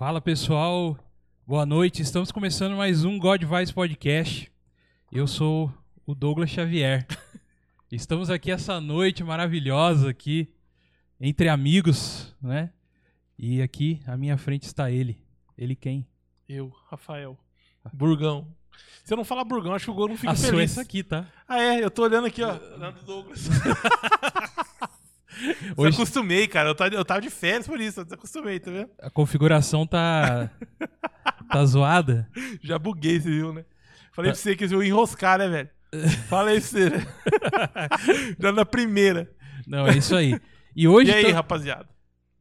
Fala pessoal, boa noite. Estamos começando mais um God Vibes Podcast. Eu sou o Douglas Xavier. Estamos aqui essa noite maravilhosa aqui entre amigos, né? E aqui à minha frente está ele. Ele quem? Eu, Rafael. Burgão. Se eu não falar Burgão, acho que o gol não fica A sua é feliz. essa aqui, tá? Ah, é? Eu tô olhando aqui, ó. Olhando Douglas. Hoje- acostumei, cara. Eu tava, eu tava de férias por isso. Eu desacostumei, tá vendo? A configuração tá tá zoada. Já buguei, você viu, né? Falei Tá. pra você que eu ia enroscar, né, velho? Falei pra você, né? Já na primeira. Não, é isso aí. E hoje E aí, tá- rapaziada?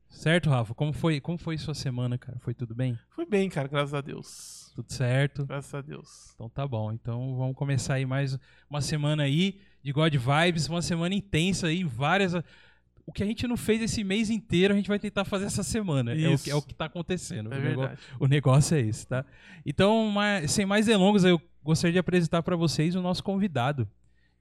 Certo, Rafa? Como foi, como foi sua semana, cara? Foi tudo bem? Foi bem, cara, graças a Deus. Tudo certo? Graças a Deus. Então tá bom. Então vamos começar aí mais uma semana aí de God Vibes, uma semana intensa aí, várias. O que a gente não fez esse mês inteiro, a gente vai tentar fazer essa semana. É o, que, é o que tá acontecendo. É o, verdade. o negócio é esse, tá? Então, sem mais delongas, eu gostaria de apresentar pra vocês o nosso convidado.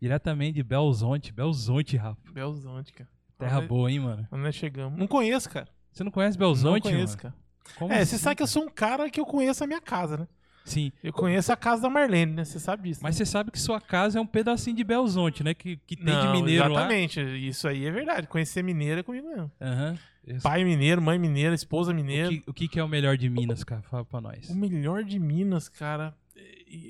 Diretamente de Belzonte. Belzonte, Rafa. Belzonte, cara. Terra Onde- boa, hein, mano? Onde nós chegamos? Não conheço, cara. Você não conhece Não Belzonte, conheço, mano? cara. Como É, você assim, sabe que eu cara? sou um cara que eu conheço a minha casa, né? Sim. Eu conheço a casa da Marlene, né? Você sabe disso. Mas você sabe que sua casa é um pedacinho de Belzonte, né? Que, que tem de Não, mineiro exatamente. Isso aí é verdade. Conhecer mineiro é comigo mesmo. lá. Esse- Pai mineiro, mãe mineira, esposa O mineira. que, o que que é o melhor de Minas, cara? Fala pra nós. O melhor de Minas, cara,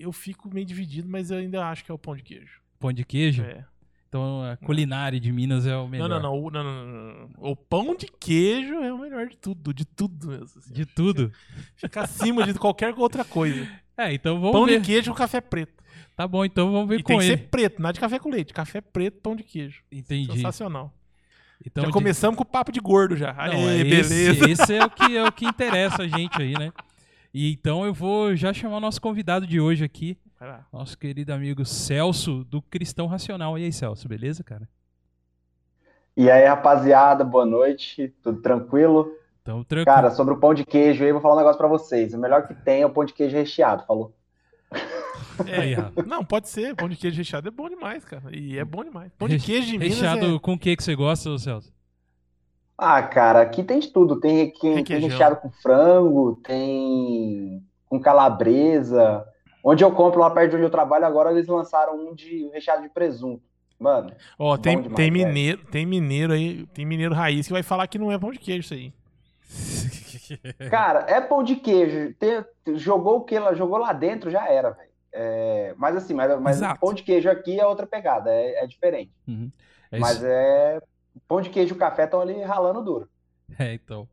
eu fico meio dividido, mas eu ainda acho que é o pão de queijo. Pão de queijo? É. Então a culinária de Minas é o melhor. Não, não, não, o- pão de queijo é o melhor de tudo, de tudo mesmo. assim. De tudo. Fica acima de qualquer outra coisa. É, então vamos pão ver. de queijo com café preto. Tá bom, então vamos ver E com tem que ele. ser preto, nada de café com leite. Café preto, pão de queijo. Entendi. Sensacional. Então, Já de- começamos com o papo de gordo já. Não, Aê, é beleza. Esse, esse é o que é o que interessa a gente aí, né? E então eu vou já chamar o nosso convidado de hoje aqui, Vai lá. nosso querido amigo Celso do Cristão Racional. E aí, Celso, beleza, cara? E aí, rapaziada, boa noite, tudo tranquilo? Então, tranquilo. Cara, sobre o pão de queijo aí, vou falar um negócio pra vocês. O melhor que tem é o pão de queijo recheado, falou? É, não, pode ser. Pão de queijo recheado é bom demais, cara. E é bom demais. Pão de queijo de Minas Recheado é... com o que que você gosta, Celso? Ah, cara, aqui tem de tudo. Tem, tem Requeijão. recheado com frango, tem com calabresa. Onde eu compro lá perto de onde eu trabalho, agora eles lançaram um de recheado de presunto. Mano, Ó, Bom tem, demais, tem mineiro, tem mineiro aí, tem mineiro raiz que vai falar que não é pão de queijo isso aí. cara, é pão de queijo. Tem- jogou o que lá, jogou lá dentro, já era, velho. É, mas assim, mas, mas pão de queijo aqui é outra pegada, é, é diferente. Uhum. É Mas é. Pão de queijo e café estão ali ralando duro. É, então.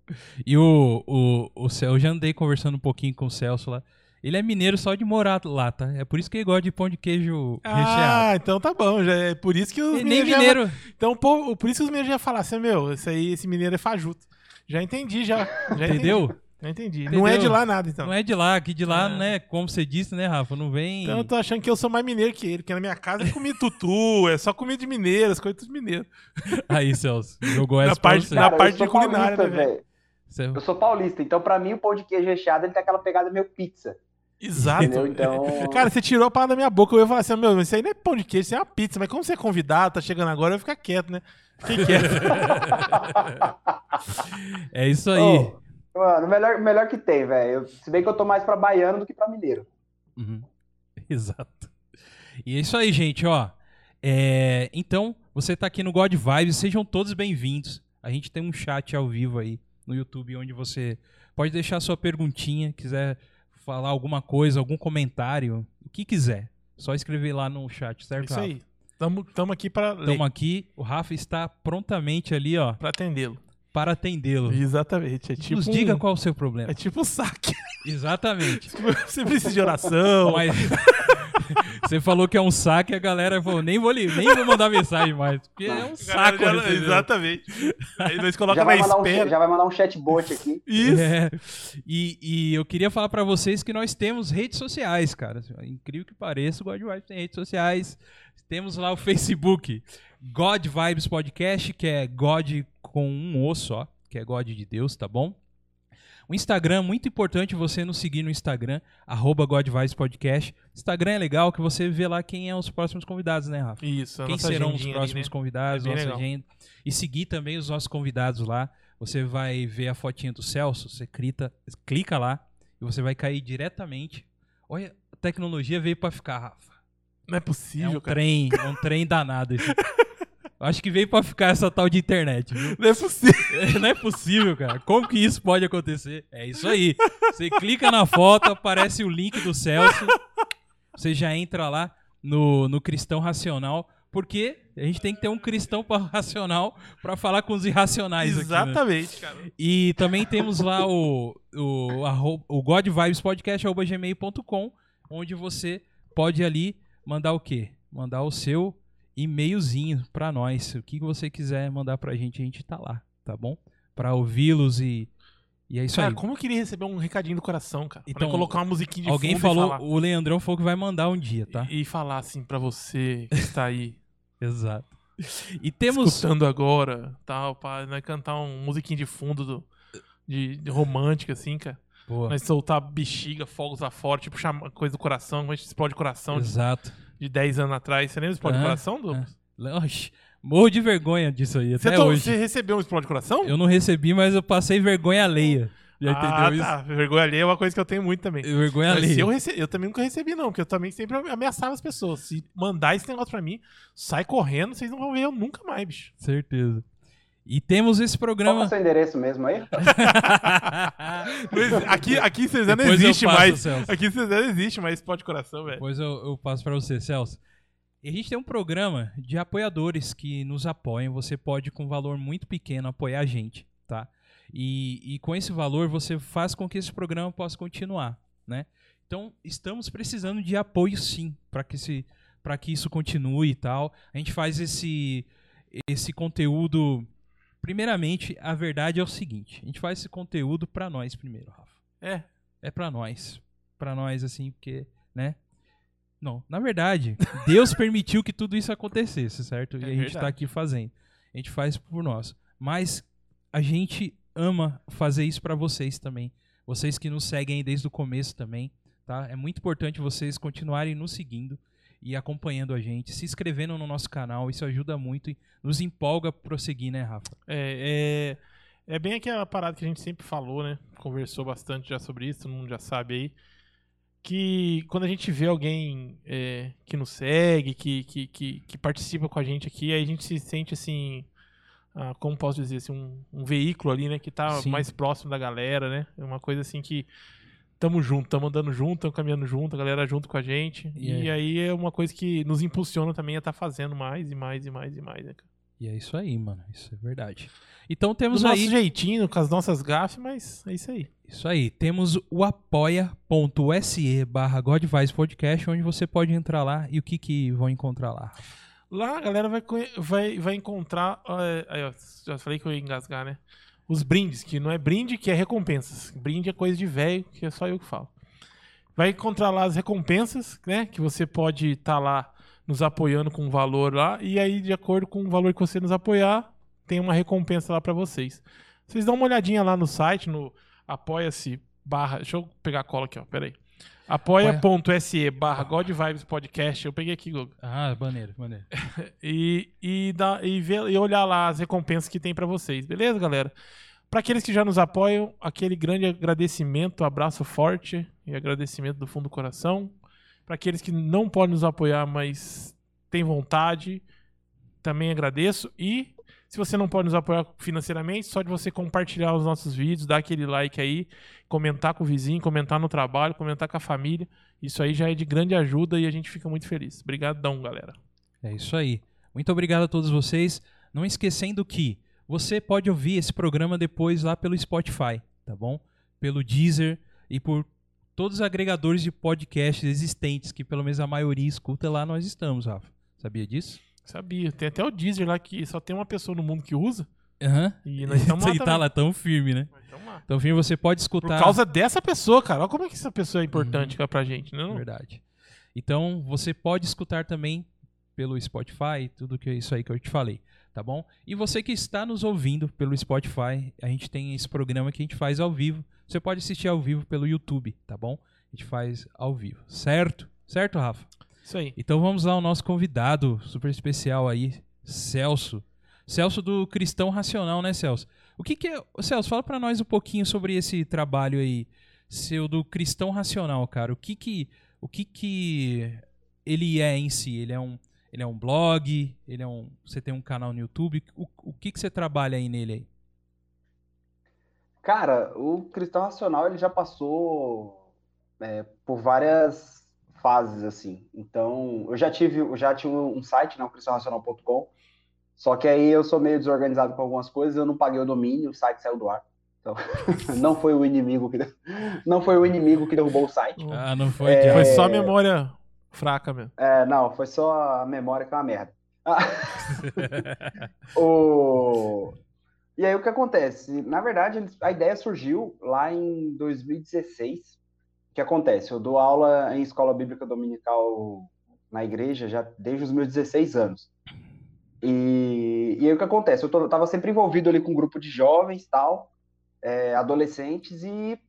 E o, o, o Celso, eu já andei conversando um pouquinho com o Celso lá. Ele é mineiro só de morar lá, tá? É por isso que ele gosta de pão de queijo recheado. Ah, então tá bom. Já é por isso que os Ele nem mineiros já- mineiro. Então, pô, por isso que os mineiros já falaram assim, meu, esse aí, esse mineiro é fajuto. Já entendi, já. já Entendeu? Entendi, já entendi. Não é Entendeu? de lá nada, então. Não é de lá, aqui de lá, Ah. né? Como você disse, né, Rafa? Não vem. Então eu tô achando que eu sou mais mineiro que ele, porque na minha casa é comida tutu, é só comida de mineiro, as coisas de mineiro. Aí, Celso, jogou essa Na parte- na Cara, eu parte de culinária, paulista, né, velho? Eu sou paulista, então pra mim o pão de queijo recheado ele tem aquela pegada meio pizza. Exato. Entendeu? Então. Cara, você tirou a palavra da minha boca, eu ia falar assim, meu, mas isso aí não é pão de queijo, isso é uma pizza, mas como você é convidado, tá chegando agora, eu vou ficar quieto, né? Fiquei quieto. É isso aí. Ô, mano, o melhor, melhor que tem, velho. Se bem que eu tô mais pra baiano do que pra mineiro. Uhum. Exato. E é isso aí, gente, ó. É, Então, você tá aqui no God Vibes, sejam todos bem-vindos. A gente tem um chat ao vivo aí no YouTube onde você pode deixar sua perguntinha, quiser falar alguma coisa, algum comentário, o que quiser. Só escrever lá no chat, certo? Isso aí. Tamo, tamo aqui pra ler, Estamos aqui, o Rafa está prontamente ali, ó, pra atendê-lo. para atendê-lo. Exatamente. É tipo Nos um- diga qual é o seu problema. É tipo um saque. Exatamente. Você precisa de oração. Mas você falou que é um saque e a galera falou, nem vou, li- nem vou mandar mensagem mais. Porque é um saco. já- entendeu? exatamente. Aí nós Já colocamos vai, na mandar um, espera. já vai mandar um chatbot aqui. Isso. É. E, e eu queria falar pra vocês que nós temos redes sociais, cara. Incrível que pareça, o God Vibes tem redes sociais. Temos lá o Facebook, God Vibes Podcast, que é God com um O só, que é God de Deus, tá bom? O Instagram, muito importante você nos seguir no Instagram, arroba Podcast. Instagram é legal que você vê lá quem é os próximos convidados, né, Rafa? Isso, a Quem serão os agendinha ali, próximos né? convidados, É nossa legal. agenda. E seguir também os nossos convidados lá, você vai ver a fotinha do Celso, você clica, clica lá e você vai cair diretamente. Olha, a tecnologia veio pra ficar, Rafa. Não é É possível, um cara. trem, é um trem danado. Esse. Acho que veio pra ficar essa tal de internet, viu? Não é possível. Não é possível, cara. Como que isso pode acontecer? É isso aí. Você clica na foto, aparece o link do Celso. Você já entra lá no, no Cristão Racional. Porque a gente tem que ter um cristão racional pra falar com os irracionais aqui. né? Exatamente, cara. E também temos lá o, o, o godvibespodcast.gmail.com, onde você pode ali mandar o quê? Mandar o seu e-mailzinho pra nós. O que você quiser mandar pra gente, a gente tá lá, tá bom? Pra ouvi-los e, e é isso Cara, aí. como eu queria receber um recadinho do coração, cara. Então, colocar uma musiquinha de Alguém falou, o Leandrão falou que vai mandar um dia, tá? e, e falar assim pra você que está aí Exato. E temos. escutando agora, tal, pra nós cantar um musiquinho de fundo do, de, de romântica, assim, cara. Boa. Nós soltar bexiga, fogos a forte, tipo chama, coisa do coração, a gente explode coração Exato. De 10 anos atrás. Você lembra do explode Ah, coração, Douglas? Oxi, morro de vergonha disso aí, Você, até to- hoje. você recebeu um explode coração? Eu não recebi, mas eu passei vergonha alheia. Já ah, entendeu tá. Vergonha alheia é uma coisa que eu tenho muito também. isso? Vergonha Mas alheia. eu, eu também nunca recebi, não, porque eu também sempre ameaçava as pessoas. Se mandar esse negócio pra mim, sai correndo, vocês não vão ver eu nunca mais, bicho. Certeza. E temos esse Qual que é o programa. seu endereço mesmo aí? Aqui, aqui em Cezé não Depois existe passo, mais. Celso. Aqui em Cezé não existe mais explode coração, velho. Depois eu, eu passo pra você, Celso. E a gente tem um programa de apoiadores que nos apoiam. Você pode, com um valor muito pequeno, apoiar a gente, tá? E, e com esse valor, você faz com que esse programa possa continuar, né? Então, estamos precisando de apoio, sim, para que, esse- que isso continue e tal. A gente faz esse, esse conteúdo... Primeiramente, a verdade é o seguinte. A gente faz esse conteúdo pra nós primeiro, Rafa É. é pra nós. Pra nós, assim, porque, né? Não, na verdade, Deus permitiu que tudo isso acontecesse, certo? E É a gente verdade. tá aqui fazendo. A gente faz por nós. Mas a gente ama fazer isso pra vocês também. Vocês que nos seguem aí desde o começo também, tá? É muito importante vocês continuarem nos seguindo e acompanhando a gente, se inscrevendo no nosso canal. Isso ajuda muito e nos empolga a prosseguir, né, Rafa? É, é, é bem aquela parada que a gente sempre falou, né? Conversou bastante já sobre isso, todo mundo já sabe aí. Que quando a gente vê alguém é, que nos segue, que, que, que, que participa com a gente aqui, aí a gente se sente assim. ah, como posso dizer assim, um, um veículo ali, né? Que tá Sim. mais próximo da galera, né? É uma coisa assim que tamo junto, tamo andando junto, tamo caminhando junto, a galera junto com a gente. E E, é. aí é uma coisa que nos impulsiona também a estar fazendo mais e mais e mais e mais, né, cara? E é isso aí, mano. Isso é verdade. Então Do temos nosso aí. jeitinho, com as nossas gafes, mas é isso aí. Isso aí, temos o apoia.se barra Godvice Podcast, onde você pode entrar lá e o que que vão encontrar lá? Lá a galera vai, vai, vai encontrar. ó, aí, ó, já falei que eu ia engasgar, né? Os brindes, que não é brinde, que é recompensas. Brinde é coisa de velho, que é só eu que falo. Vai encontrar lá as recompensas, né? Que você pode estar lá nos apoiando com um valor lá. E aí, de acordo com o valor que você nos apoiar, tem uma recompensa lá pra vocês. Vocês dão uma olhadinha lá no site, no apoia-se barra. Deixa eu pegar a cola aqui, ó. Pera aí. apoia.se barra God Vibes Podcast. Eu peguei aqui, Google. Ah, maneiro, maneiro. E, e, dar- e, ver, e olhar lá as recompensas que tem pra vocês, beleza, galera? Pra aqueles que já nos apoiam, aquele grande agradecimento, abraço forte e agradecimento do fundo do coração. Pra aqueles que não podem nos apoiar, mas têm vontade, também agradeço. E se você não pode nos apoiar financeiramente, só de você compartilhar os nossos vídeos, dar aquele like aí, comentar com o vizinho, comentar no trabalho, comentar com a família. Isso aí já é de grande ajuda e a gente fica muito feliz. Obrigadão, galera. É isso aí. Muito obrigado a todos vocês. Não esquecendo que você pode ouvir esse programa depois lá pelo Spotify, tá bom? Pelo Deezer e por todos os agregadores de podcasts existentes, que pelo menos a maioria escuta lá, nós estamos, Rafa. Sabia disso? Sabia. Tem até o Deezer lá que só tem uma pessoa no mundo que usa. Aham. E nós estamos lá E tá lá tão firme, né? Tamo lá. Então, firme, você pode Por escutar. causa dessa pessoa, cara. Olha como é que essa pessoa é importante cara, pra gente, né? não? Verdade. Então, você pode escutar também pelo Spotify, tudo que é isso aí que eu te falei, tá bom? E você que está nos ouvindo pelo Spotify, a gente tem esse programa que a gente faz ao vivo. Você pode assistir ao vivo pelo YouTube, tá bom? A gente faz ao vivo, certo? Certo, Rafa? Isso aí. Então vamos lá ao nosso convidado super especial aí, Celso. Celso do Cristão Racional, né, Celso? O que, que é. Celso, fala pra nós um pouquinho sobre esse trabalho aí, seu do cristão racional, cara. O que que. O que que ele é em si? Ele é um. Ele é um blog? Ele é um. Você tem um canal no YouTube? O, o que que você trabalha aí nele aí? Cara, o Cristão Racional ele já passou é, por várias fases assim. Então, eu já tive, eu já tive um site, né, cristãoracional.com. Só que aí eu sou meio desorganizado com algumas coisas, eu não paguei o domínio, o site saiu do ar. Então, não foi o inimigo que não foi o inimigo que derrubou o site. Ah, não foi. É. Foi só a memória fraca mesmo. É, não, foi só a memória que é uma merda. O... E aí o que acontece? Na verdade, a ideia surgiu lá em 2016. O que acontece? Eu dou aula em escola bíblica dominical na igreja já desde os meus 16 anos. E, e aí o que acontece? Eu tô, tava sempre envolvido ali com um grupo de jovens, tal, é, adolescentes, e,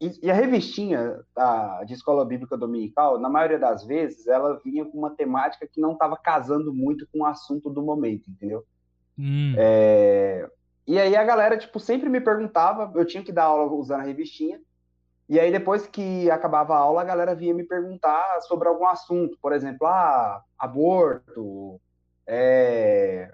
e, e a revistinha da, de escola bíblica dominical, na maioria das vezes, ela vinha com uma temática que não estava casando muito com o assunto do momento, entendeu? Hum, É, E aí a galera, tipo, sempre me perguntava, eu tinha que dar aula usando a revistinha, e aí depois que acabava a aula, a galera vinha me perguntar sobre algum assunto, por exemplo, ah, aborto, é,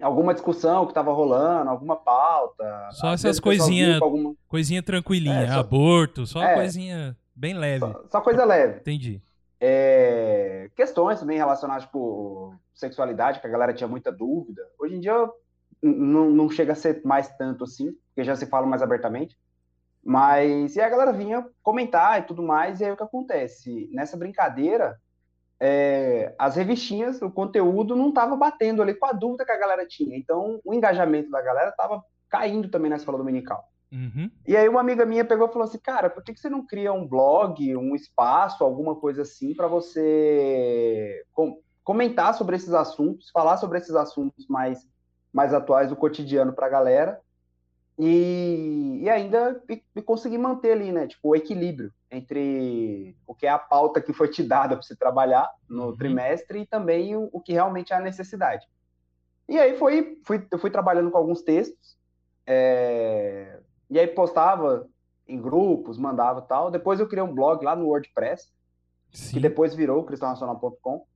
alguma discussão que estava rolando, alguma pauta. Só essas vezes o pessoal coisinha- vinha com alguma- coisinha tranquilinha. É, só- Aborto, só É. coisinha bem leve. só, só coisa leve. Entendi. É, questões também relacionadas, tipo, sexualidade, que a galera tinha muita dúvida. Hoje em dia não chega a ser mais tanto assim, porque já se fala mais abertamente. Mas, e a galera vinha comentar e tudo mais, e aí o que acontece? Nessa brincadeira, é, as revistinhas, o conteúdo não estava batendo ali com a dúvida que a galera tinha. Então, o engajamento da galera estava caindo também na escola dominical. Uhum. E aí uma amiga minha pegou e falou assim, cara, por que que você não cria um blog, um espaço, alguma coisa assim, para você com- comentar sobre esses assuntos, falar sobre esses assuntos mais, mais atuais do cotidiano para a galera e, e ainda e, e conseguir manter ali, né, tipo, o equilíbrio entre o que é a pauta que foi te dada para você trabalhar no Uhum. trimestre e também o, o que realmente é a necessidade. E aí foi, fui, eu fui trabalhando com alguns textos, é, e aí postava em grupos, mandava tal. Depois eu criei um blog lá no WordPress, Sim. que depois virou cristãonacional.com.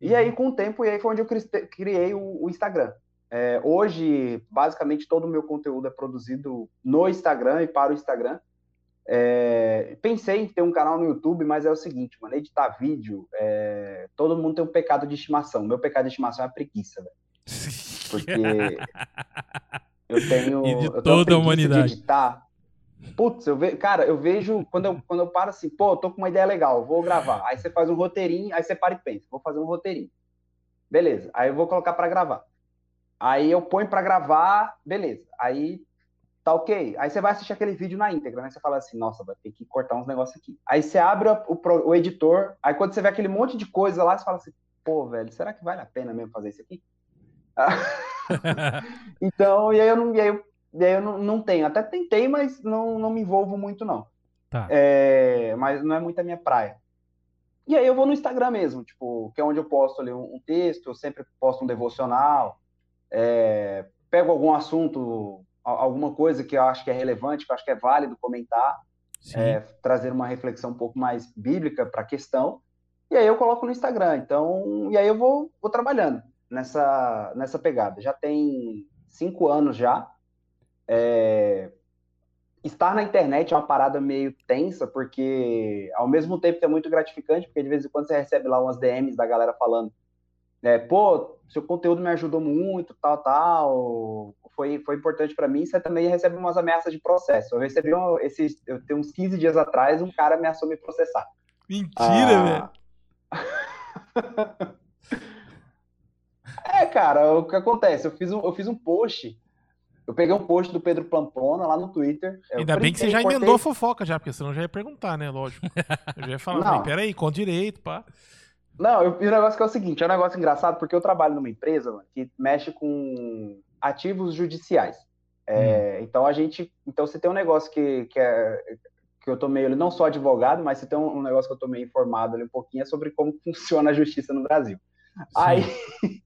E aí, com o tempo, e aí foi onde eu criei o, o Instagram. É, hoje, basicamente, todo o meu conteúdo é produzido no Instagram e para o Instagram. É, pensei em ter um canal no YouTube, mas é o seguinte, mano, editar vídeo, é, todo mundo tem um pecado de estimação. Meu pecado de estimação é a preguiça, velho. Porque eu tenho. E de eu tenho toda a humanidade. De editar. Putz, eu vejo. Cara, eu vejo. Quando eu, quando eu paro assim, pô, tô com uma ideia legal, vou gravar. Aí você faz um roteirinho, aí você para e pensa, vou fazer um roteirinho. Beleza. Aí eu vou colocar pra gravar. Aí eu ponho pra gravar, beleza. Aí tá ok. Aí você vai assistir aquele vídeo na íntegra, né? Você fala assim, nossa, vai ter que cortar uns negócios aqui. Aí você abre o, pro- o editor, aí quando você vê aquele monte de coisa lá, você fala assim, pô, velho, será que vale a pena mesmo fazer isso aqui? Então, e aí eu não, e aí eu, e aí eu não, não tenho. Até tentei, mas não, não me envolvo muito, não. Tá. É, mas não é muito a minha praia. E aí eu vou no Instagram mesmo, tipo, que é onde eu posto ali um, um texto, eu sempre posto um devocional, é, pego algum assunto, alguma coisa que eu acho que é relevante, que eu acho que é válido comentar, é, trazer uma reflexão um pouco mais bíblica para a questão, e aí eu coloco no Instagram. Então, e aí eu vou, vou trabalhando nessa, nessa pegada. Já tem cinco anos já. É, estar na internet é uma parada meio tensa, porque ao mesmo tempo que é muito gratificante, porque de vez em quando você recebe lá umas DMs da galera falando, é, pô, seu conteúdo me ajudou muito, tal, tal, foi, foi importante para mim, você também recebe umas ameaças de processo. Eu recebi um, esses, eu tenho uns 15 dias atrás, um cara ameaçou me processar. Mentira, velho. Ah. É, cara, o que acontece? Eu fiz um, eu fiz um post. Eu peguei um post do Pedro Plampona lá no Twitter. Ainda bem que você já cortei- emendou a fofoca já, porque senão eu já ia perguntar, né? Lógico. Eu já ia falar, Não. "Não, peraí, conta direito, pá. Não, eu, e o negócio que é o seguinte, é um negócio engraçado, porque eu trabalho numa empresa mano, que mexe com ativos judiciais. É, Então a gente. Então você tem um negócio que, que, é, que eu tô meio. Não sou advogado, mas você tem um, um negócio que eu tô meio informado ali um pouquinho é sobre como funciona a justiça no Brasil. Aí,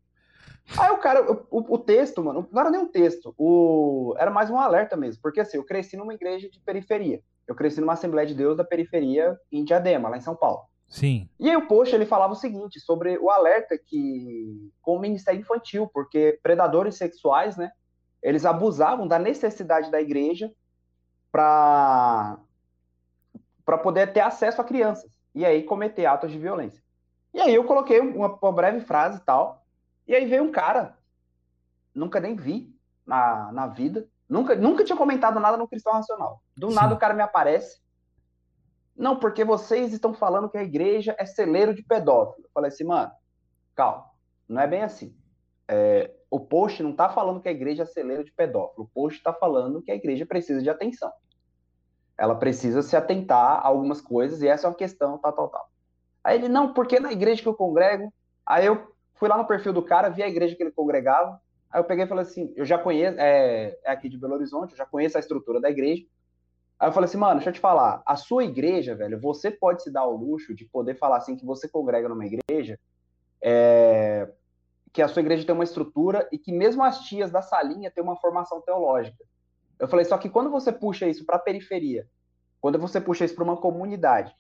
Aí o cara, o, o texto, mano, não era nem um texto, o, era mais um alerta mesmo, porque assim, eu cresci numa igreja de periferia. Eu cresci numa Assembleia de Deus da periferia em Diadema, lá em São Paulo. Sim. E aí o post ele falava o seguinte sobre o alerta que com o ministério infantil, porque predadores sexuais, né, eles abusavam da necessidade da igreja para para poder ter acesso a crianças e aí cometer atos de violência. E aí eu coloquei uma, uma breve frase e tal, e aí veio um cara, nunca nem vi na, na vida, nunca, nunca tinha comentado nada no Cristão Racional. Do Sim. nada o cara me aparece. Não, porque vocês estão falando que a igreja é celeiro de pedófilo. Eu falei assim, mano, calma, não é bem assim. É, o post não tá falando que a igreja é celeiro de pedófilo. O post tá falando que a igreja precisa de atenção. Ela precisa se atentar a algumas coisas e essa é uma questão, tal, tal, tal. Aí ele, não, porque na igreja que eu congrego. Aí eu fui lá no perfil do cara, vi a igreja que ele congregava. Aí eu peguei e falei assim: eu já conheço, é, é aqui de Belo Horizonte, eu já conheço a estrutura da igreja. Aí eu falei assim, mano, deixa eu te falar, a sua igreja, velho, você pode se dar o luxo de poder falar assim que você congrega numa igreja, é, que a sua igreja tem uma estrutura e que mesmo as tias da salinha têm uma formação teológica. Eu falei, só que quando você puxa isso para a periferia, quando você puxa isso para uma comunidade,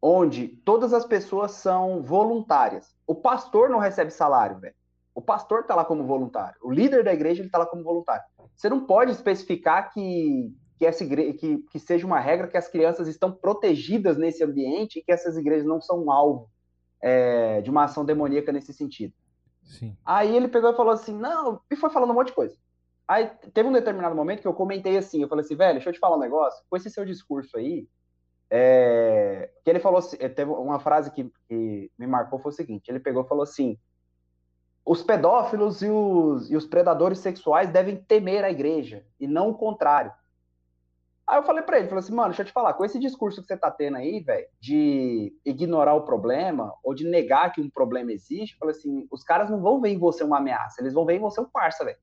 onde todas as pessoas são voluntárias, o pastor não recebe salário, velho. O pastor está lá como voluntário, o líder da igreja ele está lá como voluntário. Você não pode especificar que que, essa igreja, que, que seja uma regra que as crianças estão protegidas nesse ambiente e que essas igrejas não são alvo é, de uma ação demoníaca nesse sentido. Sim. Aí ele pegou e falou assim, não, e foi falando um monte de coisa. Aí teve um determinado momento que eu comentei assim, eu falei assim, velho, deixa eu te falar um negócio, com esse seu discurso aí, é, que ele falou assim, teve uma frase que, que, me marcou foi o seguinte, ele pegou e falou assim, os pedófilos e os, e os predadores sexuais devem temer a igreja, e não o contrário. Aí eu falei pra ele, falei assim, mano, deixa eu te falar, com esse discurso que você tá tendo aí, velho, de ignorar o problema, ou de negar que um problema existe, eu falei assim, os caras não vão ver em você uma ameaça, eles vão ver em você um parça, velho.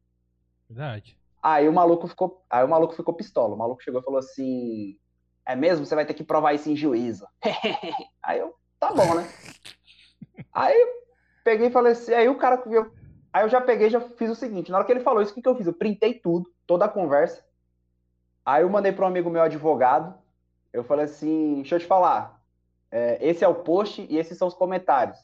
Verdade. Aí o maluco ficou, aí o maluco ficou pistola. O maluco chegou e falou assim: "É mesmo? Você vai ter que provar isso em juízo". aí eu, tá bom, né? aí eu peguei e falei assim, aí o cara viu, aí eu já peguei, já fiz o seguinte, na hora que ele falou isso, o que que eu fiz? Eu printei tudo, toda a conversa. Aí eu mandei para um amigo meu advogado. Eu falei assim, deixa eu te falar, é, esse é o post e esses são os comentários.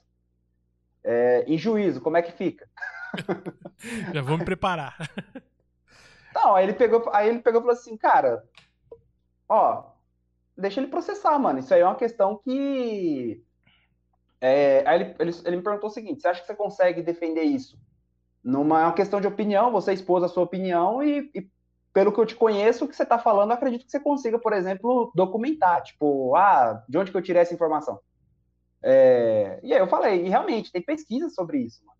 É, em juízo, como é que fica? Já vou me preparar. Não, aí ele pegou, aí ele pegou e falou assim, cara, ó, deixa ele processar, mano. Isso aí é uma questão que. É, aí ele, ele, ele me perguntou o seguinte: você acha que você consegue defender isso? Numa é uma questão de opinião, você expôs a sua opinião e, e pelo que eu te conheço, o que você está falando, eu acredito que você consiga, por exemplo, documentar. Tipo, ah, de onde que eu tirei essa informação? É, e aí eu falei, e realmente, tem pesquisa sobre isso, mano.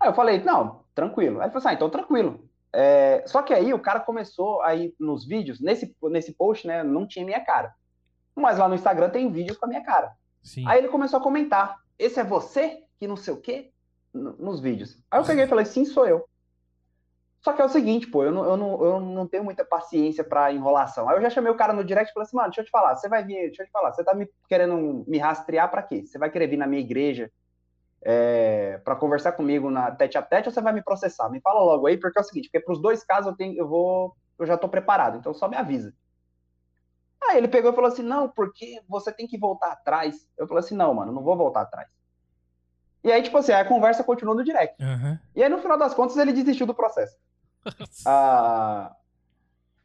Aí eu falei, não, tranquilo. Aí ele falou assim, ah, então tranquilo. É, só que aí o cara começou aí nos vídeos, nesse, nesse post, né, não tinha minha cara. Mas lá no Instagram tem vídeos com a minha cara. Sim. Aí ele começou a comentar, esse é você? Que não sei o quê? Nos vídeos. Aí eu peguei e falei, sim, sou eu. Só que é o seguinte, pô, eu não, eu não, eu não tenho muita paciência pra enrolação. Aí eu já chamei o cara no direct e falei assim, mano, deixa eu te falar, você vai vir, deixa eu te falar, você tá me querendo me rastrear pra quê? Você vai querer vir na minha igreja é, para conversar comigo na tete a tete ou você vai me processar? Me fala logo aí, porque é o seguinte, porque pros dois casos eu tenho, eu vou, eu já tô preparado, então só me avisa. Aí ele pegou e falou assim, não, porque você tem que voltar atrás. Eu falei assim, não, mano, não vou voltar atrás. E aí, tipo assim, a conversa continuou no direct. Aham. E aí, no final das contas, ele desistiu do processo. Ah,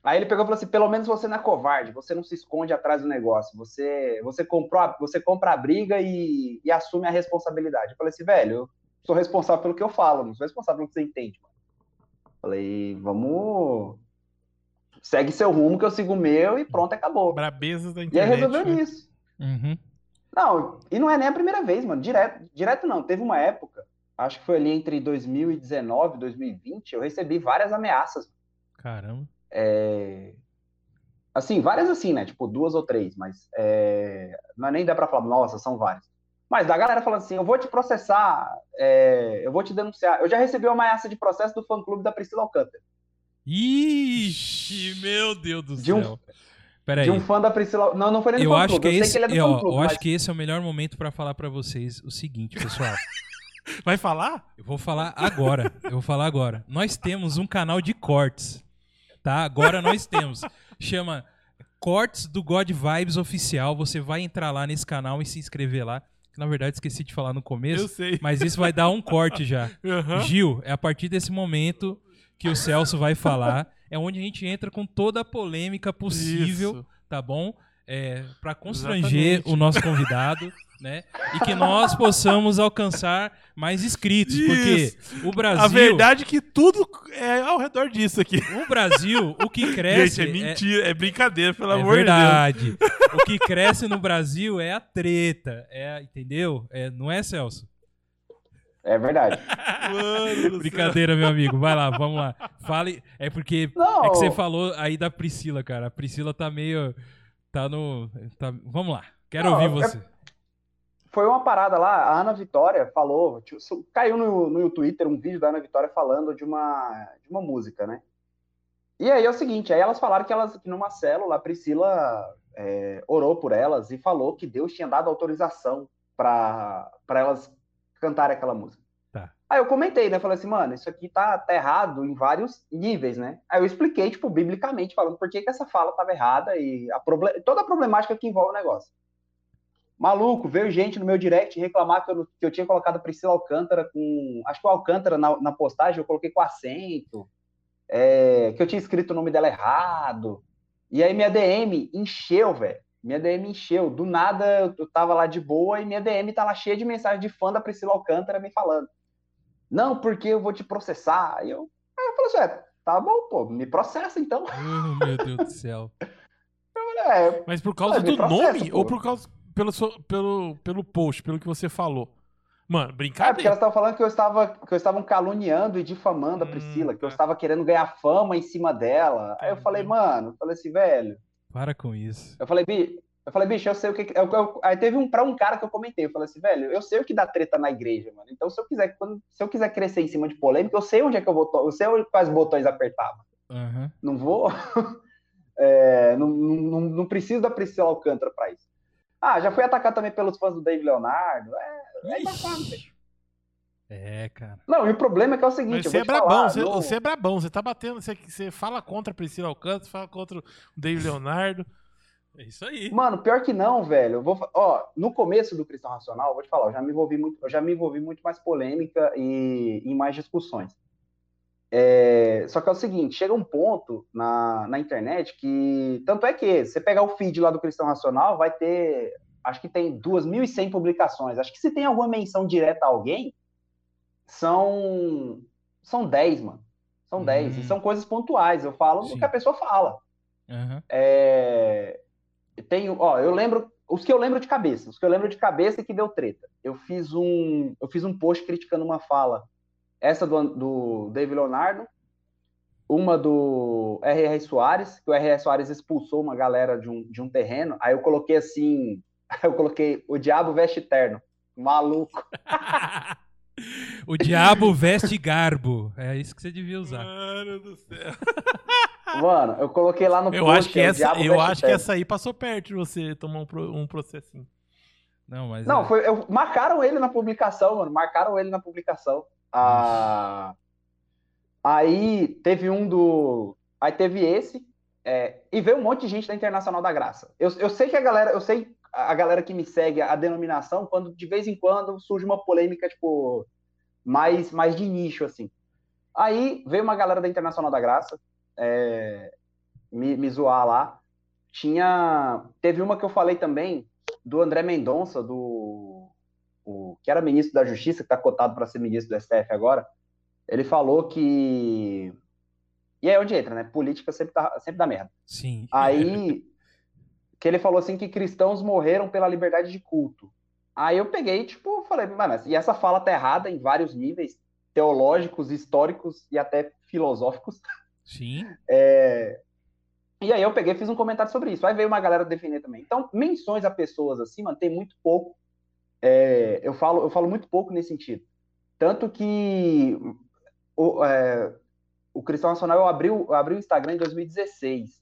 aí ele pegou e falou assim: pelo menos você não é covarde, você não se esconde atrás do negócio, você, você, comprou a- você compra a briga e, e assume a responsabilidade. Eu falei assim, velho, eu sou responsável pelo que eu falo, não sou responsável pelo que você entende. Mano. Falei, vamos. Segue seu rumo, que eu sigo o meu e pronto, acabou. Brabezas da E aí internet. resolveu né? nisso. Uhum. Não, e não é nem a primeira vez, mano. Direto, direto não. Teve uma época, acho que foi ali entre 2019 e 2020, eu recebi várias ameaças. Caramba. É, Assim, várias assim, né? Tipo, duas ou três, mas é... não é nem dá pra falar, nossa, são várias. Mas da galera falando assim, eu vou te processar, é, eu vou te denunciar. Eu já recebi uma ameaça de processo do fã-clube da Priscila Alcântara. Ixi, meu Deus do De um- céu. Peraí. De um fã da Priscila... Não, não foi nem do Eu acho que eu sei esse, que ele é do eu, eu acho mas- que esse é o melhor momento pra falar pra vocês o seguinte, pessoal. Vai falar? Eu vou falar agora. Eu vou falar agora. Nós temos um canal de cortes. Tá? Agora nós temos. Chama Cortes do God Vibes Oficial. Você vai entrar lá nesse canal e se inscrever lá. Que, na verdade, esqueci de falar no começo. Eu sei. Mas isso vai dar um corte já. Aham. Gil, é a partir desse momento que o Celso vai falar. É onde a gente entra com toda a polêmica possível, Isso. tá bom? É, para constranger Exatamente. o nosso convidado, né? E que nós possamos alcançar mais inscritos, porque o Brasil, A verdade é que tudo é ao redor disso aqui. o Brasil, o que cresce Gente, é mentira, é, brincadeira, pelo é amor de Deus. verdade. O que cresce no Brasil é a treta, é, entendeu? É, não é, Celso? É verdade. Mano do céu. Brincadeira, meu amigo. Vai lá, vamos lá. Fale. É porque Não, é que você falou aí da Priscila, cara. A Priscila tá meio. Tá no. tá- Vamos lá. Quero Não, ouvir é- você. Foi uma parada lá, a Ana Vitória falou, tipo, caiu no, no Twitter um vídeo da Ana Vitória falando de uma, de uma música, né? E aí é o seguinte, aí elas falaram que elas, que numa célula, a Priscila é, orou por elas e falou que Deus tinha dado autorização para elas cantarem aquela música. Tá. Aí eu comentei, né? Falei assim, mano, isso aqui tá, tá errado em vários níveis, né? Aí eu expliquei, tipo, biblicamente, falando por que, que essa fala tava errada e a toda a problemática que envolve o negócio. Maluco, veio gente no meu direct reclamar que eu, que eu tinha colocado a Priscila Alcântara com. Acho que o Alcântara na, na postagem eu coloquei com acento, é, que eu tinha escrito o nome dela errado. E aí minha DM encheu, velho. Minha DM encheu. Do nada eu, tava lá de boa e minha DM tá lá cheia de mensagem de fã da Priscila Alcântara me falando. Não, porque eu vou te processar. Aí eu, aí eu falei assim: é, tá bom, pô, me processa então. Oh, meu Deus do céu. É, Mas por causa do processa, nome pô. ou por causa pelo, seu- pelo, pelo post, pelo que você falou? Mano, É, porque brincadeira. elas estavam falando que eu estava que eu estavam caluniando e difamando a Hum, Priscila, que eu tá. estava querendo ganhar fama em cima dela. Aí eu falei, mano, eu falei assim, velho. Para com isso. Eu falei, bi, eu falei, bicho, eu sei o que. eu- eu- aí teve um pra um cara que eu comentei, eu falei assim, velho, eu sei o que dá treta na igreja, mano. Então, se eu quiser, quando- se eu quiser crescer em cima de polêmica, eu sei onde é que eu vou, eu sei onde- quais botões apertar. mano. Aham. Não vou. é, não, não, não- não preciso da Priscila Alcântara pra isso. Ah, já fui atacado também pelos fãs do David Leonardo. É, é embaçado, velho. É, cara. Não, e o problema é que é o seguinte, você é brabão, falar, você, no- você é brabão, você tá batendo, você, você fala contra a Priscila Alcântara, você fala contra o David Leonardo. É isso aí. Mano, pior que não, velho. Eu vou, ó, no começo do Cristão Racional, eu vou te falar, eu já me envolvi muito, eu já me envolvi muito mais polêmica e em mais discussões. É, só que é o seguinte, chega um ponto na, na internet que tanto é que você pegar o feed lá do Cristão Racional, vai ter, acho que tem 2.100 publicações. Acho que se tem alguma menção direta a alguém, são são 10, mano. São 10 Hum. e são coisas pontuais. Eu falo Sim. do que a pessoa fala. Aham. É, tenho, ó, eu lembro os que eu lembro de cabeça, os que eu lembro de cabeça que deu treta. Eu fiz um, eu fiz um post criticando uma fala, essa do, do David Leonardo, uma do R.R. Soares, que o R.R. Soares expulsou uma galera de um, de um terreno. Aí eu coloquei assim, eu coloquei o diabo veste terno, maluco. o diabo veste garbo. É isso que você devia usar. Mano do céu. Mano, eu coloquei lá no Eu post. acho que é, essa, eu acho que essa aí passou perto de você tomar um, um processinho. Não, mas. Não, é- foi, eu- marcaram ele na publicação, mano. Marcaram ele na publicação. Ah, aí teve um do. Aí teve esse. é, e veio um monte de gente da Internacional da Graça. Eu, eu sei que a galera, eu sei a galera que me segue a denominação, quando de vez em quando surge uma polêmica, tipo, mais, mais de nicho, assim. Aí veio uma galera da Internacional da Graça é, me, me zoar lá. Tinha. Teve uma que eu falei também, do André Mendonça, do o, que era ministro da Justiça, que está cotado para ser ministro do STF agora, ele falou que. E aí onde entra, né? Política sempre, tá, sempre dá merda. Sim. Aí que ele falou assim que cristãos morreram pela liberdade de culto. Aí eu peguei, tipo, falei, mano, e essa fala tá errada em vários níveis teológicos, históricos e até filosóficos. Sim. É, E aí eu peguei fiz um comentário sobre isso. Aí veio uma galera defender também. Então, menções a pessoas assim, mano, tem muito pouco. É, eu, falo, eu falo muito pouco nesse sentido. Tanto que o, é, o Cristão Nacional eu abri, o- eu abri o Instagram em 2016.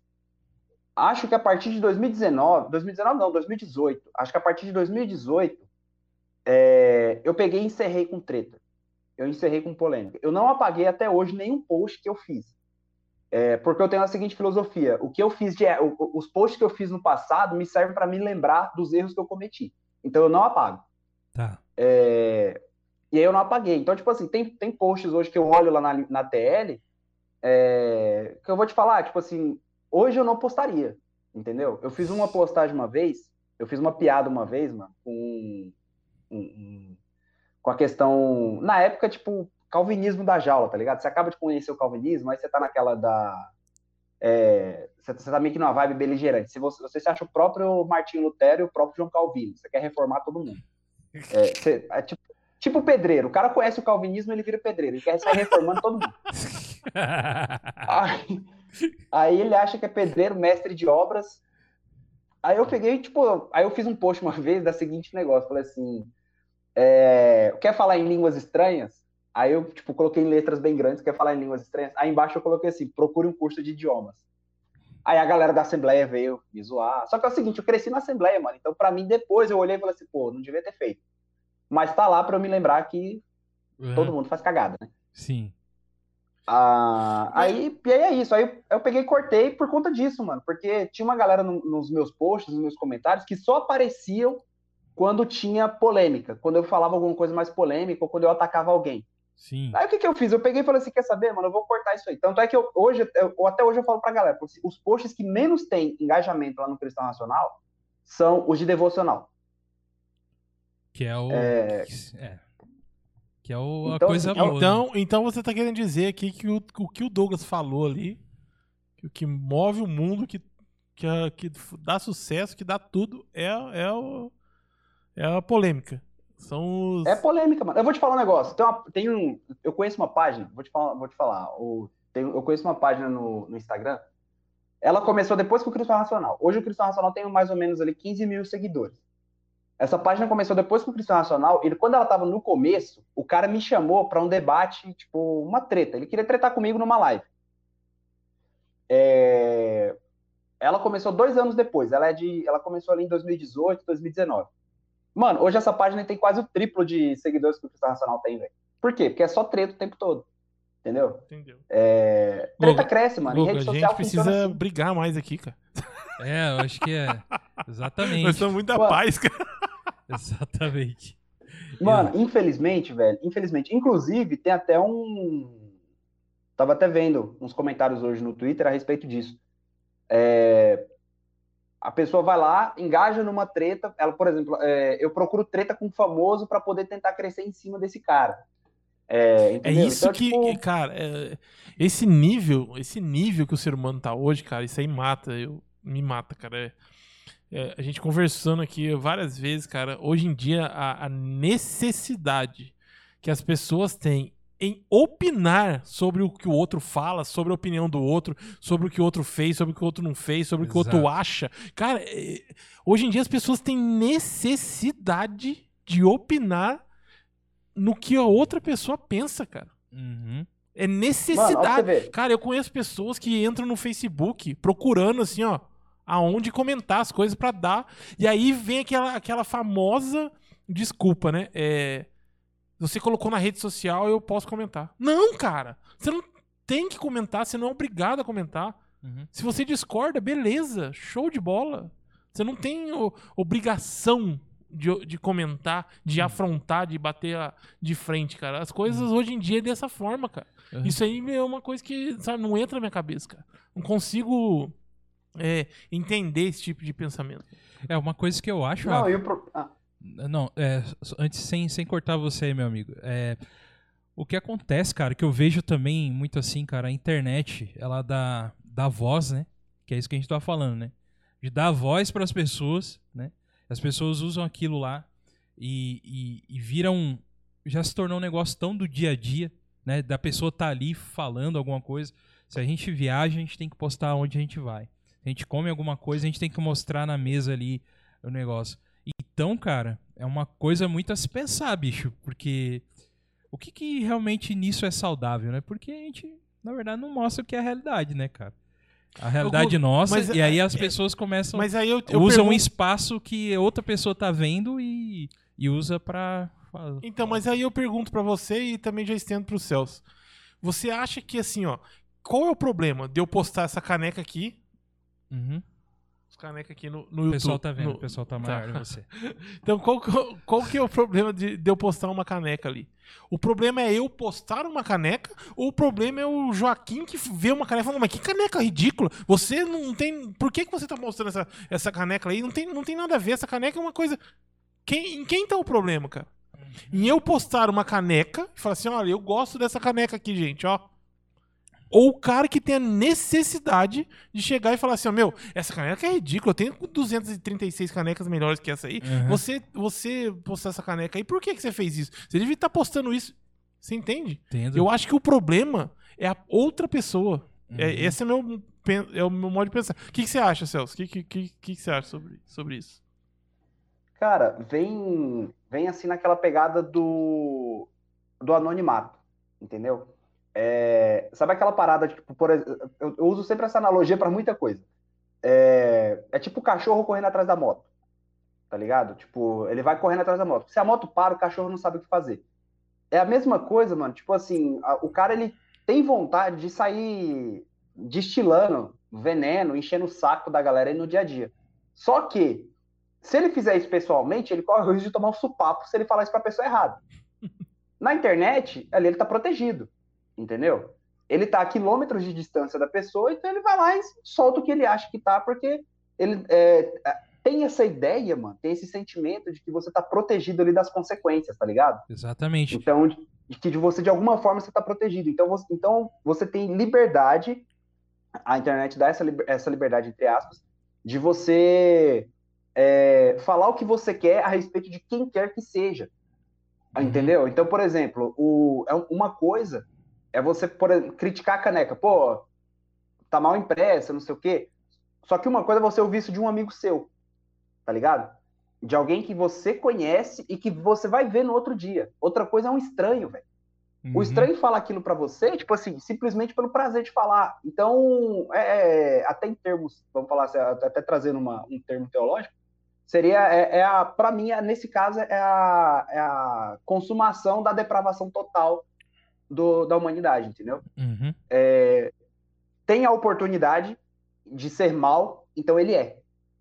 Acho que a partir de 2019, 2019 não, 2018. Acho que a partir de 2018 é, eu peguei e encerrei com treta. Eu encerrei com polêmica. Eu não apaguei até hoje nenhum post que eu fiz. É, porque eu tenho a seguinte filosofia: o que eu fiz de os posts que eu fiz no passado me servem para me lembrar dos erros que eu cometi. Então eu não apago. Tá. É, e aí eu não apaguei. Então, tipo assim, tem, tem posts hoje que eu olho lá na, na TL é, que eu vou te falar, tipo assim, hoje eu não postaria, entendeu? Eu fiz uma postagem uma vez, eu fiz uma piada uma vez, mano, com, um, um, com a questão, na época, tipo, calvinismo da jaula, tá ligado? Você acaba de conhecer o calvinismo, aí você tá naquela da... É, você, você tá meio que numa vibe beligerante. Se você, você se acha o próprio Martinho Lutero e o próprio João Calvino, você quer reformar todo mundo. É, você, é, tipo, tipo pedreiro, o cara conhece o calvinismo, ele vira pedreiro, ele quer sair reformando todo mundo. aí, aí, ele acha que é pedreiro, mestre de obras. Aí eu peguei, tipo, aí eu fiz um post uma vez da seguinte negócio, falei assim, é, quer falar em línguas estranhas? Aí eu, tipo, coloquei em letras bem grandes, quer falar em línguas estranhas? Aí embaixo eu coloquei assim, procure um curso de idiomas. Aí a galera da Assembleia veio me zoar. Só que é o seguinte, eu cresci na Assembleia, mano. Então, para mim, depois eu olhei e falei assim, pô, não devia ter feito. Mas tá lá para eu me lembrar que uhum. todo mundo faz cagada, né? Sim. Ah, aí, e aí é isso. Aí eu peguei e cortei por conta disso, mano. Porque tinha uma galera no, nos meus posts, nos meus comentários, que só apareciam quando tinha polêmica, quando eu falava alguma coisa mais polêmica ou quando eu atacava alguém. Sim. Aí o que, que eu fiz? Eu peguei e falei assim: quer saber, mano? Eu vou cortar isso aí. Tanto é que eu, hoje, eu, até hoje eu falo pra galera: os posts que menos tem engajamento lá no Cristão Nacional são os de devocional. Que é o. É... é. Que é o, a então, coisa assim, boa. Então, então você tá querendo dizer aqui que o, o que o Douglas falou ali, que o que move o mundo, que, que, que dá sucesso, que dá tudo, é, é, o, é a polêmica. São os... É polêmica, mano. Eu vou te falar um negócio. Tem, uma, tem um. Eu conheço uma página, vou te falar, vou te falar. O, tem, eu conheço uma página no, no Instagram. Ela começou depois que o Cristão Nacional. Hoje o Cristão Nacional tem mais ou menos ali 15 mil seguidores. Essa página começou depois com o Cristão Nacional, e quando ela estava no começo, o cara me chamou para um debate, tipo, uma treta. Ele queria tretar comigo numa live. É... Ela começou dois anos depois. Ela é de, ela começou ali em 2018, 2019. Mano, hoje essa página tem quase o triplo de seguidores que o Cristão Nacional tem, velho. Por quê? Porque é só treta o tempo todo. Entendeu? Entendeu. É... Treta cresce, mano. Em rede social a gente precisa assim. brigar mais aqui, cara. É, eu acho que é. Exatamente. Nós somos muito da paz, cara. Exatamente. Mano, infelizmente, velho, infelizmente. Inclusive, tem até um. Tava até vendo uns comentários hoje no Twitter a respeito disso. É... A pessoa vai lá, engaja numa treta. Ela, por exemplo, é... eu procuro treta com um famoso para poder tentar crescer em cima desse cara. É, é isso então, que, tipo... cara, é... esse nível, esse nível que o ser humano tá hoje, cara, isso aí mata, eu me mata, cara. É é, a gente conversando aqui várias vezes, cara, hoje em dia a, a, necessidade que as pessoas têm em opinar sobre o que o outro fala, sobre a opinião do outro, sobre o que o outro fez, sobre o que o outro não fez, sobre Exato. o que o outro acha. Cara, é, hoje em dia as pessoas têm necessidade de opinar no que a outra pessoa pensa, cara. Uhum. É necessidade. Mano, cara, eu conheço pessoas que entram no Facebook procurando assim, ó aonde comentar as coisas para dar. E aí vem aquela, aquela famosa desculpa, né? É, você colocou na rede social, eu posso comentar. Não, cara. Você não tem que comentar, você não é obrigado a comentar. Uhum. Se você discorda, beleza, show de bola. Você não tem o, obrigação de, de comentar, de uhum. afrontar, de bater a, de frente, cara. As coisas uhum. hoje em dia é dessa forma, cara. Uhum. Isso aí é uma coisa que, sabe, não entra na minha cabeça, cara. Não consigo é, entender esse tipo de pensamento. É uma coisa que eu acho. Não, eu pro... ah. Não, é, antes, sem, sem cortar você meu amigo. É, o que acontece, cara, que eu vejo também muito assim, cara, a internet, ela dá, dá voz, né? Que é isso que a gente tá falando, né? De dar voz para as pessoas, né? As pessoas usam aquilo lá e, e, e viram. Já se tornou um negócio tão do dia a dia, né? Da pessoa tá ali falando alguma coisa. Se a gente viaja, a gente tem que postar onde a gente vai a gente come alguma coisa, a gente tem que mostrar na mesa ali o negócio. Então, cara, é uma coisa muito a se pensar, bicho, porque o que, que realmente nisso é saudável, né? Porque a gente, na verdade, não mostra o que é a realidade, né, cara? A realidade eu, nossa, mas, e aí é, as pessoas começam. Mas aí eu, eu usam pergunto... um espaço que outra pessoa tá vendo e, e usa pra. Então, mas aí eu pergunto pra você e também já estendo pro Celso. Você acha que assim, ó, qual é o problema de eu postar essa caneca aqui? Uhum. Caneca aqui no, no O YouTube. pessoal tá vendo, no- o pessoal tá tá. maior que você. Então, qual, qual, qual que é o problema de, de eu postar uma caneca ali? O problema é eu postar uma caneca ou o problema é o Joaquim que vê uma caneca e fala, mas que caneca ridícula? Você não tem... Por que, que você tá mostrando essa, essa caneca aí? Não tem, não tem nada a ver. Essa caneca é uma coisa... Quem, em quem tá o problema, cara? Em eu postar uma caneca e falar assim, olha, eu gosto dessa caneca aqui, gente, ó. Ou o cara que tem a necessidade de chegar e falar assim, ó, meu, essa caneca é ridícula, eu tenho 236 canecas melhores que essa aí. Uhum. Você, você postar essa caneca aí, por que, que você fez isso? Você devia estar postando isso. Você entende? Entendo. Eu acho que o problema é a outra pessoa. É, Uhum. esse é, meu, é o meu modo de pensar. O que, que você acha, Celso? O que, que, que, que você acha sobre, sobre isso? Cara, vem, vem assim naquela pegada do, do anonimato, entendeu? É, sabe aquela parada, tipo, por eu, eu uso sempre essa analogia para muita coisa. É, é tipo o cachorro correndo atrás da moto, tá ligado? Tipo, ele vai correndo atrás da moto. Se a moto para, o cachorro não sabe o que fazer. É a mesma coisa, mano. Tipo assim, a- o cara ele tem vontade de sair destilando veneno, enchendo o saco da galera aí no dia a dia. Só que se ele fizer isso pessoalmente, ele corre o risco de tomar um supapo se ele falar isso pra pessoa errada. Na internet, ali ele tá protegido, entendeu? Ele tá a quilômetros de distância da pessoa, então ele vai lá e solta o que ele acha que tá, porque ele é, tem essa ideia, mano, tem esse sentimento de que você tá protegido ali das consequências, tá ligado? Exatamente. Então, de, que de você, de alguma forma, você está protegido. Então você, então, você tem liberdade, a internet dá essa, essa liberdade, entre aspas, de você é, falar o que você quer a respeito de quem quer que seja. Uhum. Entendeu? Então, por exemplo, o, é um- uma coisa é você por criticar a caneca. Pô, tá mal impressa, não sei o quê. Só que uma coisa é você ouvir isso de um amigo seu, tá ligado? De alguém que você conhece e que você vai ver no outro dia. Outra coisa é um estranho, velho. Uhum. O estranho fala aquilo pra você, tipo assim, simplesmente pelo prazer de falar. Então, é, é, até em termos, vamos falar assim, até trazendo uma- um termo teológico, seria, é, é a, para mim, é- nesse caso, é a, é a consumação da depravação total do- da humanidade, entendeu? Uhum. Tem a oportunidade de ser mal, então ele é.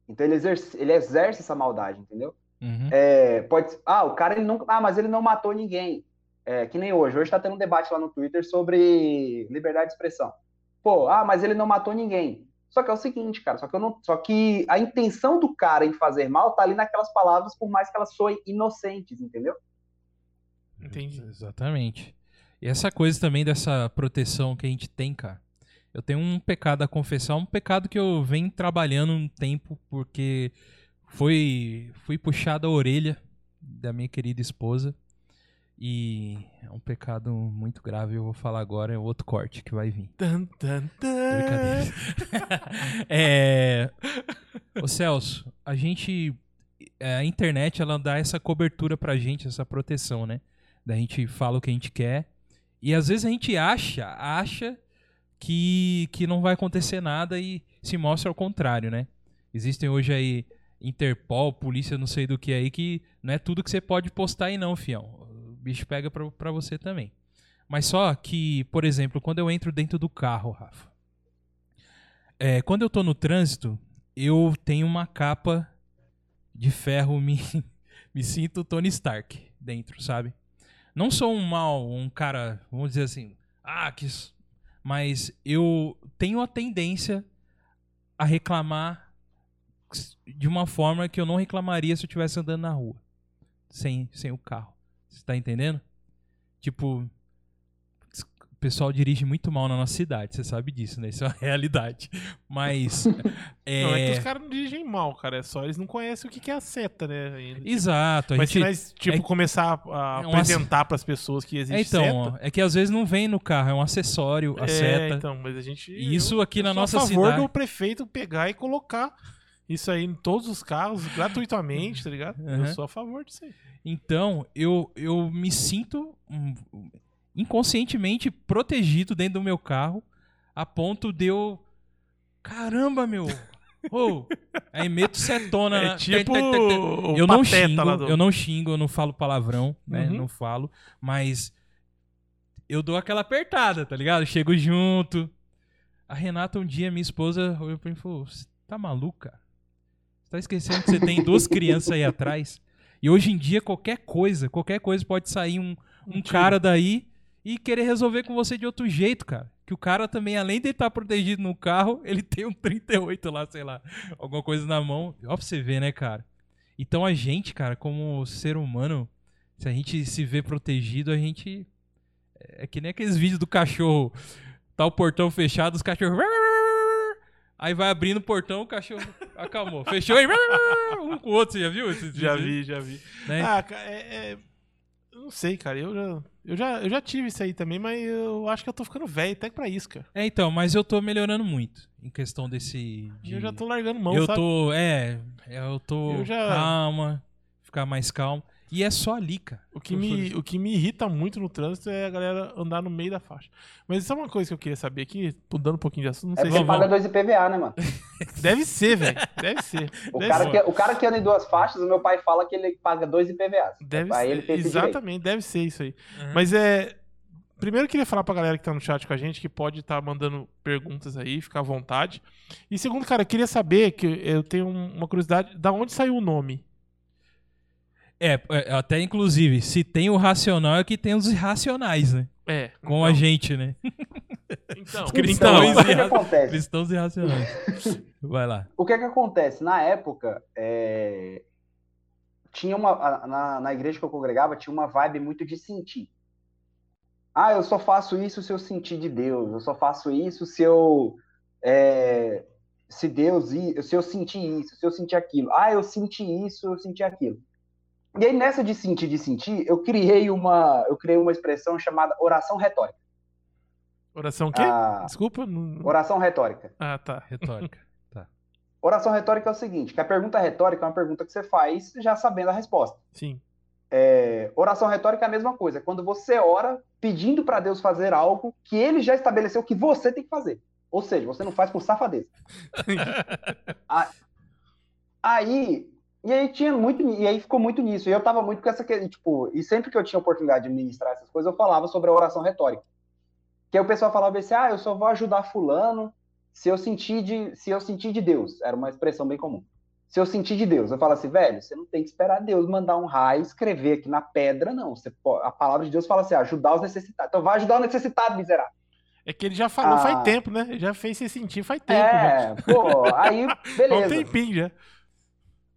Então ele exerce, ele exerce essa maldade, entendeu? Uhum. É, pode ah o cara ele não ah mas ele não matou ninguém é, que nem hoje hoje tá tendo um debate lá no Twitter sobre liberdade de expressão pô ah mas ele não matou ninguém só que é o seguinte cara só que eu não só que a intenção do cara em fazer mal tá ali naquelas palavras por mais que elas soem inocentes entendeu Entendi. Exatamente. E essa coisa também dessa proteção que a gente tem, cara. Eu tenho um pecado a confessar, um pecado que eu venho trabalhando um tempo, porque foi fui puxado a orelha da minha querida esposa. E é um pecado muito grave, eu vou falar agora, é outro corte que vai vir. Tan, tan, tan. Brincadeira. é... Ô Celso, a gente. é, A internet ela dá essa cobertura pra gente, essa proteção, né? Da gente fala o que a gente quer. E às vezes a gente acha, acha que, que não vai acontecer nada e se mostra ao contrário, né? Existem hoje aí Interpol, polícia, não sei do que aí, que não é tudo que você pode postar aí não, fião. O bicho pega pra, pra você também. Mas só que, por exemplo, quando eu entro dentro do carro, Rafa, é, quando eu tô no trânsito, eu tenho uma capa de ferro, me, me sinto Tony Stark dentro, sabe? Não sou um mal, um cara, vamos dizer assim, ah, que. Mas eu tenho a tendência a reclamar de uma forma que eu não reclamaria se eu estivesse andando na rua, sem, sem o carro. Você tá entendendo? Tipo, o pessoal dirige muito mal na nossa cidade, você sabe disso, né? Isso é uma realidade. Mas. é... Não, é que os caras não dirigem mal, cara. É só eles não conhecem o que é a seta, né? ainda. Exato. A Mas se gente... nós, tipo, é- começar a É uma- apresentar pras pessoas que É, existe então, seta... é que às vezes não vem no carro, é um acessório, a é, seta. então, mas a gente... Isso aqui eu na sou nossa a favor cidade- do prefeito pegar e colocar isso aí em todos os carros, gratuitamente, tá ligado? Uhum. Eu sou a favor disso aí. Então, eu, eu me sinto hum, inconscientemente protegido dentro do meu carro, a ponto de eu. Caramba, meu! Ô, aí meto setona. É tipo Eu não xingo, do- eu não xingo, eu não falo palavrão, né? Uhum. Não falo, mas eu dou aquela apertada, tá ligado? Chego junto. A Renata um dia, minha esposa, olhou pra mim e falou: "Você tá maluco, cara? Você tá esquecendo que você tem duas crianças aí atrás? E hoje em dia, qualquer coisa, qualquer coisa pode sair um, um cara daí e querer resolver com você de outro jeito, cara. Que o cara também, além de estar protegido no carro, ele tem um 38 lá, sei lá, alguma coisa na mão. Ó pra você ver, né, cara? Então a gente, cara, como ser humano, se a gente se vê protegido, a gente. É que nem aqueles vídeos do cachorro. Tá o portão fechado, os cachorros. Aí vai abrindo o portão, o cachorro acalmou. Fechou aí. Um com o outro, você já viu? esses Já vi, já vi. Né? Ah, é, é- Eu não sei, cara. Eu já, eu, já, eu já tive isso aí também, mas eu acho que eu tô ficando velho até pra isso, cara. É, então, mas eu tô melhorando muito em questão desse. De- eu já tô largando mão, eu sabe? tô. É, eu tô. Eu já- Calma, ficar mais calmo. E é só ali, cara. O que, me, o que me irrita muito no trânsito é a galera andar no meio da faixa. Mas isso é uma coisa que eu queria saber aqui, mudando um pouquinho de assunto. Não É sei se paga dois IPVA, né, mano? Deve ser, velho. Deve ser. O Deve cara, ser. que, o cara que anda em duas faixas, o meu pai fala que ele paga dois IPVAs. Deve Aí ser. ele tem. Exatamente, deve ser isso aí. Uhum. Mas é. Primeiro eu queria falar pra galera que tá no chat com a gente, que pode estar mandando perguntas aí, ficar à vontade. E segundo, cara, eu queria saber, que eu tenho um- uma curiosidade, da onde saiu o nome? É, é, até inclusive, se tem o racional é que tem os irracionais, né? É. Com então, a gente, né? Então, Os Então, cristãos o que, que acontece? Cristãos irracionais. Vai lá. O que que acontece? Na época, é, tinha uma a- na, na igreja que eu congregava tinha uma vibe muito de sentir. Ah, eu só faço isso se eu sentir de Deus. Eu só faço isso se eu é, se Deus se eu sentir isso, se eu sentir aquilo. Ah, eu senti isso, eu senti aquilo. E aí nessa de sentir, de sentir, eu criei uma eu criei uma expressão chamada oração retórica. oração o quê? Ah, Desculpa. não- oração retórica. Ah, tá. Retórica. Oração retórica é o seguinte, que a pergunta retórica é uma pergunta que você faz já sabendo a resposta. Sim. É, oração retórica é a mesma coisa, é quando você ora pedindo para Deus fazer algo que ele já estabeleceu que você tem que fazer. Ou seja, você não faz por safadeza. Aí, e aí tinha muito, e aí ficou muito nisso. E eu tava muito com essa que- tipo, e sempre que eu tinha oportunidade de ministrar essas coisas, eu falava sobre a oração retórica. Que aí o pessoal falava assim: "Ah, eu só vou ajudar fulano se eu sentir de, se eu sentir de Deus". Era uma expressão bem comum. Se eu sentir de Deus, eu falo assim, velho, você não tem que esperar Deus mandar um raio, escrever aqui na pedra, não. Você a palavra de Deus fala assim, ajudar os necessitados. Então vai ajudar o necessitado, miserável. É que ele já falou Ah. faz tempo, né? Ele já fez você sentir faz tempo. já. É, pô, aí, Há um beleza. tempinho já.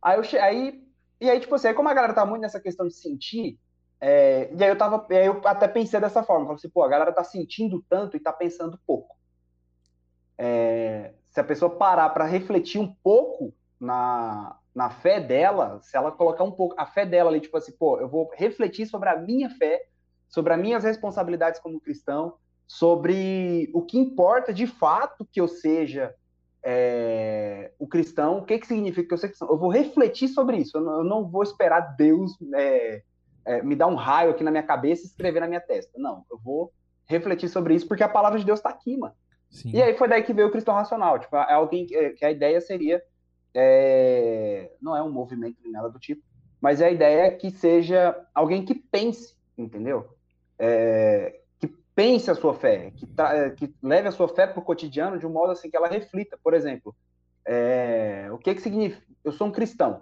Aí eu che... aí e aí tipo assim, aí como a galera tá muito nessa questão de sentir, é, e aí eu tava, aí eu até pensei dessa forma, falei assim, pô, a galera tá sentindo tanto e tá pensando pouco. É, se a pessoa parar para refletir um pouco na, na fé dela, se ela colocar um pouco a fé dela ali, tipo assim, pô, eu vou refletir sobre a minha fé, sobre as minhas responsabilidades como cristão, sobre o que importa de fato que eu seja é, o cristão, o que, que significa que eu ser cristão. Eu vou refletir sobre isso, eu não, eu não vou esperar Deus é, é, me dar um raio aqui na minha cabeça e escrever na minha testa. Não, eu vou refletir sobre isso porque a palavra de Deus está aqui, mano. Sim. E aí foi daí que veio o cristão racional. Tipo, é alguém que, que a ideia seria. é, não é um movimento nem nada do tipo, mas a ideia é que seja alguém que pense, entendeu? É, pense a sua fé, que, tra- que leve a sua fé para o cotidiano de um modo assim que ela reflita. Por exemplo, é, o que, que significa? Eu sou um cristão.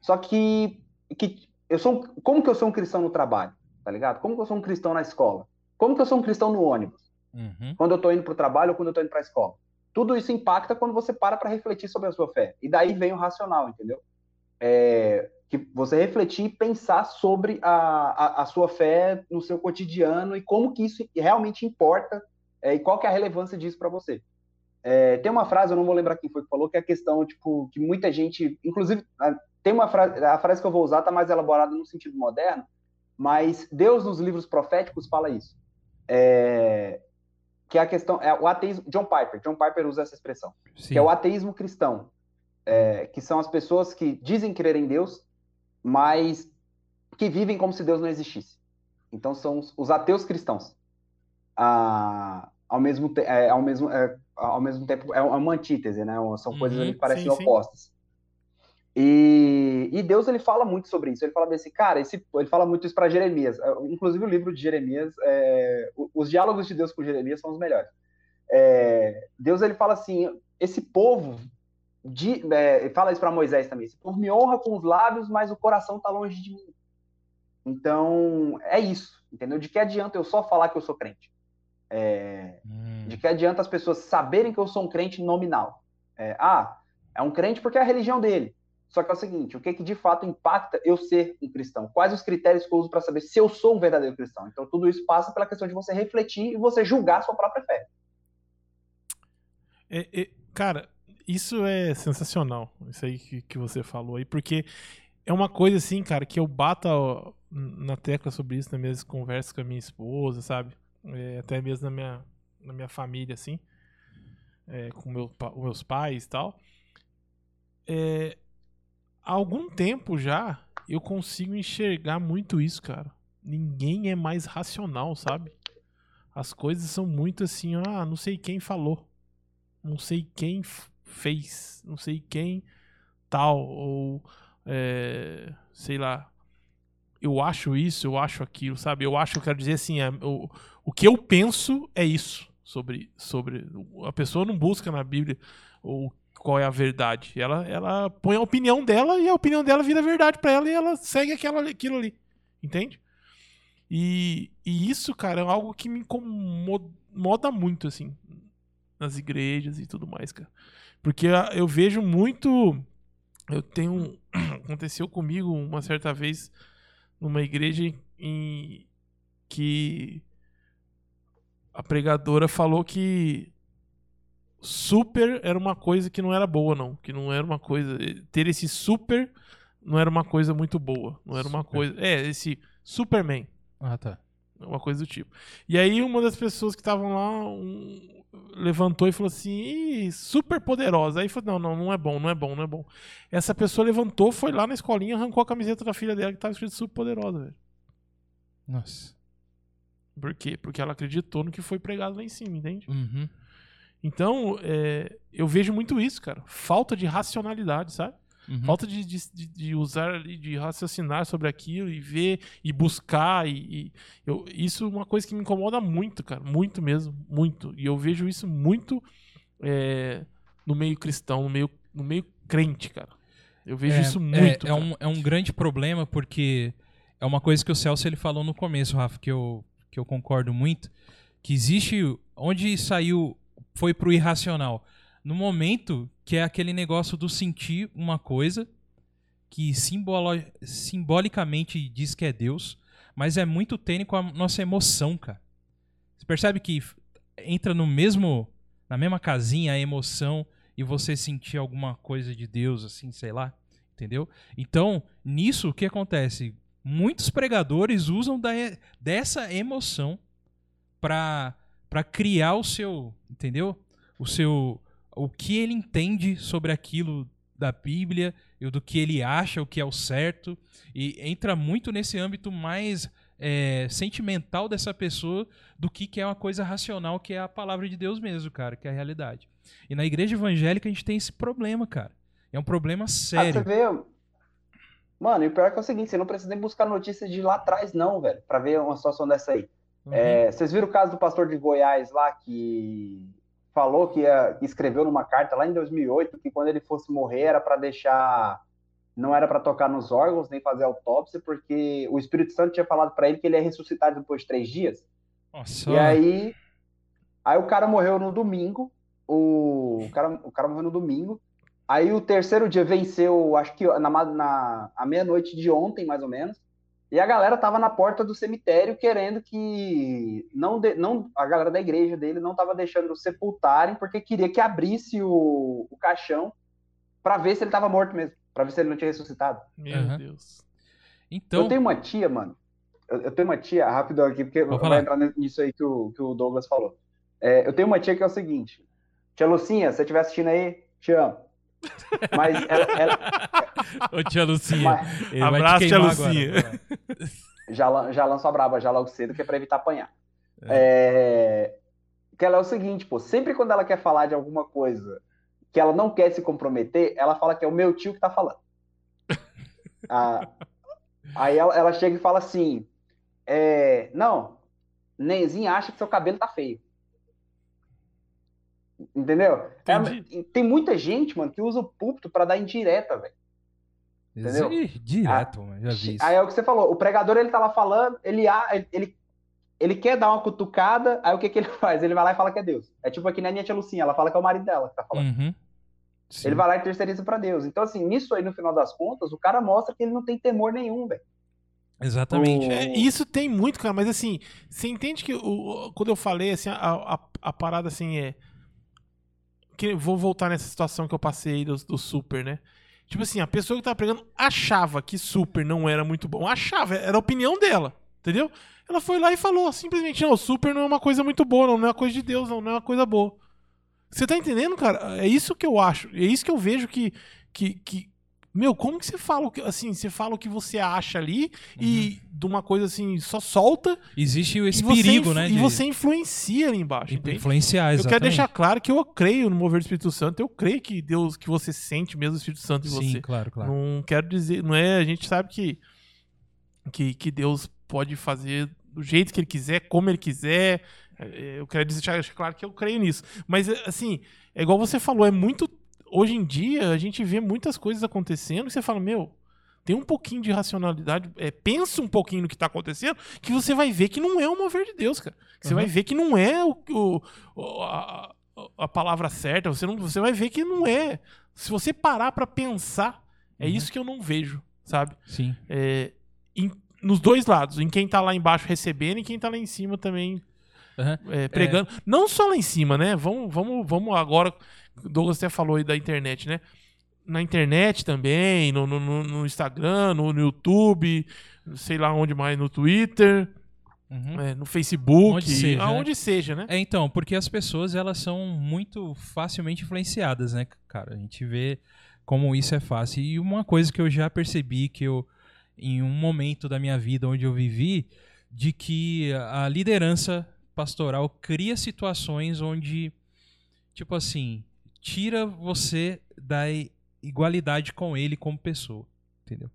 Só que, que eu sou como que eu sou um cristão no trabalho, tá ligado? Como que eu sou um cristão na escola? Como que eu sou um cristão no ônibus? Uhum. quando eu estou indo para o trabalho ou quando eu estou indo para a escola. Tudo isso impacta quando você para para refletir sobre a sua fé. E daí vem o racional, entendeu? É, que você refletir e pensar sobre a, a, a sua fé no seu cotidiano e como que isso realmente importa é, e qual que é a relevância disso para você. É, tem uma frase, eu não vou lembrar quem foi que falou, que é a questão, tipo, que muita gente, inclusive, tem uma frase, a frase que eu vou usar está mais elaborada no sentido moderno, mas Deus nos livros proféticos fala isso. É, que é a questão, é o ateísmo, John Piper, John Piper usa essa expressão, Sim. que é o ateísmo cristão, é, que são as pessoas que dizem crer em Deus, mas que vivem como se Deus não existisse. Então são os, os ateus cristãos. Ah, ao mesmo, te- é, ao mesmo, é, ao mesmo tempo é uma antítese, né? São coisas Uhum, ali que parecem sim, sim. opostas. E, e Deus ele fala muito sobre isso. Ele fala desse cara, esse, ele fala muito isso para Jeremias. É, Inclusive o livro de Jeremias, é, os diálogos de Deus com Jeremias são os melhores. É, Deus ele fala assim: esse povo de, é, fala isso para Moisés também. Esse povo me honra com os lábios, mas o coração está longe de mim. Então é isso, entendeu? De que adianta eu só falar que eu sou crente? É, Hum. de que adianta as pessoas saberem que eu sou um crente nominal? É, ah, é um crente porque é a religião dele. Só que é o seguinte, o que, que de fato impacta eu ser um cristão? Quais os critérios que eu uso para saber se eu sou um verdadeiro cristão? Então tudo isso passa pela questão de você refletir e você julgar a sua própria fé. É, é, cara, isso é sensacional, isso aí que, que você falou aí, porque é uma coisa assim, cara, que eu bato na tecla sobre isso nas minhas conversas com a minha esposa, sabe? É, até mesmo na minha, na minha família, assim, é, com meu, meus pais e tal. É, há algum tempo já eu consigo enxergar muito isso, cara. Ninguém é mais racional, sabe? As coisas são muito assim, ah, não sei quem falou não sei quem fez, não sei quem tal, ou é, sei lá, eu acho isso, eu acho aquilo, sabe? Eu acho, eu quero dizer assim, é, o, o que eu penso é isso sobre, sobre. A pessoa não busca na Bíblia o, qual é a verdade. Ela, ela põe a opinião dela e a opinião dela vira verdade pra ela e ela segue aquela, aquilo ali. Entende? E, e isso, cara, é algo que me incomoda muito, assim, nas igrejas e tudo mais, cara. Porque ah, eu vejo muito. Eu tenho. Aconteceu comigo uma certa vez numa igreja em que a pregadora falou que super era uma coisa que não era boa, não. Que não era uma coisa. Ter esse super não era uma coisa muito boa. Não era uma Super. coisa. É, esse Superman. Ah, tá. Uma coisa do tipo. E aí uma das pessoas que estavam lá um, levantou e falou assim, Ih, super poderosa. Aí falou, não, não, não é bom, não é bom, não é bom. Essa pessoa levantou, foi lá na escolinha, arrancou a camiseta da filha dela que tava escrito super poderosa, velho. Nossa. Por quê? Porque ela acreditou no que foi pregado lá em cima, entende? Uhum. Então, é, eu vejo muito isso, cara. Falta de racionalidade, sabe? Uhum. Falta de, de, de- usar ali, de raciocinar sobre aquilo e ver e buscar. E, e eu, isso é uma coisa que me incomoda muito, cara. Muito mesmo. Muito. E eu vejo isso muito é, no meio cristão, no meio, no meio crente, cara. Eu vejo É, isso é- muito. É, cara. um, é um grande problema porque é uma coisa que o Celso ele falou no começo, Rafa, que eu, que eu concordo muito, que existe onde saiu foi pro irracional. No momento que é aquele negócio do sentir uma coisa que simbolo, simbolicamente diz que é Deus, mas é muito tênue com a nossa emoção, cara. Você percebe que entra no mesmo na mesma casinha a emoção e você sentir alguma coisa de Deus assim, sei lá, entendeu? Então, nisso o que acontece? Muitos pregadores usam da, dessa emoção para para criar o seu, entendeu? O seu o que ele entende sobre aquilo da Bíblia e do que ele acha o que é o certo e entra muito nesse âmbito mais é, sentimental dessa pessoa do que, que é uma coisa racional que é a palavra de Deus mesmo, cara, que é a realidade. E na igreja evangélica a gente tem esse problema, cara. É um problema Ah, sério. você vê. Mano, e o pior é que é o seguinte, você não precisa nem buscar notícias de lá atrás, não, velho, pra ver uma situação dessa aí. Uhum. É, vocês viram o caso do pastor de Goiás lá que falou que, ia- que escreveu numa carta lá em 2008 que quando ele fosse morrer era para deixar não era para tocar nos órgãos nem fazer autópsia porque o Espírito Santo tinha falado para ele que ele ia ressuscitar depois de três dias. Nossa, e aí aí o cara morreu no domingo o, o cara o cara morreu no domingo. Aí o terceiro dia venceu acho que na, na à meia-noite de ontem mais ou menos e a galera tava na porta do cemitério querendo que não, de- não a galera da igreja dele não tava deixando sepultarem porque queria que abrisse o, o caixão para ver se ele tava morto mesmo, para ver se ele não tinha ressuscitado. Meu Aham. Deus. então, Eu tenho uma tia, mano. Eu, eu tenho uma tia, rapidão aqui, porque Pode vai falar. entrar nisso aí que o, que o Douglas falou. É, eu tenho uma tia que é o seguinte: Tia Lucinha, se você estiver assistindo aí, te amo. Mas ela, ela- Ô, tia Lucinha. mas- Abraço, tia Lucinha. agora. já, já lanço a braba já logo cedo, que é pra evitar apanhar. É, que ela é o seguinte, pô, sempre quando ela quer falar de alguma coisa que ela não quer se comprometer, ela fala que é o meu tio que tá falando. ah, aí ela, ela, chega e fala assim, é, não, Nenzinho acha que seu cabelo tá feio. Entendeu? É, tem muita gente, mano, que usa o púlpito para dar indireta, velho. Entendeu? Direto, ah, já vi isso. Aí é o que você falou, o pregador ele tá lá falando, ele, ele, ele quer dar uma cutucada, aí o que, que ele faz? Ele vai lá e fala que é Deus. É tipo aqui na minha tia Lucinha, ela fala que é o marido dela que tá falando. Uhum. Ele vai lá e terceiriza para Deus. Então, assim, nisso aí, no final das contas, o cara mostra que ele não tem temor nenhum, velho. Exatamente. O... É, isso tem muito, cara, mas assim, você entende que o, quando eu falei, assim, a, a, a parada assim é. Que, vou voltar nessa situação que eu passei do, do Super, né? Tipo assim, a pessoa que tava pregando achava que Super não era muito bom. Achava, era a opinião dela, entendeu? Ela foi lá e falou simplesmente: não, Super não é uma coisa muito boa, não, não é uma coisa de Deus, não, não é uma coisa boa. Você tá entendendo, cara? É isso que eu acho. É isso que eu vejo que. que, que meu, como que você fala assim? Você fala o que você acha ali uhum. e de uma coisa assim, só solta. Existe esse perigo, né? De... E você influencia ali embaixo. Influenciar, exatamente. Eu quero deixar claro que eu creio no mover do Espírito Santo. Eu creio que Deus, que você sente mesmo o Espírito Santo em Sim, você. claro, claro. Não quero dizer, não é. A gente sabe que, que, que Deus pode fazer do jeito que ele quiser, como ele quiser. É, eu quero deixar claro que eu creio nisso. Mas, assim, é igual você falou, é muito. Hoje em dia, a gente vê muitas coisas acontecendo e você fala, meu, tem um pouquinho de racionalidade, é, pensa um pouquinho no que está acontecendo, que você vai ver que não é o mover de Deus, cara. Você uhum. vai ver que não é o, o a, a, palavra certa, você, não, você vai ver que não é. Se você parar para pensar, é uhum. isso que eu não vejo, sabe? Sim. É, em, nos dois lados, em quem tá lá embaixo recebendo e quem tá lá em cima também uhum. é, pregando. É... Não só lá em cima, né? Vamos, vamos, vamos agora. Douglas até falou aí da internet, né? Na internet também, no, no, no Instagram, no, no, YouTube, sei lá onde mais, no Twitter. Uhum. É, no Facebook, onde seja, aonde né? seja, né? É, então, porque as pessoas elas são muito facilmente influenciadas, né, cara? A gente vê como isso é fácil. E uma coisa que eu já percebi que eu em um momento da minha vida onde eu vivi, de que a liderança pastoral cria situações onde, tipo assim, tira você da igualdade com ele como pessoa, entendeu?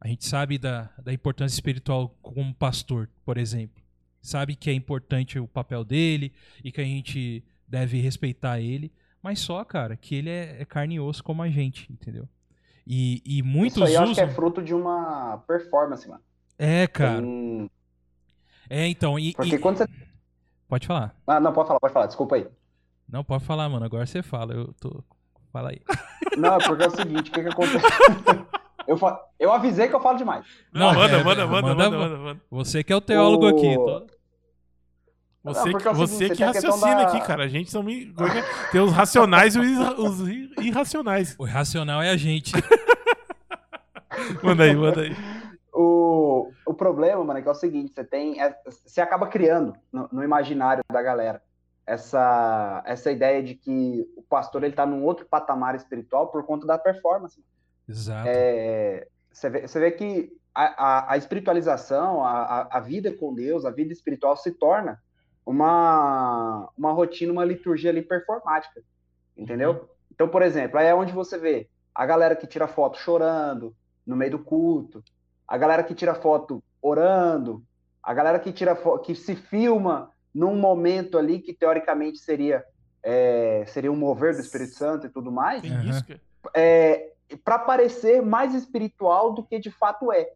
A gente sabe da, da importância espiritual como pastor, por exemplo. Sabe que é importante o papel dele e que a gente deve respeitar ele, mas só, cara, que ele é, é carne e osso como a gente, entendeu? E, e muitos Isso aí eu acho que é fruto de uma performance, mano. É, cara. Tem... É, então. E, Porque e... quando você. Pode falar. Ah, não, pode falar, pode falar, desculpa aí. Não, pode falar, mano. Agora você fala. Eu tô. Fala aí. Não, porque é o seguinte, o que que acontece? eu, fa... eu avisei que eu falo demais. Não, manda, é, manda, manda, manda, manda, manda, Você que é o teólogo o... aqui. Tô... Você, não, que, é você que raciocina da... aqui, cara. A gente são. Tem os racionais e os irracionais. O irracional é a gente. manda aí, manda aí. O, o problema, mano, é que é o seguinte: você tem. É, você acaba criando no, no, imaginário da galera essa, essa ideia de que o pastor ele tá num outro patamar espiritual por conta da performance. Exato. É, você, vê, você vê que a, a, a espiritualização, a, a vida com Deus, a vida espiritual se torna uma, uma rotina, uma liturgia ali performática, entendeu? Uhum. Então, por exemplo, aí é onde você vê a galera que tira foto chorando no meio do culto, a galera que tira foto orando, a galera que tira que se filma num momento ali que teoricamente seria é, seria um mover do Espírito Santo e tudo mais, uhum. é, para parecer mais espiritual do que de fato é.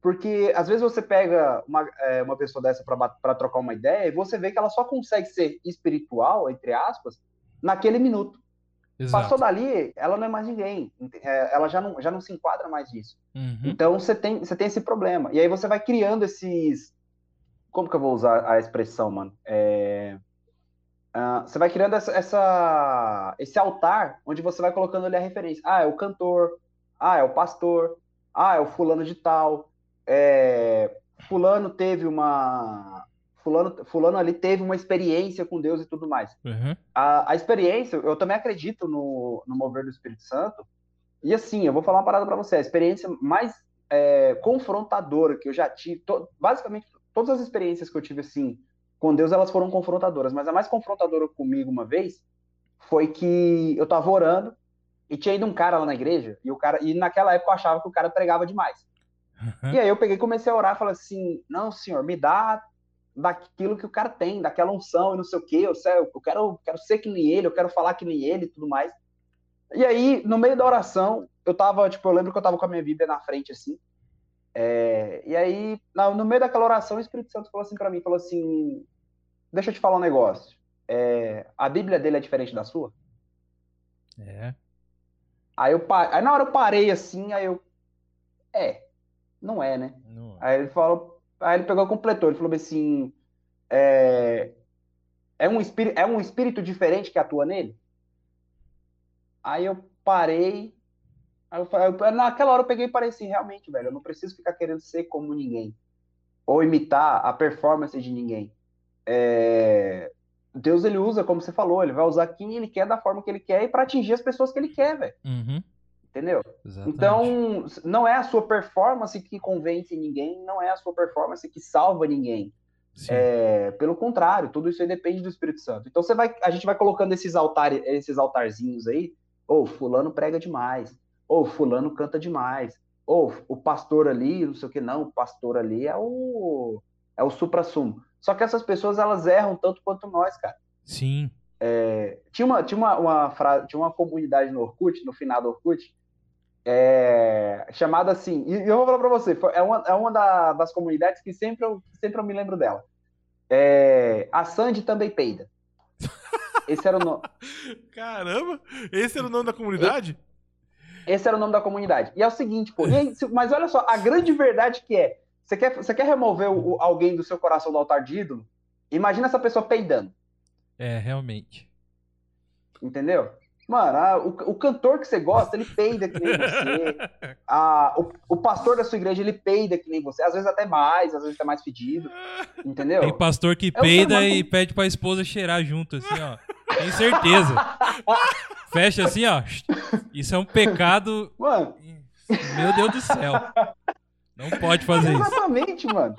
Porque às vezes você pega uma, é, uma pessoa dessa para trocar uma ideia e você vê que ela só consegue ser espiritual, entre aspas, naquele minuto. Exato. Passou dali, ela não é mais ninguém. É, ela já não, já não se enquadra mais nisso. Uhum. Então você tem, você tem esse problema. E aí você vai criando esses. Como que eu vou usar a expressão, mano? É... Uh, você vai criando essa, essa, esse altar onde você vai colocando ali a referência. Ah, é o cantor. Ah, é o pastor. Ah, é o fulano de tal é, fulano teve uma fulano, fulano ali teve uma experiência com Deus e tudo mais. Uhum. A, a, experiência, eu também acredito no, no mover do Espírito Santo. E assim, eu vou falar uma parada para você. A experiência mais é, confrontadora que eu já tive, to, basicamente todas as experiências que eu tive assim com Deus elas foram confrontadoras, mas a mais confrontadora comigo uma vez foi que eu tava orando e tinha ido um cara lá na igreja e o cara e naquela época eu achava que o cara pregava demais. E aí eu peguei comecei a orar, falei assim: "Não, senhor, me dá daquilo que o cara tem, daquela unção e não sei o quê, eu, eu quero quero ser que nem ele, eu quero falar que nem ele e tudo mais". E aí, no meio da oração, eu tava, tipo, eu lembro que eu tava com a minha Bíblia na frente assim. É, e aí, no meio daquela oração, o Espírito Santo falou assim para mim, falou assim: "Deixa eu te falar um negócio. É, a Bíblia dele é diferente da sua?" É. Aí eu aí na hora eu parei assim, aí eu é, não é, né? Não. Aí ele falou, aí ele pegou e completou, ele falou assim, é, é um espírito, é um espírito diferente que atua nele? Aí eu parei, aí eu, eu, naquela hora eu peguei e parei assim, realmente, velho, eu não preciso ficar querendo ser como ninguém ou imitar a performance de ninguém. É, Deus ele usa, como você falou, ele vai usar quem ele quer da forma que ele quer e para atingir as pessoas que ele quer, velho. Uhum. Entendeu? Exatamente. Então, não é a sua performance que convence ninguém, não é a sua performance que salva ninguém. É, pelo contrário, tudo isso aí depende do Espírito Santo. Então você vai, a gente vai colocando esses altares, esses altarzinhos aí, ou oh, fulano prega demais, ou fulano canta demais, ou o pastor ali, não sei o que não, o pastor ali é o é o supra-sumo. Só que essas pessoas elas erram tanto quanto nós, cara. Sim. É, tinha uma, tinha uma, uma frase, tinha uma comunidade no Orkut, no final do Orkut, é, chamada assim, e eu vou falar para você, é uma, é uma da, das comunidades que sempre eu, sempre eu me lembro dela. É, a Sandy também peida. Esse era o nome. Caramba! Esse era o nome da comunidade? Esse era o nome da comunidade. E é o seguinte, pô, aí, mas olha só, a grande verdade que é, você quer, você quer remover o, alguém do seu coração do altar de ídolo? Imagina essa pessoa peidando. É, realmente. Entendeu? Mano, a, o, o, cantor que você gosta, ele peida que nem você. A, o, o, pastor da sua igreja, ele peida que nem você. Às vezes até mais, às vezes até mais pedido. Entendeu? Tem pastor que é peida e como... pede pra esposa cheirar junto, assim, ó. Tem certeza. Fecha assim, ó. Isso é um pecado. Mano. Meu Deus do céu. Não pode fazer Exatamente, isso. Exatamente, mano.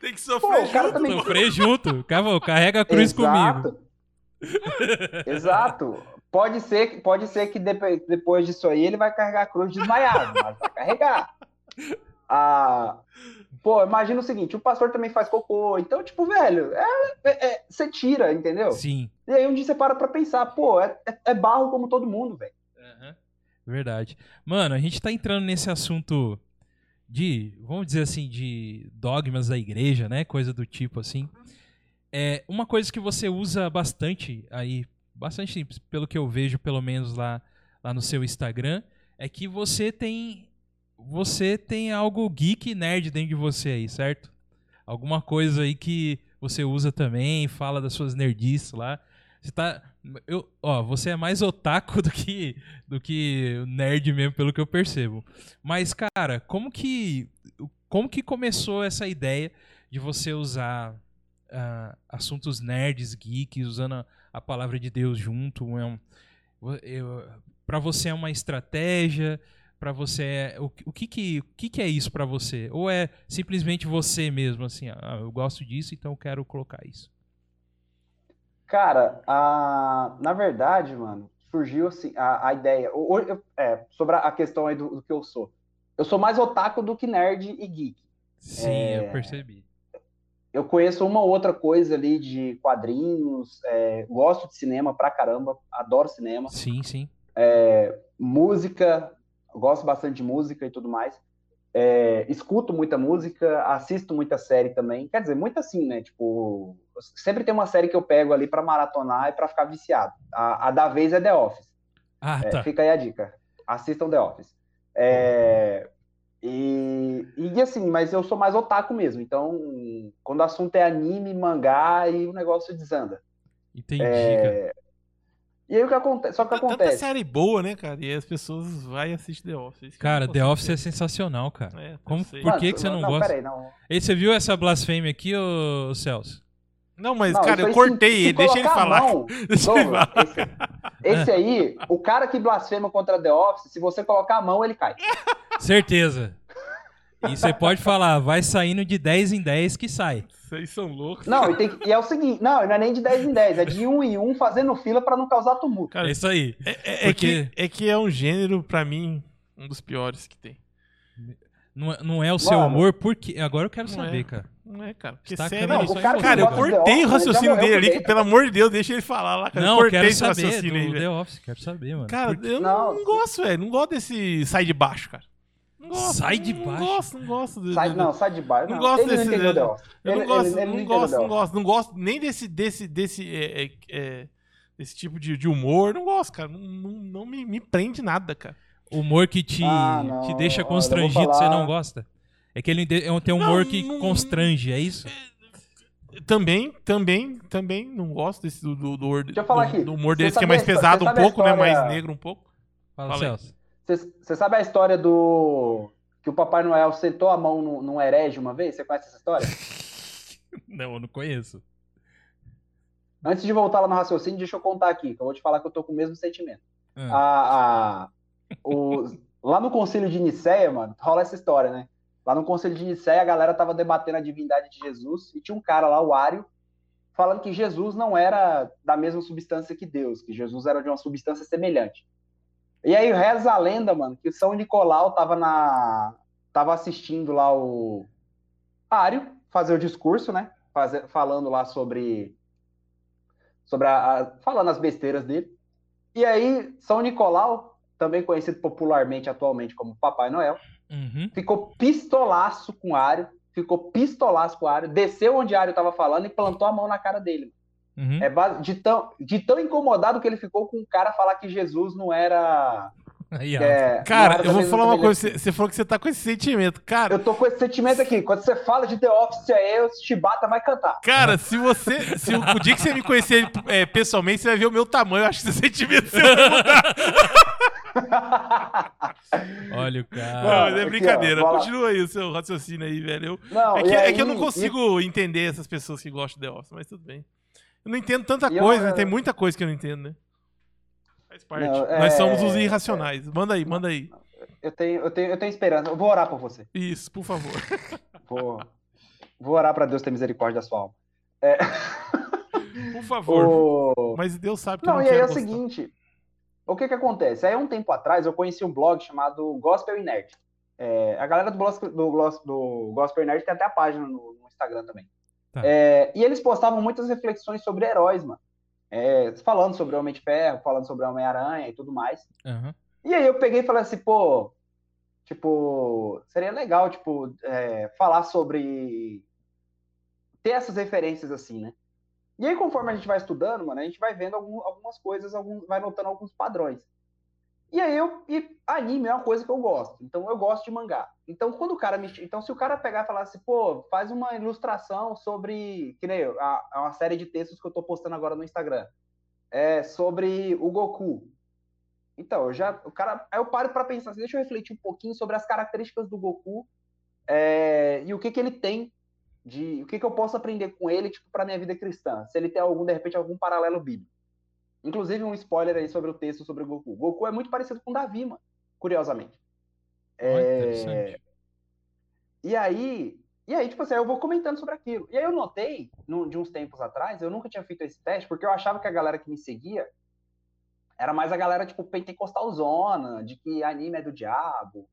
Tem que sofrer Pô, junto. Também... Sofrer junto. Carrega a cruz Exato. comigo. Exato. Pode ser, pode ser que depois disso aí ele vai carregar a cruz desmaiado, mas vai carregar. Ah, pô, imagina o seguinte: o pastor também faz cocô. Então, tipo, velho, é, é, é, você tira, entendeu? Sim. E aí um dia você para pra pensar, pô, é, é, é barro como todo mundo, velho. Uhum. Verdade. Mano, a gente tá entrando nesse assunto de, vamos dizer assim, de dogmas da igreja, né? Coisa do tipo assim. É, uma coisa que você usa bastante aí, bastante simples, pelo que eu vejo, pelo menos lá, lá no seu Instagram, é que você tem você tem algo geek nerd dentro de você aí, certo? Alguma coisa aí que você usa também, fala das suas nerdices lá. Você tá. Eu, ó, você é mais otaku do que, do que nerd mesmo, pelo que eu percebo. Mas, cara, como que. Como que começou essa ideia de você usar uh, assuntos nerds, geeks, usando a, palavra de Deus junto? É um, para você é uma estratégia? Para você é, o, o, que, que, o que, que é isso para você? Ou é simplesmente você mesmo, assim, ah, eu gosto disso, então eu quero colocar isso? Cara, a, na verdade, mano, surgiu assim a, a ideia. é, sobre a questão aí do, do, que eu sou. Eu sou mais otaku do que nerd e geek. Sim, é, eu percebi. Eu conheço uma outra coisa ali de quadrinhos, é, gosto de cinema pra caramba, adoro cinema. Sim, sim. É, música, gosto bastante de música e tudo mais. É, escuto muita música, assisto muita série também. Quer dizer, muito assim, né? Tipo, sempre tem uma série que eu pego ali para maratonar e para ficar viciado. A, a, da vez é The Office. Ah, é, tá. fica aí a dica. Assistam The Office. É, e, e assim, mas eu sou mais otaku mesmo. Então, quando o assunto é anime, mangá, e o negócio desanda. Entendi, é, e aí o que acontece? Só que Tanta acontece. série boa, né, cara? E as pessoas vão assistir The Office. Cara, The Office é sensacional, cara. É, Como, por Mano, que, que você não, não gosta? Peraí, não. E você viu essa blasfêmia aqui, ô Celso? Não, mas, não, cara, eu cortei ele, deixa ele falar. Mão, deixa ele falar. Esse, esse, aí, o cara que blasfema contra The Office, se você colocar a mão, ele cai. Certeza. E você pode falar, vai saindo de 10 em 10 que sai. Vocês são loucos. Não, e, tem que- e é o seguinte, não, não é nem de 10 em 10, é de 1 em 1 fazendo fila pra não causar tumulto. Cara, É isso aí. É, é- é que, é que é um gênero, pra mim, um dos piores que tem. Não, é- não é o seu Mano. humor, porque. Agora eu quero Não saber, é. cara. Não é, cara. Porque Está sério, Não, o cara que cara, eu cortei o raciocínio dele ali, que pelo amor de Deus, deixa ele falar lá, cara. eu Não, cortei quero esse saber raciocínio aí, velho. The Office, quero saber, mano. Cara, Porque- eu não, Não, não gosto, velho. Não gosto desse sai de baixo, cara. Não gosto. Sai de não, baixo? Não gosto, não gosto. do- Sai, do- não, sai de baixo. Não Não, gosto ele desse- não. Eu não Ele- gosto, ele- ele não entendeu gosto, não gosto. Não gosto nem desse, desse, desse, é, é, é, desse tipo de, de humor. Não gosto, cara. Não, não, não me, me prende nada, cara. Humor que te, Ah, não, te deixa eu constrangido, você falar- não gosta? É que ele é um- tem um humor Não, que não- constrange, é isso? Também, também, também não gosto desse do, do, do, Deixa eu falar do- aqui. do humor deles que é mais pesado um pouco, né? história- Mais negro um pouco. Fala, Fala. Celso. Você sabe a história do. Que o Papai Noel sentou a mão num, num herege uma vez? Você conhece essa história? Não, eu não conheço. Antes de voltar lá no raciocínio, deixa eu contar aqui, que eu vou te falar que eu tô com o mesmo sentimento. Ah, A, a- o- lá no Concílio de Nicéia, mano, rola essa história, né? Lá no Concílio de Nicéia, a galera tava debatendo a divindade de Jesus e tinha um cara lá, o Ário, falando que Jesus não era da mesma substância que Deus, que Jesus era de uma substância semelhante. E aí reza a lenda, mano, que São Nicolau tava na tava assistindo lá o Ário fazer o discurso, né? Fazer, falando lá sobre sobre a- falando as besteiras dele. E aí São Nicolau, também conhecido popularmente atualmente como Papai Noel, uhum. ficou pistolaço com o Ário, ficou pistolaço com o Ário, desceu onde o Ário tava falando e plantou a mão na cara dele. Uhum. É de tão, de tão incomodado que ele ficou com o cara falar que Jesus não era. Aí, é, não Cara, eu vou falar uma coisa. Você, você falou que você tá com esse sentimento. Cara, Eu tô com esse sentimento aqui. Quando você fala de The Office aí, o Chibata vai cantar. cara, se você. Se o, o dia que você me conhecer é, pessoalmente, você vai ver o meu tamanho. Eu acho que esse sentimento seu vai mudar. Olha o Não, cara. mas é aqui, brincadeira. ó. Continua aí o seu raciocínio aí, velho. Eu- Não, é, que, e é aí- que eu não consigo entender essas pessoas que gostam de The Office, mas tudo bem. Eu não entendo tanta E eu- coisa, né? Tem muita coisa que eu não entendo, né? Faz parte. Não, Nós é- somos os irracionais. Manda aí, manda aí. Eu tenho, eu, tenho, eu tenho esperança. Eu vou orar por você. Isso, por favor. Vou, vou orar pra Deus ter misericórdia da sua alma. Por favor. O... Mas Deus sabe que eu Não, não e aí é o seguinte. O que que acontece? Aí, um tempo atrás, eu conheci um blog chamado Gospel e Nerd. É, a galera do, Glos- do, do Gospel Nerd tem até a página no, no Instagram também. Tá. É, e eles postavam muitas reflexões sobre heróis, mano. É, falando sobre Homem de Ferro, falando sobre Homem-Aranha e tudo mais. Aham. E aí eu peguei e falei assim, pô, tipo, seria legal, tipo, é, falar sobre ter essas referências assim, né? E aí, conforme a gente vai estudando, mano, a gente vai vendo algum- algumas coisas, algum, vai notando alguns padrões. E aí eu. E anime é uma coisa que eu gosto. Então eu gosto de mangá. Então, quando o cara me. Então, se o cara pegar e falar assim, pô, faz uma ilustração sobre. Que nem eu, a, a uma série de textos que eu tô postando agora no Instagram. É sobre o Goku. Então, eu já. O cara. Aí eu paro pra pensar assim, deixa eu refletir um pouquinho sobre as características do Goku é, e o que, que ele tem de. O que, que eu posso aprender com ele, tipo, pra minha vida cristã. Se ele tem algum, de repente, algum paralelo bíblico. Inclusive, um spoiler aí sobre o texto sobre o Goku. Goku é muito parecido com Davi, mano. Curiosamente. É, interessante. E aí, e aí, tipo assim, eu vou comentando sobre aquilo. E aí eu notei, de uns tempos atrás, eu nunca tinha feito esse teste, porque eu achava que a galera que me seguia era mais a galera, tipo, pentecostalzona, de que anime é do diabo,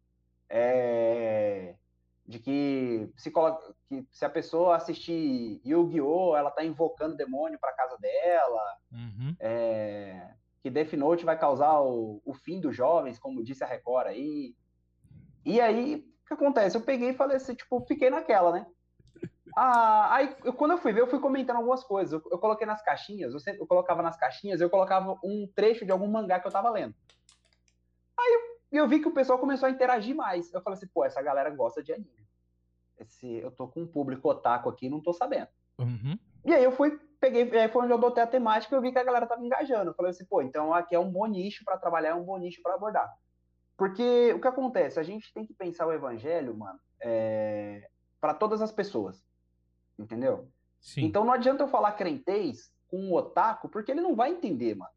é, de que se, colo- que se a pessoa assistir Yu-Gi-Oh!, ela tá invocando demônio pra casa dela, Uhum. é, que Death Note vai causar o, o fim dos jovens, como disse a Record aí. E aí, o que acontece? Eu peguei e falei assim, tipo, fiquei naquela, né? Ah, aí, eu- quando eu fui ver, eu fui comentando algumas coisas. Eu, eu coloquei nas caixinhas, eu, sempre, eu colocava nas caixinhas, eu colocava um trecho de algum mangá que eu tava lendo. Aí eu, eu vi que o pessoal começou a interagir mais. Eu falei assim, pô, essa galera gosta de anime. Esse, eu tô com um público otaku aqui e não tô sabendo. Uhum. E aí eu fui, peguei, e aí foi onde eu adotei a temática e eu vi que a galera tava engajando. Eu falei assim, pô, então aqui é um bom nicho para trabalhar, é um bom nicho para abordar. Porque o que acontece? A gente tem que pensar o evangelho, mano, é, para todas as pessoas. Entendeu? Sim. Então não adianta eu falar crentez com um otaku, porque ele não vai entender, mano.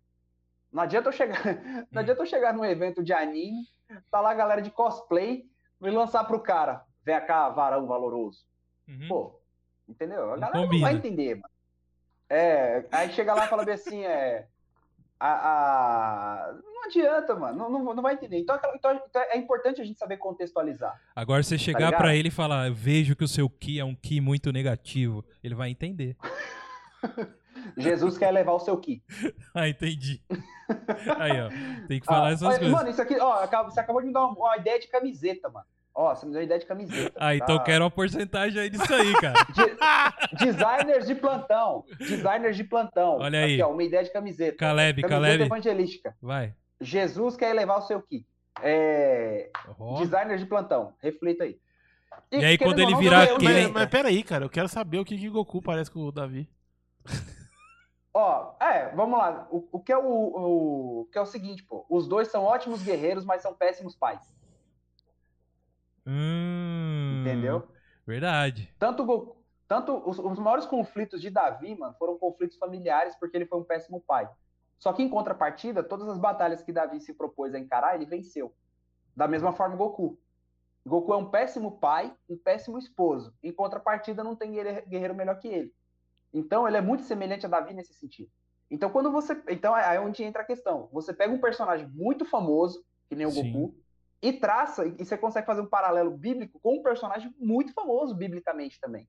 Não adianta eu chegar, não adianta eu chegar num evento de anime, tá lá a galera de cosplay, e lançar pro cara, vem cá, varão valoroso. Uhum. Pô, Entendeu? A Não galera não combina. vai entender, mano. É, aí chega lá e fala bem assim, é. A, a- não adianta, mano. Não, não, não vai entender. Então, então, então é importante a gente saber contextualizar. Agora você chegar Tá pra ele e falar, "Eu vejo que o seu ki é um ki muito negativo, ele vai entender. Jesus quer levar o seu ki. Ah, entendi. Aí, ó. Tem que falar Ah, essas olha, coisas. Mano, isso aqui, ó, você acabou de me dar uma, uma ideia de camiseta, mano. Ó, você me deu uma ideia de camiseta. Ah, então eu tá? quero uma porcentagem aí disso aí, cara. De- designers de plantão. Designers de plantão. Olha aí. Aqui, ó, uma ideia de camiseta. Caleb, camiseta Caleb. evangelística. Vai. Jesus quer levar o seu ki. É. Designers de plantão. Reflita aí. E aí, querendo quando ele virar eu- eu- quem? Mas, eu- mas peraí, cara, eu quero saber o que, que Goku parece com o Davi. Ó, é, vamos lá. O, o que é o, o, o que é o seguinte, pô. Os dois são ótimos guerreiros, mas são péssimos pais. Hum, Entendeu? Verdade. Tanto, Goku- tanto os, os maiores conflitos de Davi, mano, foram conflitos familiares porque ele foi um péssimo pai. Só que em contrapartida, todas as batalhas que Davi se propôs a encarar, ele venceu. Da mesma forma, Goku. Goku é um péssimo pai, um péssimo esposo. Em contrapartida, não tem guerre- guerreiro melhor que ele. Então, ele é muito semelhante a Davi nesse sentido. Então, quando você. Então, é onde entra a questão. Você pega um personagem muito famoso, que nem o Sim. Goku, e traça, e você consegue fazer um paralelo bíblico com um personagem muito famoso biblicamente também.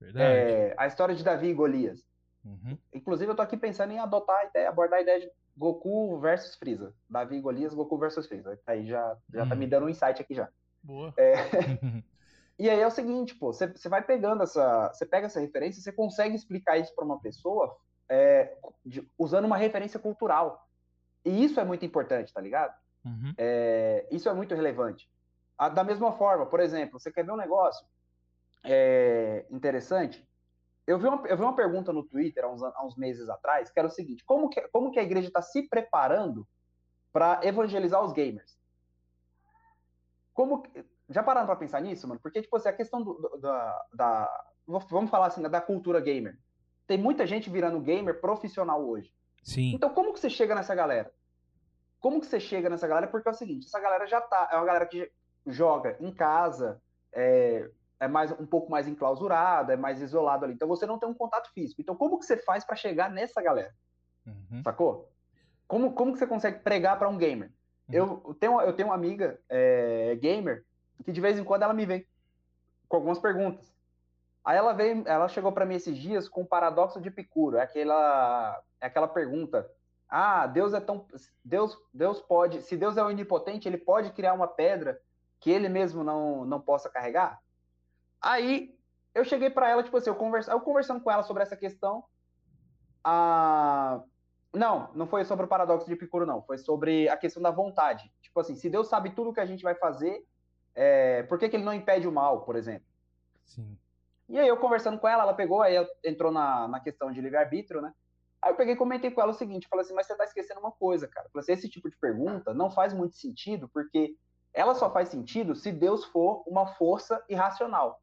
Verdade. É, a história de Davi e Golias. Uhum. Inclusive, eu tô aqui pensando em adotar a ideia, abordar a ideia de Goku versus Freeza. Davi e Golias, Goku versus Freeza. Aí já, já tá Hum. me dando um insight aqui já. Boa. E aí é o seguinte, pô, você vai pegando essa. Você pega essa referência, você consegue explicar isso para uma pessoa é, de- usando uma referência cultural. E isso é muito importante, tá ligado? Uhum. É, isso é muito relevante. Ah, Da mesma forma, por exemplo, você quer ver um negócio é, interessante? Eu vi, uma, eu vi uma pergunta no Twitter há uns, há uns meses atrás, que era o seguinte: como que, como que a igreja está se preparando para evangelizar os gamers? Como que- já pararam para pensar nisso, mano? Porque, tipo assim, a questão do- do- da, da- Vamos falar assim, da cultura gamer. Tem muita gente virando gamer profissional hoje. Sim. Então, como que você chega nessa galera? Como que você chega nessa galera? Porque é o seguinte, essa galera já tá, é uma galera que joga em casa, é, é mais um pouco mais enclausurada, é mais isolado ali. Então você não tem um contato físico. Então, como que você faz para chegar nessa galera? Uhum. Sacou? Como, como que você consegue pregar para um gamer? Eu tenho, eu tenho uma amiga é, gamer que de vez em quando ela me vem com algumas perguntas. Aí ela veio, ela chegou para mim esses dias com o paradoxo de Epicuro, é aquela, é aquela pergunta: Ah, Deus é tão, Deus, Deus pode, se Deus é onipotente, ele pode criar uma pedra que ele mesmo não, não possa carregar? Aí eu cheguei para ela, tipo assim, eu, conversa, eu conversando com ela sobre essa questão, a não, não foi sobre o paradoxo de Epicuro, não. Foi sobre a questão da vontade. Tipo assim, se Deus sabe tudo que a gente vai fazer, é, por que, que ele não impede o mal, por exemplo? Sim. E aí eu conversando com ela, ela pegou, aí entrou na, na questão de livre-arbítrio, né? Aí eu peguei e comentei com ela o seguinte, falei assim, mas você tá esquecendo uma coisa, cara. Falei assim, esse tipo de pergunta não faz muito sentido, porque ela só faz sentido se Deus for uma força irracional.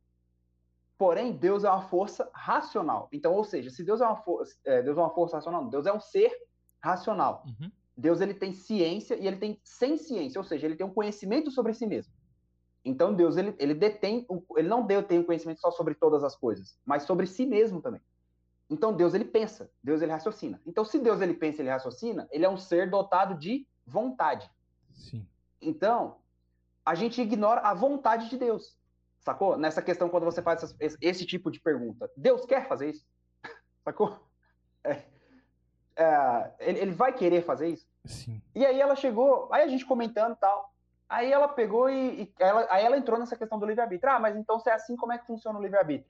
Porém, Deus é uma força racional. Então, ou seja, se Deus é uma, força, é, Deus é uma força racional, Deus é um ser racional. Uhum. Deus ele tem ciência e ele tem sem ciência, ou seja, ele tem um conhecimento sobre si mesmo. Então Deus ele, ele detém, ele não detém o conhecimento só sobre todas as coisas, mas sobre si mesmo também. Então Deus ele pensa, Deus ele raciocina. Então se Deus ele pensa, ele raciocina, ele é um ser dotado de vontade. Sim. Então a gente ignora a vontade de Deus, sacou? Nessa questão quando você faz essas- esse, esse tipo de pergunta, Deus quer fazer isso, sacou? É, é, ele, ele vai querer fazer isso? Sim. E aí ela chegou, aí a gente comentando tal. Aí ela pegou e, e ela, aí ela entrou nessa questão do livre-arbítrio. Ah, mas então se é assim, como é que funciona o livre-arbítrio?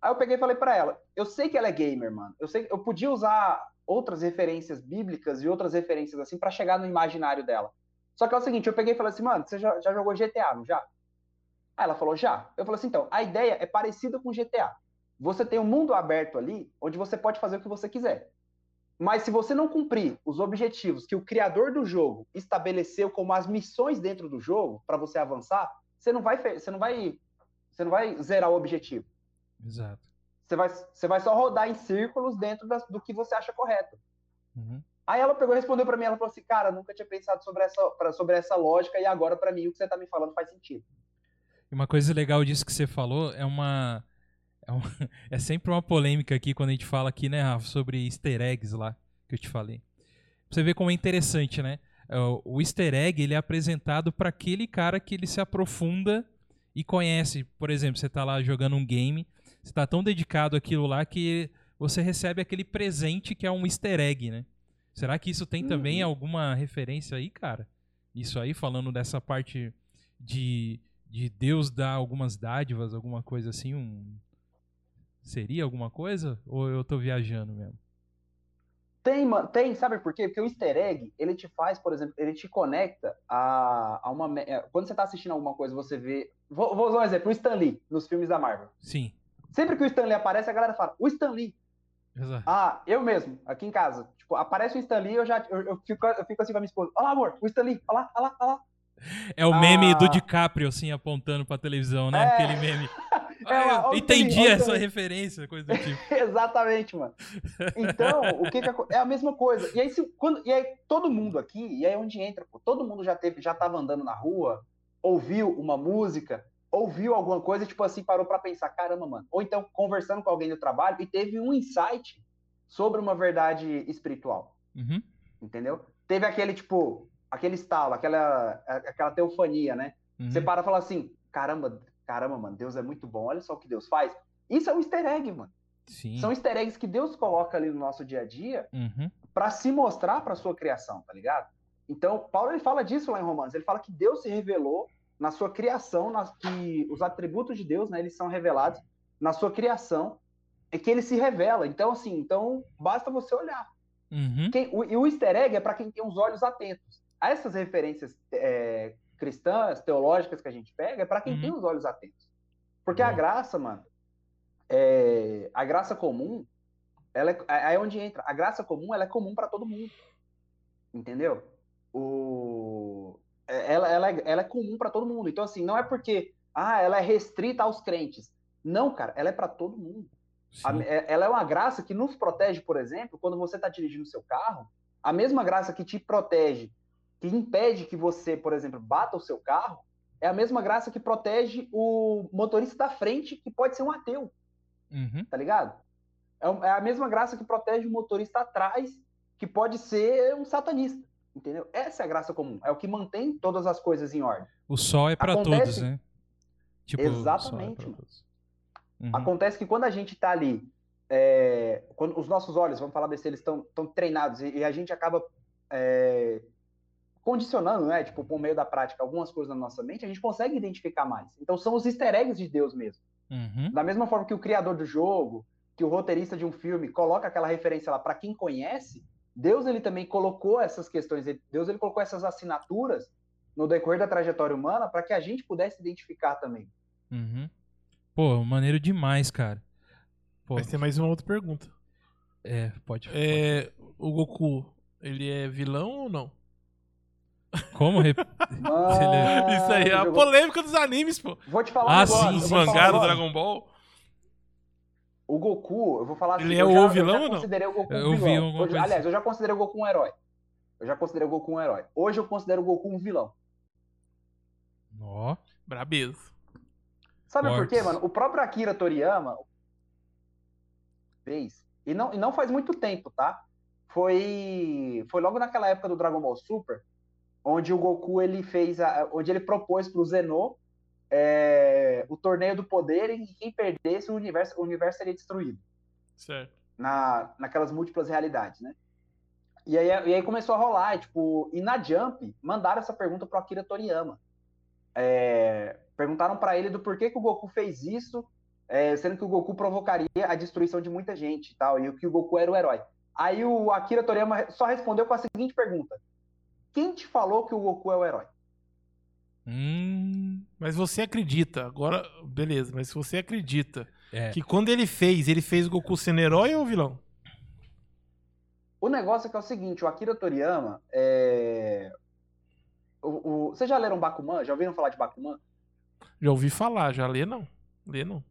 Aí eu peguei e falei pra ela, eu sei que ela é gamer, mano. Eu sei, eu podia usar outras referências bíblicas e outras referências assim pra chegar no imaginário dela. Só que é o seguinte, eu peguei e falei assim, mano, você já, já jogou GTA, não já? Aí ela falou, já. Eu falei assim, então, a ideia é parecida com GTA. Você tem um mundo aberto ali, onde você pode fazer o que você quiser. Mas se você não cumprir os objetivos que o criador do jogo estabeleceu como as missões dentro do jogo para você avançar, você não vai você não vai você não vai zerar o objetivo. Exato. Você vai você vai só rodar em círculos dentro das- do que você acha correto. Uhum. Aí ela pegou e respondeu para mim, ela falou assim: "Cara, nunca tinha pensado sobre essa pra- sobre essa lógica e agora para mim o que você tá me falando faz sentido". E uma coisa legal disso que você falou é uma. É, um- é sempre uma polêmica aqui quando a gente fala aqui, né, Rafa, sobre easter eggs lá, que eu te falei. Pra você ver como é interessante, né? É, o- easter egg, ele é apresentado para aquele cara que ele se aprofunda e conhece. Por exemplo, você tá lá jogando um game, você tá tão dedicado àquilo lá que você recebe aquele presente que é um easter egg, né? Será que isso tem também Uhum. alguma referência aí, cara? Isso aí, falando dessa parte de, de Deus dar algumas dádivas, alguma coisa assim, um... Seria alguma coisa? Ou eu tô viajando mesmo? Tem, mano, tem, sabe por quê? Porque o easter egg, ele te faz, por exemplo, ele te conecta a, a uma. é, Quando você tá assistindo alguma coisa, você vê. Vou, vou usar um exemplo, o Stan Lee, nos filmes da Marvel. Sim. Sempre que o Stan Lee aparece, a galera fala, o Stan Lee. Exato. Ah, eu mesmo, aqui em casa. Tipo, aparece o Stan Lee, eu já eu, eu fico, eu fico assim com a minha esposa. Olha lá, amor, o Stan Lee, olha lá, olha lá, olha lá. É o meme Ah. do DiCaprio, assim, apontando pra televisão, né? É. Aquele meme. É, entendi essa Stanley. referência, coisa do tipo. Exatamente, mano. Então, o que, que acon- é a mesma coisa. E aí, se, quando, e aí todo mundo aqui, e aí é onde entra, pô, todo mundo já teve, já tava andando na rua, ouviu uma música, ouviu alguma coisa, tipo assim, parou pra pensar, caramba, mano. Ou então conversando com alguém do trabalho e teve um insight sobre uma verdade espiritual, Uhum. entendeu? Teve aquele, tipo, aquele estalo, aquela, aquela teofania, né? uhum. Você para e fala assim, caramba, caramba, mano, Deus é muito bom, olha só o que Deus faz. Isso é um easter egg, mano. Sim. São easter eggs que Deus coloca ali no nosso dia a dia Uhum. para se mostrar para sua criação, tá ligado? Então, Paulo ele fala disso lá em Romanos. Ele fala que Deus se revelou na sua criação, nas, que os atributos de Deus, né, eles são revelados na sua criação, é que ele se revela. Então, assim, então basta você olhar. Uhum. Quem- o, e o easter egg é para quem tem os olhos atentos. A essas referências é, cristãs, teológicas que a gente pega, é para quem Uhum. tem os olhos atentos. Porque a Boa. graça, mano, é, a graça comum, ela é, aí é onde entra. A graça comum, ela é comum para todo mundo. Entendeu? O, é- ela, ela, é, ela é comum para todo mundo. Então, assim, não é porque ah, ela é restrita aos crentes. Não, cara, ela é para todo mundo. A- é- ela é uma graça que nos protege, por exemplo, quando você está dirigindo seu carro, a mesma graça que te protege, que impede que você, por exemplo, bata o seu carro, é a mesma graça que protege o motorista da frente, que pode ser um ateu, Uhum. tá ligado? É é a mesma graça que protege o motorista atrás, que pode ser um satanista, entendeu? Essa é a graça comum, é o que mantém todas as coisas em ordem. O sol é pra Acontece- todos, né? Tipo, é Exatamente, pra mano. Uhum. Acontece que quando a gente tá ali, é, quando os nossos olhos, vamos falar desse, eles estão tão treinados e, e a gente acaba é, condicionando, né? Tipo, por meio da prática, algumas coisas na nossa mente, a gente consegue identificar mais. Então são os easter eggs de Deus mesmo. Uhum. Da mesma forma que o criador do jogo, que o roteirista de um filme coloca aquela referência lá para quem conhece, Deus ele também colocou essas questões, Deus ele colocou essas assinaturas no decorrer da trajetória humana para que a gente pudesse identificar também. Uhum. Pô, maneiro demais, cara. Pô, Vai ter mais uma outra pergunta. é, pode. É, o Goku, ele é vilão ou não? Como? Mano, Isso aí é a polêmica dos animes, pô. Vou te falar um Ah, negócio, sim, eu um mangá do. Dragon Ball. O Goku, eu vou falar assim. Ele é eu o já, eu vilão já ou não? considerei o Goku um Eu vi vilão. alguma Hoje- coisa aliás, eu já considerei o Goku um herói. Eu já considerei o Goku um herói. Hoje eu considero o Goku um vilão. Ó. Brabeza. Sabe por quê, mano? O próprio Akira Toriyama fez, e não, e não faz muito tempo, tá? Foi, foi logo naquela época do Dragon Ball Super, onde o Goku ele fez, a, onde ele propôs pro Zenô é, o torneio do poder e quem perdesse o universo, o universo seria destruído. Certo. na, naquelas múltiplas realidades, né? E aí, e aí começou a rolar, e, tipo, e na Jump mandaram essa pergunta pro Akira Toriyama. É, perguntaram para ele do porquê que o Goku fez isso, é, sendo que o Goku provocaria a destruição de muita gente e tal, e que o Goku era o herói. Aí o Akira Toriyama só respondeu com a seguinte pergunta: Quem te falou que o Goku é o herói? Hum. Mas você acredita, agora, beleza, mas se você acredita É. que quando ele fez, ele fez o Goku sendo herói ou vilão? O negócio é que é o seguinte, o Akira Toriyama, é... o, o- vocês já leram Bakuman? Já ouviram falar de Bakuman? Já ouvi falar, já lê não. Lê não.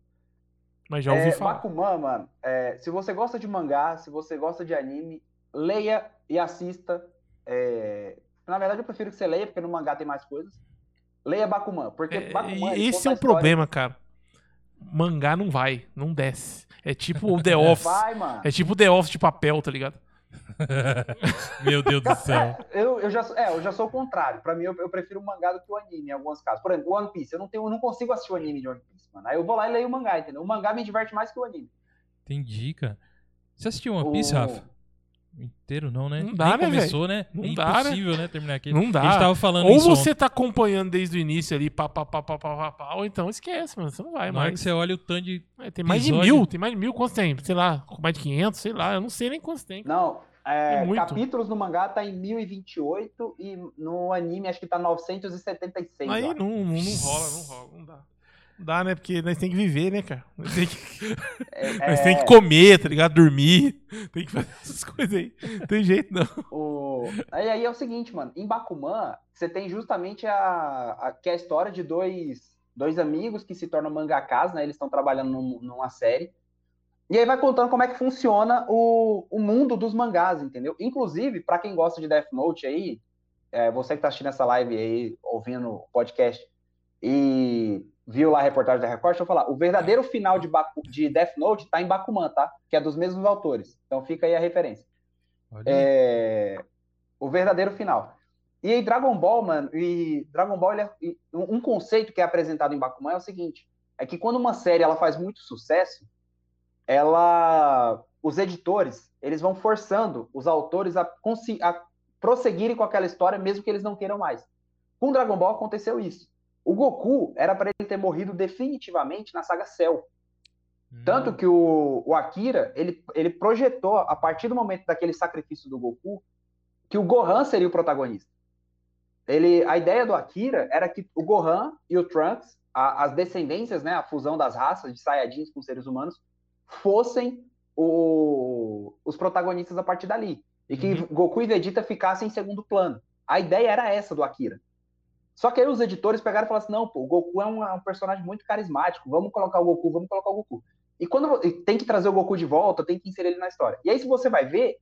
Mas já ouvi É, falar. Bakuman, mano, é, se você gosta de mangá, se você gosta de anime, leia e assista. é, Na verdade, eu prefiro que você leia, porque no mangá tem mais coisas. Leia Bakuman, porque É, Bakuman. ele esse é o história- problema, cara. mangá não vai, não desce. É tipo o The Office. Vai, mano. É tipo o The Office de papel, tá ligado? Meu Deus do céu. É, eu, eu, já, sou- é, eu já sou o contrário. Pra mim, eu, eu prefiro o mangá do que o anime, em alguns casos. Por exemplo, One Piece. Eu não, tenho, eu não consigo assistir o anime de One Piece, mano. Aí eu vou lá e leio o mangá, entendeu? O mangá me diverte mais que o anime. Entendi, cara. Você assistiu One Piece, O- Rafa? Inteiro não, né? Não dá, Nem né, começou, né? Não é dá, né? impossível, né? Terminar aqui. Não dá. A gente tava falando Ou você ontem. tá acompanhando desde o início ali, pá, pá, pá, pá, pá, pá, pá, ou então esquece, mano. Você não vai Na hora que mais. você olha o tanto de... É, tem mais de episódio- mil, tem mais de mil. Quantos tem? Sei lá, mais de 500, sei lá. Eu não sei nem quantos tem. Não, é, É capítulos no mangá tá em 1028 e no anime acho que tá 976. Aí não, não, não rola, não rola, não dá. Dá, né? Porque nós tem que viver, né, cara? Nós tem que, É, nós é, tem que comer, tá ligado? Dormir. Tem que fazer essas coisas aí. Não tem jeito, não. o... aí, aí é o seguinte, mano. Em Bakuman, você tem justamente a, a, que é a história de dois, dois amigos que se tornam mangakas, né? Eles estão trabalhando num- numa série. E aí vai contando como é que funciona o, o mundo dos mangás, entendeu? Inclusive, pra quem gosta de Death Note aí, é, você que tá assistindo essa live aí, ouvindo o podcast, e viu lá a reportagem da Record, deixa eu falar. O verdadeiro final de, Baku, de Death Note tá em Bakuman, tá? Que é dos mesmos autores. Então fica aí a referência. É, o verdadeiro final. E aí, Dragon Ball, mano, e Dragon Ball, é- um conceito que é apresentado em Bakuman é o seguinte: é que quando uma série ela faz muito sucesso, ela, os editores, eles vão forçando os autores a, a prosseguirem com aquela história, mesmo que eles não queiram mais. Com Dragon Ball aconteceu isso. O Goku era para ele ter morrido definitivamente na saga Cell. Tanto que o, o Akira, ele, ele projetou, a partir do momento daquele sacrifício do Goku, que o Gohan seria o protagonista. Ele, a ideia do Akira era que o Gohan e o Trunks, a- as descendências, né, a fusão das raças de Saiyajins com seres humanos, fossem o- os protagonistas a partir dali. E que Goku e Vegeta ficassem em segundo plano. A ideia era essa do Akira. Só que aí os editores pegaram e falaram assim: não, pô, o Goku é um, é um personagem muito carismático, vamos colocar o Goku, vamos colocar o Goku. E quando e tem que trazer o Goku de volta, tem que inserir ele na história. E aí, se você vai ver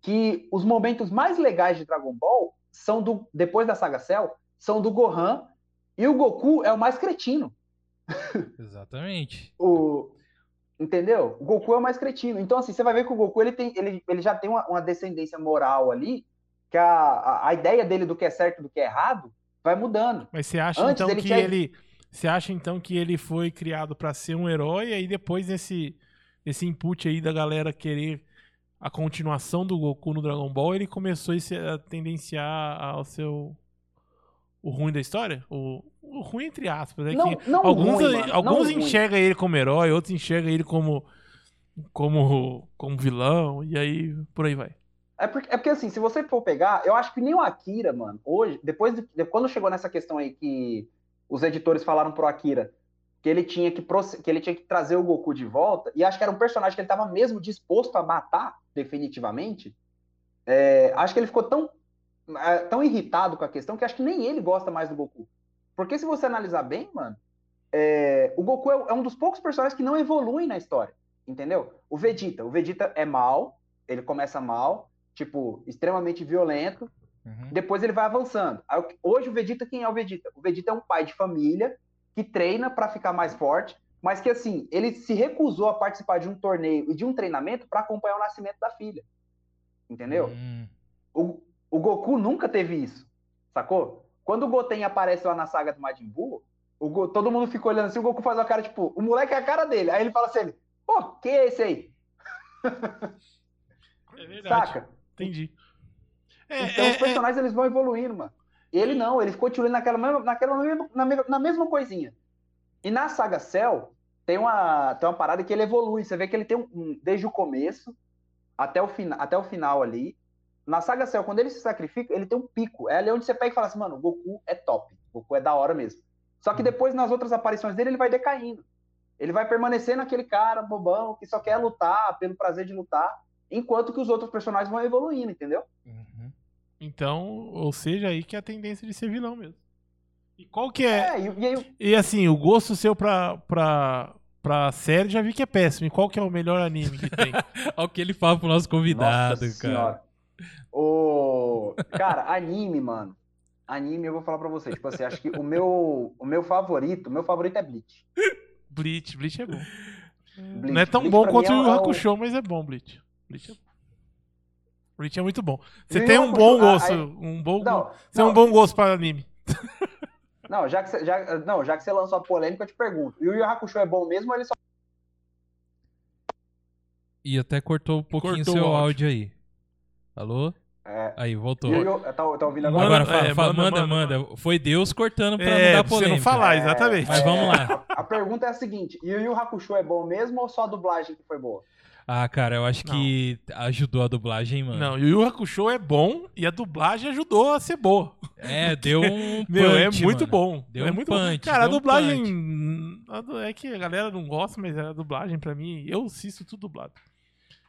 que os momentos mais legais de Dragon Ball são do. Depois da saga Cell, são do Gohan, e o Goku é o mais cretino. Exatamente. O, entendeu? O Goku é o mais cretino. Então, assim, você vai ver que o Goku ele, tem, ele, ele já tem uma, uma descendência moral ali, que a, a, a ideia dele do que é certo e do que é errado vai mudando. Mas você acha Antes então ele que tinha- ele. Você acha então que ele foi criado pra ser um herói e aí depois desse esse input aí da galera querer a continuação do Goku no Dragon Ball, ele começou a tendenciar ao seu o ruim da história? O, o ruim entre aspas, é Não, que não alguns ruim, alguns enxergam ele como herói, outros enxergam ele como como como vilão e aí por aí vai. É porque, é porque, assim, se você for pegar, eu acho que nem o Akira, mano, hoje, depois de, de- quando chegou nessa questão aí que os editores falaram pro Akira que ele tinha que, que ele tinha que trazer o Goku de volta, e acho que era um personagem que ele tava mesmo disposto a matar definitivamente, é, acho que ele ficou tão, é, tão irritado com a questão que acho que nem ele gosta mais do Goku. Porque se você analisar bem, mano, é, o Goku é, é um dos poucos personagens que não evoluem na história, entendeu? O Vegeta, o Vegeta é mal, ele começa mal, tipo, extremamente violento, Uhum. depois ele vai avançando. Hoje o Vegeta, quem é o Vegeta? O Vegeta é um pai de família que treina pra ficar mais forte, mas que assim, ele se recusou a participar de um torneio e de um treinamento pra acompanhar o nascimento da filha. Entendeu? Hum. O, o Goku nunca teve isso, sacou? Quando o Goten aparece lá na saga do Majin Buu, o Go- todo mundo fica olhando assim, o Goku faz uma cara tipo, o moleque é a cara dele. Aí ele fala assim, pô, que é esse aí? É verdade. Saca? Entendi. É, Então é, os personagens eles vão evoluindo, mano. Ele não, ele ficou tirando naquela mesma, naquela mesma, na, mesma, na mesma coisinha. E na saga Cell, tem uma, tem uma parada que ele evolui. Você vê que ele tem um, um- desde o começo até o, fina, até o final ali. Na saga Cell, quando ele se sacrifica, ele tem um pico. É ali onde você pega e fala assim, mano, o Goku é top. O Goku é da hora mesmo. Só que depois, nas outras aparições dele, ele vai decaindo. Ele vai permanecendo aquele cara bobão que só quer lutar pelo prazer de lutar, enquanto que os outros personagens vão evoluindo, entendeu? Uhum. Então, ou seja, aí que é a tendência de ser vilão mesmo. E qual que é? É, e, aí E assim, o gosto seu pra, pra, pra série já vi que é péssimo. E qual que é o melhor anime que tem? Olha o que ele fala pro nosso convidado, Nossa cara. senhora. O... Cara, anime, mano. Anime, eu vou falar pra vocês. Tipo assim, acho que o meu, o meu favorito, o meu favorito é Bleach. Bleach, Bleach é bom. Bleach. Não é tão Bleach bom quanto é o- Hakusho, mas é bom, Bleach. Bleach é. Bleach é muito bom. Você tem Yu um bom gosto, aí- um bom, Não, você tem não, um bom gosto para anime. não, já que você, já, não, já que você lançou a polêmica, eu te pergunto. E o Yu Hakusho é bom mesmo ou ele só. E até cortou um pouquinho Cortou seu o áudio. áudio aí. Alô? É, Aí, voltou. Tá, tá ouvindo agora? Manda- Agora fala, é, fala, manda, manda, manda, Foi Deus cortando pra não É, dar pra você polêmica. não falar, É, exatamente. Mas vamos lá. A pergunta é a seguinte: Yu Yu Hakusho é bom mesmo ou só a dublagem que foi boa? Ah, cara, eu acho que ajudou a dublagem, mano. Não, Yu Yu Hakusho é bom e a dublagem ajudou a ser boa. É, deu um Meu, é punch, muito mano. bom. Deu é um muito punch, bom. Cara, a deu um dublagem. du- É que a galera não gosta, mas a dublagem pra mim, eu assisto tudo dublado.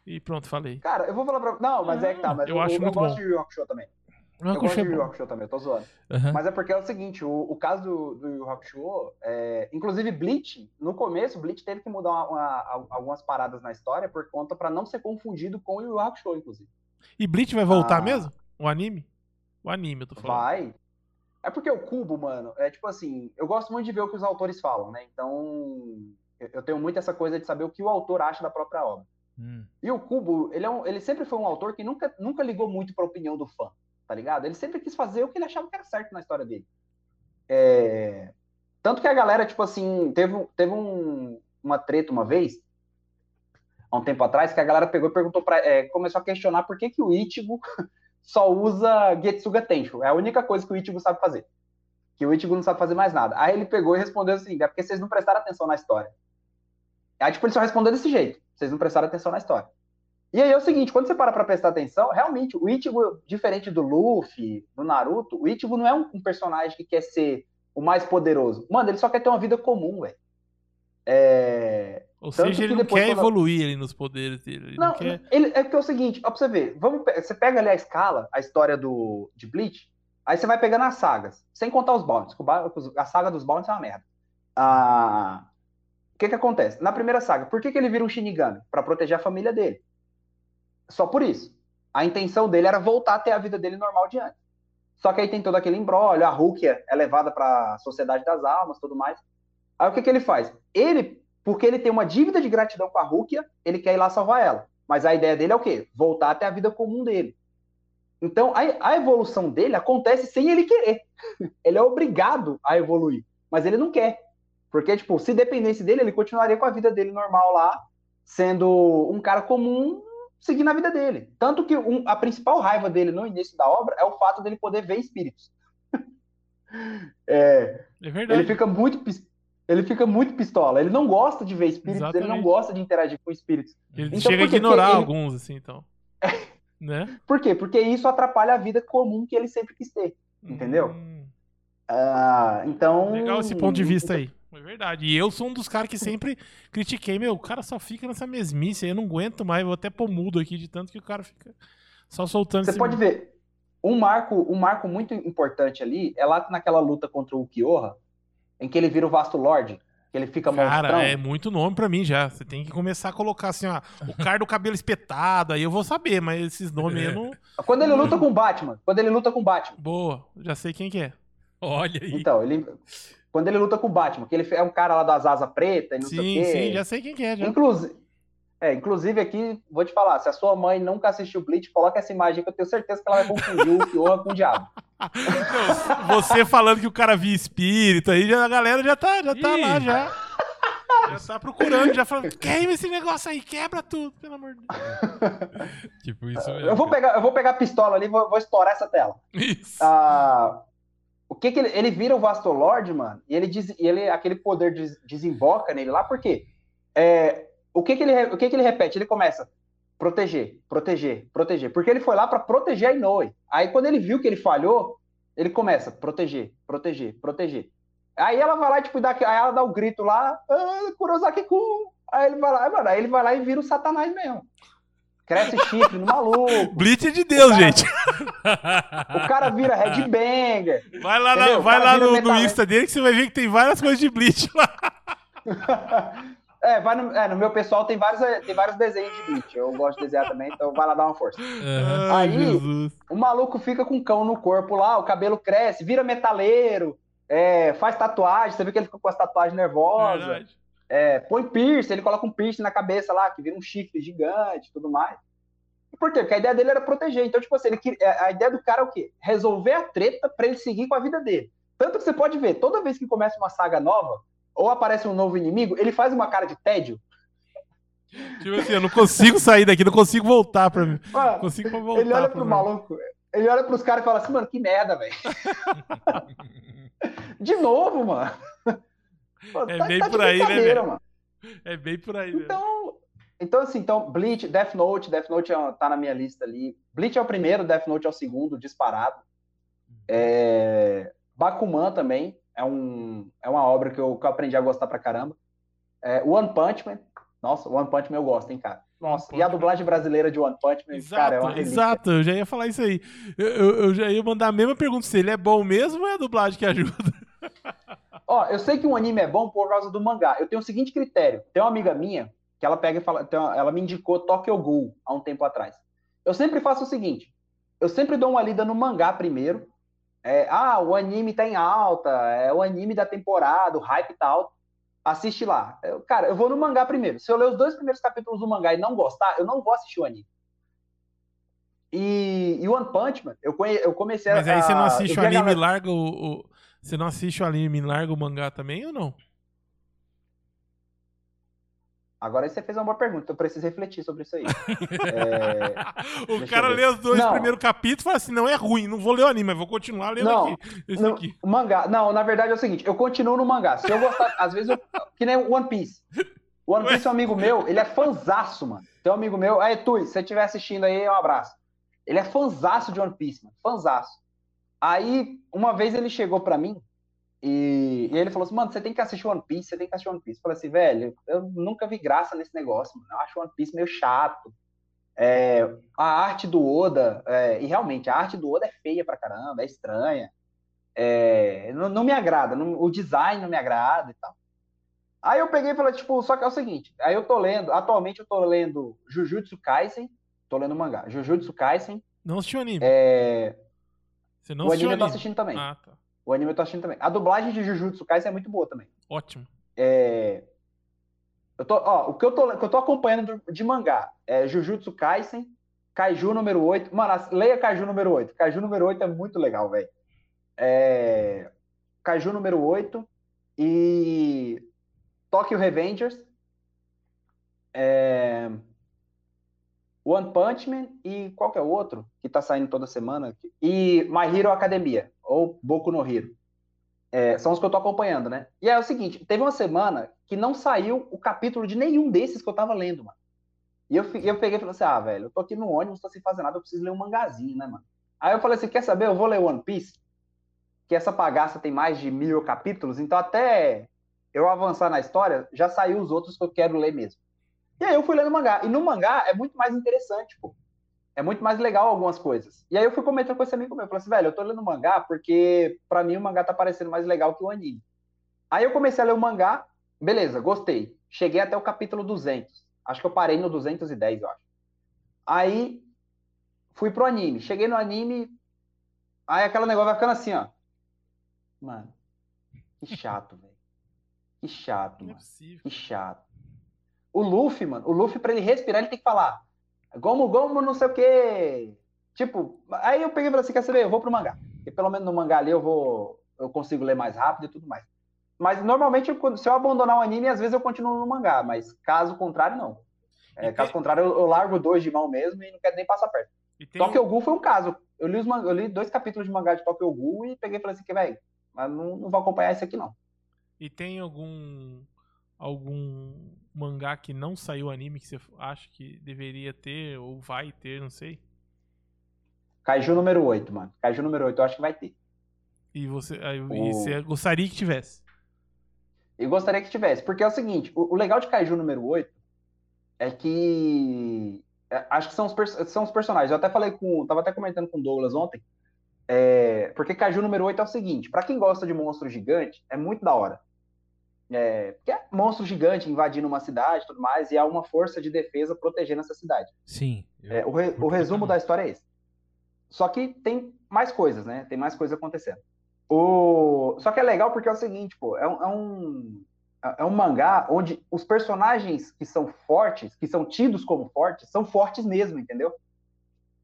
E pronto, falei. Cara, eu vou falar pra. Não, mas é que tá. Mas Eu eu, acho eu, muito gosto bom. de Yu Yu Hakusho também. O Eu gosto de Yu. Hakusho também, eu tô zoando. Aham. Mas é porque é o seguinte, o, o caso do, do Yu Hakusho, é, inclusive Bleach, no começo, Bleach teve que mudar uma- uma- algumas paradas na história por conta pra não ser confundido com o Yu Hakusho, inclusive. E Bleach vai voltar Ah. mesmo? O anime? O anime, eu tô falando. Vai. É porque o Cubo, mano, é tipo assim, eu gosto muito de ver o que os autores falam, né? Então, eu, eu tenho muito essa coisa de saber o que o autor acha da própria obra. Hum. E o Cubo, ele, é um- ele sempre foi um autor que nunca, nunca ligou muito pra opinião do fã, tá ligado? Ele sempre quis fazer o que ele achava que era certo na história dele. É, Tanto que a galera, tipo assim, teve, teve um- uma treta uma vez, há um tempo atrás, que a galera pegou e perguntou pra, é, começou a questionar por que, que o Ichigo só usa Getsuga Tensho. É a única coisa que o Ichigo sabe fazer. Que o Ichigo não sabe fazer mais nada. Aí ele pegou e respondeu assim, é porque vocês não prestaram atenção na história. Aí, tipo, ele só respondeu desse jeito. Vocês não prestaram atenção na história. E aí é o seguinte, quando você para pra prestar atenção, realmente, o Ichigo, diferente do Luffy, do Naruto, o Ichigo não é um, um personagem que quer ser o mais poderoso. Mano, ele só quer ter uma vida comum, velho. É... Ou Tanto seja, ele que não quer quando- evoluir ali nos poderes dele. Ele não, Não, quer. ele, é porque é o seguinte, ó, pra você ver, vamos, você pega ali a escala, a história do, de Bleach, aí você vai pegando as sagas, sem contar os ba- a saga dos bounties é uma merda. Ah, o que que acontece? Na primeira saga, por que, que ele vira um Shinigami? Pra proteger a família dele. Só por isso. A intenção dele era voltar a ter a vida dele normal de antes. Só que aí tem todo aquele embrólio, a Rukia é levada pra Sociedade das Almas, tudo mais. Aí o que, que ele faz? Ele, porque ele tem uma dívida de gratidão com a Rukia, ele quer ir lá salvar ela. Mas a ideia dele é o quê? Voltar até a vida comum dele. Então, a, a evolução dele acontece sem ele querer. Ele é obrigado a evoluir, mas ele não quer. Porque, tipo, se dependesse dele, ele continuaria com a vida dele normal lá, sendo um cara comum, seguindo a vida dele. Tanto que um- a principal raiva dele no início da obra é o fato dele poder ver espíritos. É, É verdade. ele fica muito ele fica muito pistola. Ele não gosta de ver espíritos, ele não Exatamente. gosta de interagir com espíritos. Ele Então, chega a ignorar ele- alguns, assim, então. né? Por quê? Porque isso atrapalha a vida comum que ele sempre quis ter. Entendeu? Hum, Ah, então. legal esse ponto de vista aí. É verdade. E eu sou um dos caras que sempre critiquei. Meu, o cara só fica nessa mesmice. aí Eu não aguento mais. Vou até pôr mudo aqui de tanto que o cara fica só soltando Você esse- pode ver. Um marco, um marco muito importante ali é lá naquela luta contra o Kyoha, em que ele vira o Vasto Lord, que ele fica monstrão. Cara, é muito nome pra mim já. Você tem que começar a colocar assim, ó, o cara do cabelo espetado, aí eu vou saber, mas esses nomes aí eu não. Quando ele luta com o Batman, quando ele luta com o Batman, Boa, já sei quem que é. Olha aí. então, ele quando ele luta com o Batman, que ele é um cara lá das asas pretas e não sei o Sim, quê. sim, já sei quem que é. Já. Inclusive, é, inclusive aqui, vou te falar, se a sua mãe nunca assistiu Bleach, coloca essa imagem que eu tenho certeza que ela vai confundir o Kyoha com o diabo. Meu, você falando que o cara via espírito aí, já, a galera já tá, já tá Ih. lá, já. Já tá procurando, já falando, queima esse negócio aí, quebra tudo, pelo amor de Deus. Tipo, isso mesmo. Eu vou pegar, eu vou pegar a pistola ali e vou, vou estourar essa tela. Isso. Ah, o que que ele, ele vira o Vastolord, mano, e ele diz, e ele aquele poder des- desemboca nele lá, por quê? É, o que que ele, o que que ele repete? Ele começa proteger, proteger, proteger, porque ele foi lá pra proteger a Inoue. Aí quando ele viu que ele falhou, ele começa proteger, proteger, proteger. Aí ela vai lá tipo dá, aí ela dá o grito lá, ah, Kurosaki-kun. Aí ele vai lá, mano, aí ele vai lá e vira o Satanás mesmo. Cresce chifre no maluco. Blitz é de Deus, cara- gente. O cara vira headbanger. Vai lá, na-? O vai lá no, no Insta dele que você vai ver que tem várias coisas de Blitz lá. É, vai no, é, no meu pessoal tem vários, tem vários desenhos de Bleach. Eu gosto de desenhar também, então vai lá dar uma força. Aí- Jesus. O maluco fica com cão no corpo lá, o cabelo cresce, vira metaleiro, é, faz tatuagem. Você vê que ele fica com as tatuagens nervosas. Verdade. É, põe piercing, ele coloca um piercing na cabeça lá, que vira um chifre gigante e tudo mais. Por quê? Porque a ideia dele era proteger. Então, tipo assim, ele, a ideia do cara é o quê? Resolver a treta para ele seguir com a vida dele. Tanto que você pode ver, toda vez que começa uma saga nova, ou aparece um novo inimigo, ele faz uma cara de tédio. Tipo assim, eu não consigo sair daqui, não consigo voltar pra mim. Mano, consigo voltar ele olha pro maluco, ele olha pros caras e fala assim, mano, que merda, velho. de novo, mano. Pô, é tá, bem tá por aí, né, mano? É bem por aí, Então, então, assim, então, Bleach, Death Note, Death Note é, tá na minha lista ali. Bleach é o primeiro, Death Note é o segundo, disparado. É... Bakuman também é, um, é uma obra que eu, que eu aprendi a gostar pra caramba. É, One Punch Man, nossa, One Punch Man eu gosto, hein, cara. Nossa, e a dublagem brasileira de One Punch Man, exato, cara, é uma relíquia. Exato, eu já ia falar isso aí. Eu, eu, eu, já ia mandar a mesma pergunta se ele é bom mesmo ou é a dublagem que ajuda? Ó, eu sei que um anime é bom por causa do mangá. Eu tenho o seguinte critério. Tem uma amiga minha que ela pega e fala, uma, ela me indicou Tokyo Ghoul há um tempo atrás. Eu sempre faço o seguinte, eu sempre dou uma lida no mangá primeiro. É, ah, o anime tá em alta, é o anime da temporada, o hype tá alto. Assiste lá. Eu, cara, eu vou no mangá primeiro. Se eu ler os dois primeiros capítulos do mangá e não gostar, eu não vou assistir o anime. E, e One Punch Man, eu, conhe, eu comecei Mas a. Mas aí você não assiste o anime e larga o, o, Você não assiste o anime e larga o mangá também ou não? Agora você fez uma boa pergunta, eu preciso refletir sobre isso aí. é... o cara lê os dois não. primeiros capítulos e fala assim: não é ruim, não vou ler o anime, mas vou continuar lendo não, aqui. Esse no, aqui. Mangá, não, na verdade é o seguinte: eu continuo no mangá. Se eu gostar, às vezes eu. Que nem One Piece. One Piece é um amigo meu, ele é fanzaço, mano. Tem um amigo meu, aí, Tui, se você estiver assistindo aí, um abraço. Ele é fanzaço de One Piece, mano. Fanzaço. Aí, uma vez ele chegou pra mim e, e, ele falou assim, mano, você tem que assistir One Piece, você tem que assistir One Piece. Eu falei assim, velho, eu nunca vi graça nesse negócio, mano. Eu acho One Piece meio chato. É, a arte do Oda, é, e realmente, a arte do Oda é feia pra caramba, é estranha. É, não, não, me agrada, não, o design não me agrada e tal. Aí eu peguei e falei, tipo, só que é o seguinte, aí eu tô lendo, atualmente eu tô lendo Jujutsu Kaisen, tô lendo mangá, Jujutsu Kaisen. Não assistiu anime? É... Você não o anime eu tô assistindo também. Ah, tá. O anime eu tô assistindo também. A dublagem de Jujutsu Kaisen é muito boa também. Ótimo. É... Eu tô, ó, o que eu tô, que eu tô acompanhando de mangá é Jujutsu Kaisen, Kaiju número 8. Mano, leia Kaiju número 8. Kaiju número 8 é muito legal, velho. É... Kaiju número 8 e Tokyo Revengers. É... One Punch Man e qual que é outro que tá saindo toda semana? E My Hero Academia ou Boku no Hero. É, são os que eu tô acompanhando, né? E é o seguinte, teve uma semana que não saiu o capítulo de nenhum desses que eu tava lendo, mano. E eu, eu peguei e falei assim, ah, velho, eu tô aqui no ônibus, tô sem fazer nada, eu preciso ler um mangazinho, né, mano? Aí eu falei assim, quer saber, eu vou ler One Piece, que essa bagaça tem mais de mil capítulos, então até eu avançar na história, já saiu os outros que eu quero ler mesmo. E aí eu fui lendo mangá. E no mangá é muito mais interessante, pô é muito mais legal algumas coisas. E aí eu fui comentando com esse amigo meu, eu falei assim, velho, eu tô lendo mangá porque para mim o mangá tá parecendo mais legal que o anime. Aí eu comecei a ler o mangá, beleza, gostei. Cheguei até o capítulo 200. Acho que eu parei no 210, eu acho. Aí fui pro anime. Cheguei no anime, aí aquela negócio vai ficando assim, ó. Mano, que chato, velho. Que chato, é mano. É que chato. O Luffy, mano, o Luffy, pra ele respirar, ele tem que falar Gomo, Gomo, não sei o quê. Tipo, aí eu peguei e falei assim, quer saber, eu vou pro mangá. E pelo menos no mangá ali eu vou, eu consigo ler mais rápido e tudo mais. Mas normalmente, se eu abandonar o anime, às vezes eu continuo no mangá, mas caso contrário, não. É, caso contrário, eu, eu, largo dois de mão mesmo e não quero nem passar perto. Tokyo Ghoul foi um caso. Eu li, os, eu li dois capítulos de mangá de Tokyo Ghoul e peguei e falei assim, que velho, mas não, não vou acompanhar esse aqui não. E tem algum algum mangá que não saiu anime que você acha que deveria ter ou vai ter, não sei? Kaiju número 8, mano. Kaiju número 8 eu acho que vai ter. E você, o... e você gostaria que tivesse? Eu gostaria que tivesse, porque é o seguinte, o, o legal de Kaiju número 8 é que é, acho que são os, são os personagens. Eu até falei com, tava até comentando com o Douglas ontem, é, porque Kaiju número 8 é o seguinte, para quem gosta de monstro gigante, é muito da hora. É, porque é monstro gigante invadindo uma cidade e tudo mais, e há uma força de defesa protegendo essa cidade. Sim. É, o, re, o, resumo da história é esse. Só que tem mais coisas, né? Tem mais coisas acontecendo. O... Só que é legal porque é o seguinte, pô, é um, é um, é um mangá onde os personagens que são fortes, que são tidos como fortes, são fortes mesmo, entendeu?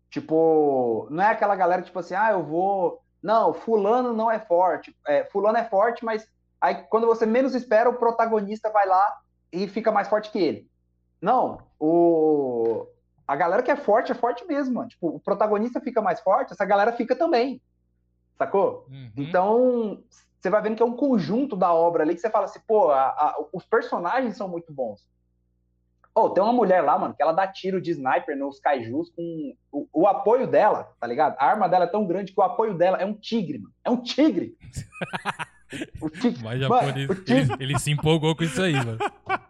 Tipo, não é aquela galera tipo assim, ah, eu vou. Não, fulano não é forte. É, fulano é forte, mas aí quando você menos espera, o protagonista vai lá e fica mais forte que ele. Não, o... a galera que é forte é forte mesmo, mano. Tipo, o protagonista fica mais forte, essa galera fica também. Sacou? Uhum. Então, você vai vendo que é um conjunto da obra ali que você fala assim, pô, a, a, os personagens são muito bons. Oh, tem uma mulher lá, mano, que ela dá tiro de sniper nos kaijus com o, o, apoio dela, tá ligado? A arma dela é tão grande que o apoio dela é um tigre, mano. É um tigre. o. Mas japonês, mano, ele, ele, se empolgou com isso aí, mano.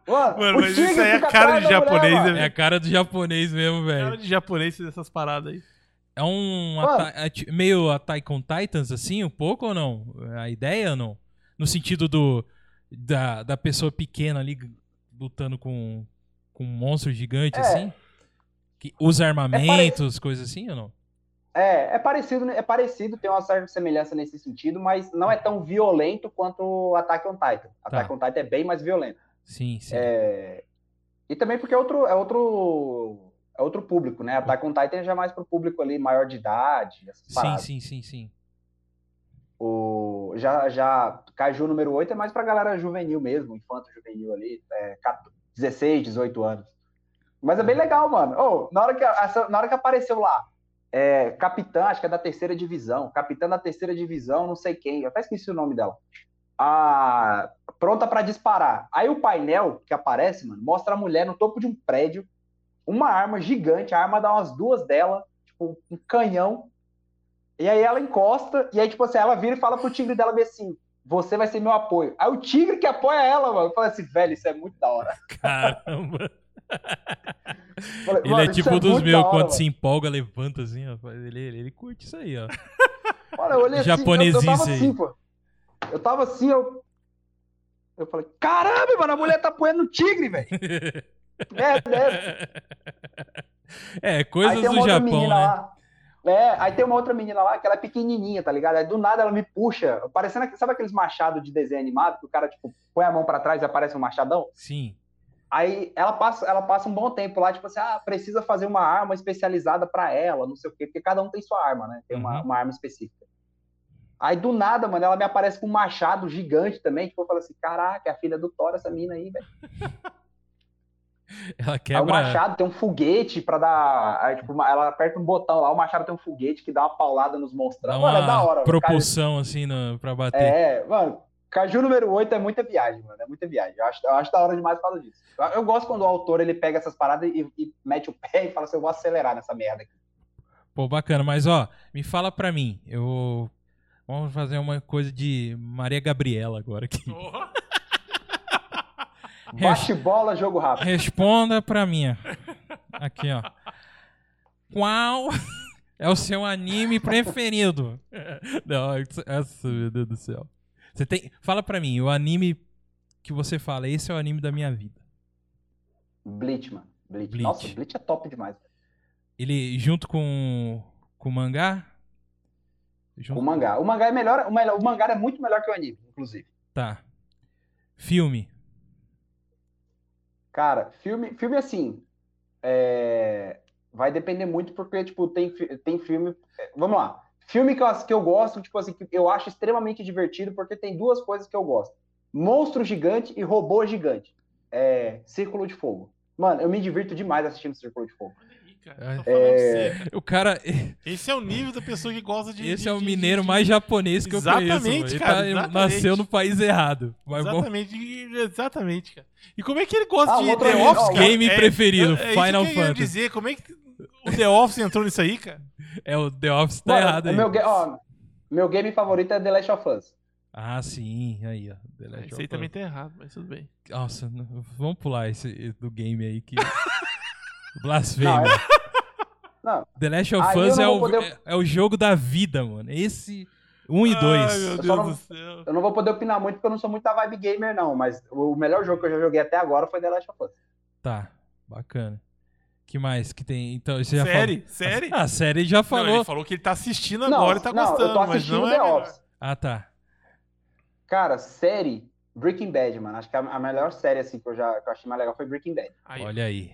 Mano, mano mas isso aí é a cara de japonês, mulher, É a cara do japonês mesmo, velho. Cara de japonês dessas paradas aí. É um é meio Attack on Titans, assim, um pouco ou não? A ideia ou não? No sentido do da, da pessoa pequena ali lutando com, com um monstro gigante, é. assim? Que usa armamentos, é coisas assim ou não? É, é parecido, é parecido, tem uma certa semelhança nesse sentido, mas não é tão violento quanto Attack on Titan. Attack tá. on Titan é bem mais violento. Sim, sim. É... E também porque é outro, é outro é outro público, né? Attack on Titan é já mais pro público ali maior de idade, essas sim, sim, sim, sim. O, já, já Kaiju número 8 é mais pra galera juvenil mesmo, infanto juvenil ali, é, 16, 18 anos. Mas é bem legal, mano. Oh, na, hora que, na hora que apareceu lá, é, capitã, acho que é da terceira divisão, capitã da terceira divisão, não sei quem, eu até esqueci o nome dela. Pronta para disparar. Aí o painel que aparece, mano, mostra a mulher no topo de um prédio uma arma gigante, a arma dá umas duas dela, tipo, um canhão. E aí ela encosta, e aí, tipo assim, ela vira e fala pro tigre dela assim: você vai ser meu apoio. Aí o tigre que apoia ela, mano, fala assim, velho, isso é muito da hora. Caramba. Falei, ele é tipo é dos meus, quando mano. se empolga, levanta assim, ó. Ele, ele, ele curte isso aí, ó. Olha, eu olhei assim, eu, eu tava assim, pô. Eu tava assim, eu. Eu falei, caramba, mano, a mulher tá apoiando o tigre, velho. É, é. é coisas do Japão, né? Lá, é, aí tem uma outra menina lá que ela é pequenininha, tá ligado? Aí do nada ela me puxa, parecendo, sabe aqueles machados de desenho animado que o cara, tipo, põe a mão para trás e aparece um machadão? Sim. Aí ela passa, ela passa um bom tempo lá, tipo assim, ah, precisa fazer uma arma especializada para ela, não sei o quê, porque cada um tem sua arma, né? Tem uma, uhum. uma arma específica. Aí do nada, mano, ela me aparece com um machado gigante também, tipo, eu falo assim, caraca, é a filha do Thor essa mina aí, velho. Ela quebra. Aí o machado tem um foguete para dar. Aí, tipo, ela aperta um botão lá, o machado tem um foguete que dá uma paulada nos monstros. Mano, é da hora. Propulsão, cara... assim, no, pra bater. É, mano. Caju número 8 é muita viagem, mano. É muita viagem. Eu acho, eu acho da hora demais causa disso. Eu, eu gosto quando o autor ele pega essas paradas e, e, mete o pé e fala assim: eu vou acelerar nessa merda aqui. Pô, bacana. Mas, ó, me fala pra mim. Eu. Vamos fazer uma coisa de Maria Gabriela agora aqui. Bate bola, jogo rápido. Responda pra mim. Aqui, ó. Qual é o seu anime preferido? Não, essa, meu Deus do céu. Você tem, fala pra mim, o anime que você fala, esse é o anime da minha vida. Bleach, mano. Bleach. Bleach. Nossa, Bleach é top demais. Ele junto com, com o mangá? Junto... O mangá. O mangá é melhor, o, melhor, o mangá é muito melhor que o anime, inclusive. Tá. Filme. Cara, filme, filme assim, é, vai depender muito porque, tipo, tem, tem filme... É, vamos lá. Filme que eu, que eu gosto, tipo assim, que eu acho extremamente divertido porque tem duas coisas que eu gosto. Monstro gigante e robô gigante. É, Círculo de Fogo. Mano, eu me divirto demais assistindo Círculo de Fogo cara. É... O cara. Esse é o nível da pessoa que gosta de. Esse é de, o mineiro de, mais japonês que exatamente, eu conheço. Ele cara, tá, exatamente. nasceu no país errado. exatamente, bom... exatamente, cara. E como é que ele gosta ah, de The Office? Game é, preferido, é, é Final Fantasy. Eu dizer, como é que o The Office entrou nisso aí, cara? É, o The Office tá Mano, errado aí. Meu, ó, meu game favorito é The Last of Us. Ah, sim, aí, ó. The Last esse aí também tá errado, mas tudo bem. Nossa, vamos pular esse do game aí que. Blasfêmia. Não, é... Não. The Last of Us é o, poder... é, é, o jogo da vida, mano. Esse. 1 um e 2. meu Deus não, do céu. Eu não vou poder opinar muito porque eu não sou muito da vibe gamer, não. Mas o melhor jogo que eu já joguei até agora foi The Last of Us. Tá, bacana. Que mais que tem? Então, você já série? Falou... Série? Ah, a série já falou. Não, ele falou que ele tá assistindo agora não, e tá não, gostando, eu tô assistindo mas não The é Office. Ah, tá. Cara, série. Breaking Bad, mano. Acho que a, a melhor série assim que eu já que eu achei mais legal foi Breaking Bad. Aí. Olha aí.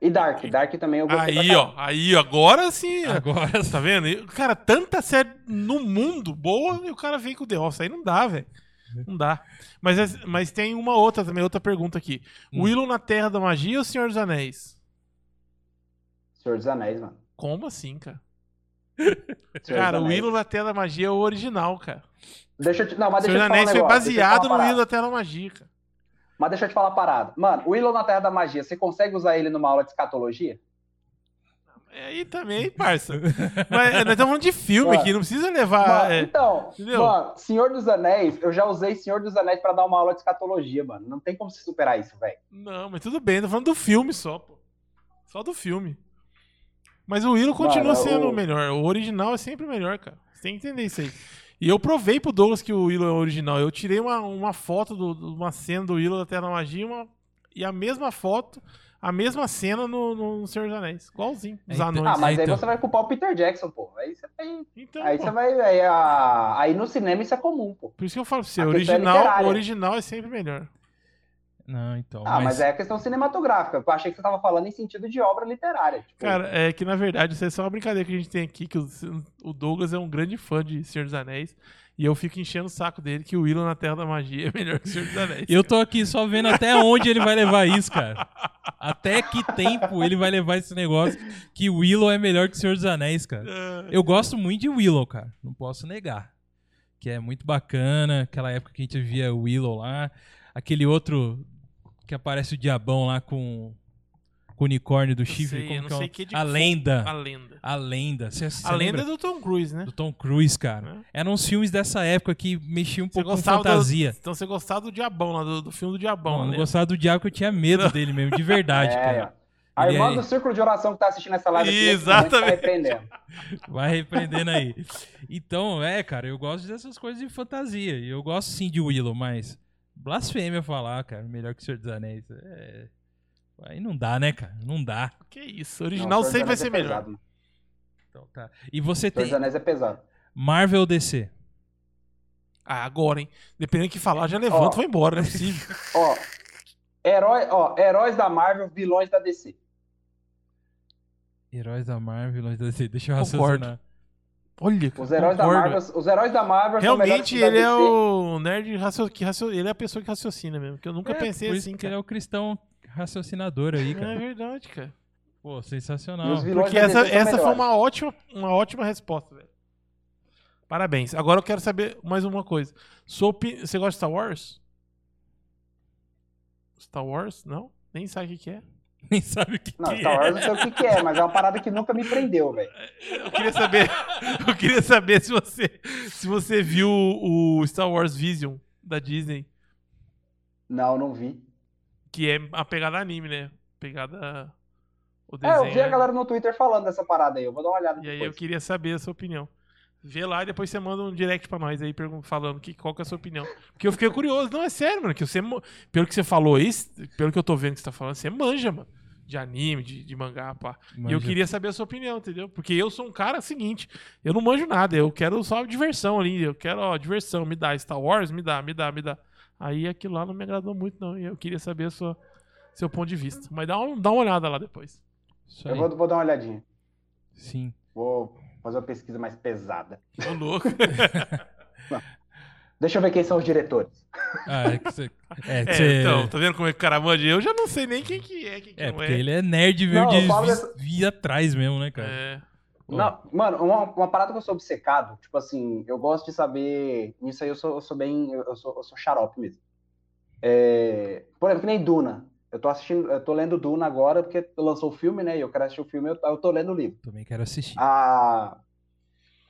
E Dark, Dark também eu gostei Aí, ó. Aí. Agora sim. Agora Tá vendo? Cara, tanta série no mundo boa e o cara vem com o The Office. Aí não dá, velho. Não dá. Mas, é- mas tem uma outra também, outra pergunta aqui. Hum. Willow na Terra da Magia ou Senhor dos Anéis? Senhor dos Anéis, mano. Como assim, cara? Senhor cara, o Terra da Magia é o original, cara. Deixa eu te... Não, mas Senhor dos um Anéis foi baseado no parada. da Terra da Magia, cara. Mas deixa eu te falar uma parada. Mano, o Willow na Terra da Magia, você consegue usar ele numa aula de escatologia? É aí também, parça. Mas é, nós estamos falando de filme Mano. aqui, não precisa levar. Mano, é, então, entendeu? mano, Senhor dos Anéis, eu já usei Senhor dos Anéis pra dar uma aula de escatologia, mano. Não tem como se superar isso, velho. Não, mas tudo bem, tô falando do filme só, pô. Só do filme. Mas o Willow continua sendo o- melhor. O original é sempre o melhor, cara. Você tem que entender isso aí. E eu provei pro Douglas que o Willow é o original. Eu tirei uma, uma foto de uma cena do Willow da Terra da Magia uma- e a mesma foto, a mesma cena no, no Senhor dos Anéis. Igualzinho. Os É, anões. Ah, mas então. aí você vai culpar o Peter Jackson, pô. Aí você vai. Então, Aí pô, você vai. Aí, a- aí no cinema isso é comum, pô. por isso que eu falo pra você, é original, o original é sempre melhor. Não, então. Ah, mas, é a questão cinematográfica. Eu achei que você tava falando em sentido de obra literária. Tipo, Cara, é que na verdade isso é só uma brincadeira que a gente tem aqui, que o, o Douglas é um grande fã de Senhor dos Anéis. E eu fico enchendo o saco dele que o Willow na Terra da Magia é melhor que o Senhor dos Anéis. Eu tô aqui só vendo até onde ele vai levar isso, cara. Até que tempo ele vai levar esse negócio que Willow é melhor que o Senhor dos Anéis, cara. Ah, Eu gosto muito de Willow, cara. Não posso negar. Que é muito bacana. Aquela época que a gente via Willow lá. Aquele outro que aparece o diabão lá com, com o unicórnio do chifre. sei, como eu não que é que de a lenda. A lenda. A lenda. Cê, cê a lenda lembra? é do Tom Cruise, né? do Tom Cruise, cara. É. Eram uns filmes dessa época que mexiam um Você pouco com fantasia. Do, então você gostava do Diabão lá, do, do filme do Diabão. Não, não né? gostava do diabo que eu tinha medo dele mesmo, de verdade, é, cara. A irmã é- do círculo de oração que tá assistindo essa live aqui, Exatamente. Tá repreendendo. Vai repreendendo aí. Então, é, cara, eu gosto dessas coisas de fantasia. E eu gosto sim de Willow, mas blasfêmia falar, cara, melhor que o Senhor dos Anéis. É... Aí não dá, né, cara? Não dá. Que isso, Não, original dos sempre vai ser é melhor. pesado. Então, tá. E você Senhor dos tem Anéis é pesado. Marvel ou DC? Ah, agora, hein? Dependendo do que falar, já levanta Ó. e vai embora, não é possível. Ó, herói, ó, heróis da Marvel, vilões da DC. Heróis da Marvel, vilões da DC. Deixa eu Concordo. raciocinar. Olha, Os heróis da concordo. Marvel, os heróis da Marvel são melhores Realmente da ele é o nerd racio... que racio... ele é a pessoa que raciocina mesmo, que eu nunca É, pensei por isso assim, que ele cara. é o cristão raciocinador aí, É cara. verdade, cara. Pô, sensacional. Porque da essa, essa foi uma ótima, uma ótima resposta, velho. Parabéns. Agora eu quero saber mais uma coisa. Opi- Você gosta de Star Wars? Star Wars? Não? Nem sabe o que, que é. Nem sabe o que, Não, que Star é. Wars não sei o que, que é, mas é uma parada que nunca me prendeu, velho. Eu queria saber, eu queria saber se você, se você viu o Star Wars Vision da Disney, Não, não vi. que é a pegada anime, né? Pegada o É, desenho. eu vi a galera no Twitter falando dessa parada aí. Eu vou dar uma olhada E aí depois. eu queria saber a sua opinião. Vê lá e depois você manda um direct pra nós aí falando que, qual que é a sua opinião. Porque eu fiquei curioso. Não, é sério, mano. Que você, pelo que você falou aí, pelo que eu tô vendo que você tá falando, você manja, mano. De anime, de, de mangá, pá. E eu Manja. queria saber a sua opinião, entendeu? Porque eu sou um cara seguinte, eu não manjo nada, eu quero só diversão ali, eu quero, ó, diversão, me dá Star Wars, me dá, me dá, me dá. Aí aquilo lá não me agradou muito, não, e eu queria saber a sua, seu ponto de vista. Mas dá, um, dá uma olhada lá depois. Isso Eu vou, vou dar uma olhadinha. Sim. Vou fazer uma pesquisa mais pesada. Ô, louco. Deixa eu ver quem são os diretores. Ah, é que você. É, que É, você- então, tá vendo como é que o cara manja? Eu já não sei nem quem que é, quem que é, não porque é. ele é nerd mesmo Não, eu de vi- dessa- vir atrás mesmo, né, cara? É. Não, mano, uma, uma parada que eu sou obcecado, tipo assim, eu gosto de saber. Nisso aí eu sou, eu sou bem. Eu sou, eu sou xarope mesmo. É, por exemplo, que nem Duna. Eu tô assistindo, eu tô lendo Duna agora porque lançou o filme, né? E eu quero assistir o filme, eu, eu tô lendo o livro. Também quero assistir. Ah,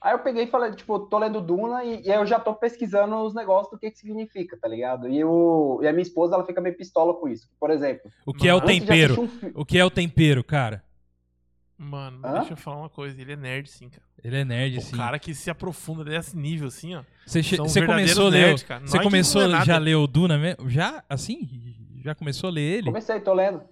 aí eu peguei e falei, tipo, tô lendo Duna e, e aí eu já tô pesquisando os negócios do que que significa, tá ligado? E, o, e a minha esposa, ela fica meio pistola com isso. Por exemplo, O que é o tempero? um fi- O que é o tempero, cara? Mano, Hã? deixa eu falar uma coisa, ele é nerd sim, cara. Ele é nerd, O sim. cara que se aprofunda nesse nível, assim, ó. Você, começou a ler. Você que começou é já ler o Duna mesmo? Já? Assim? Já começou a ler ele? Comecei, tô lendo.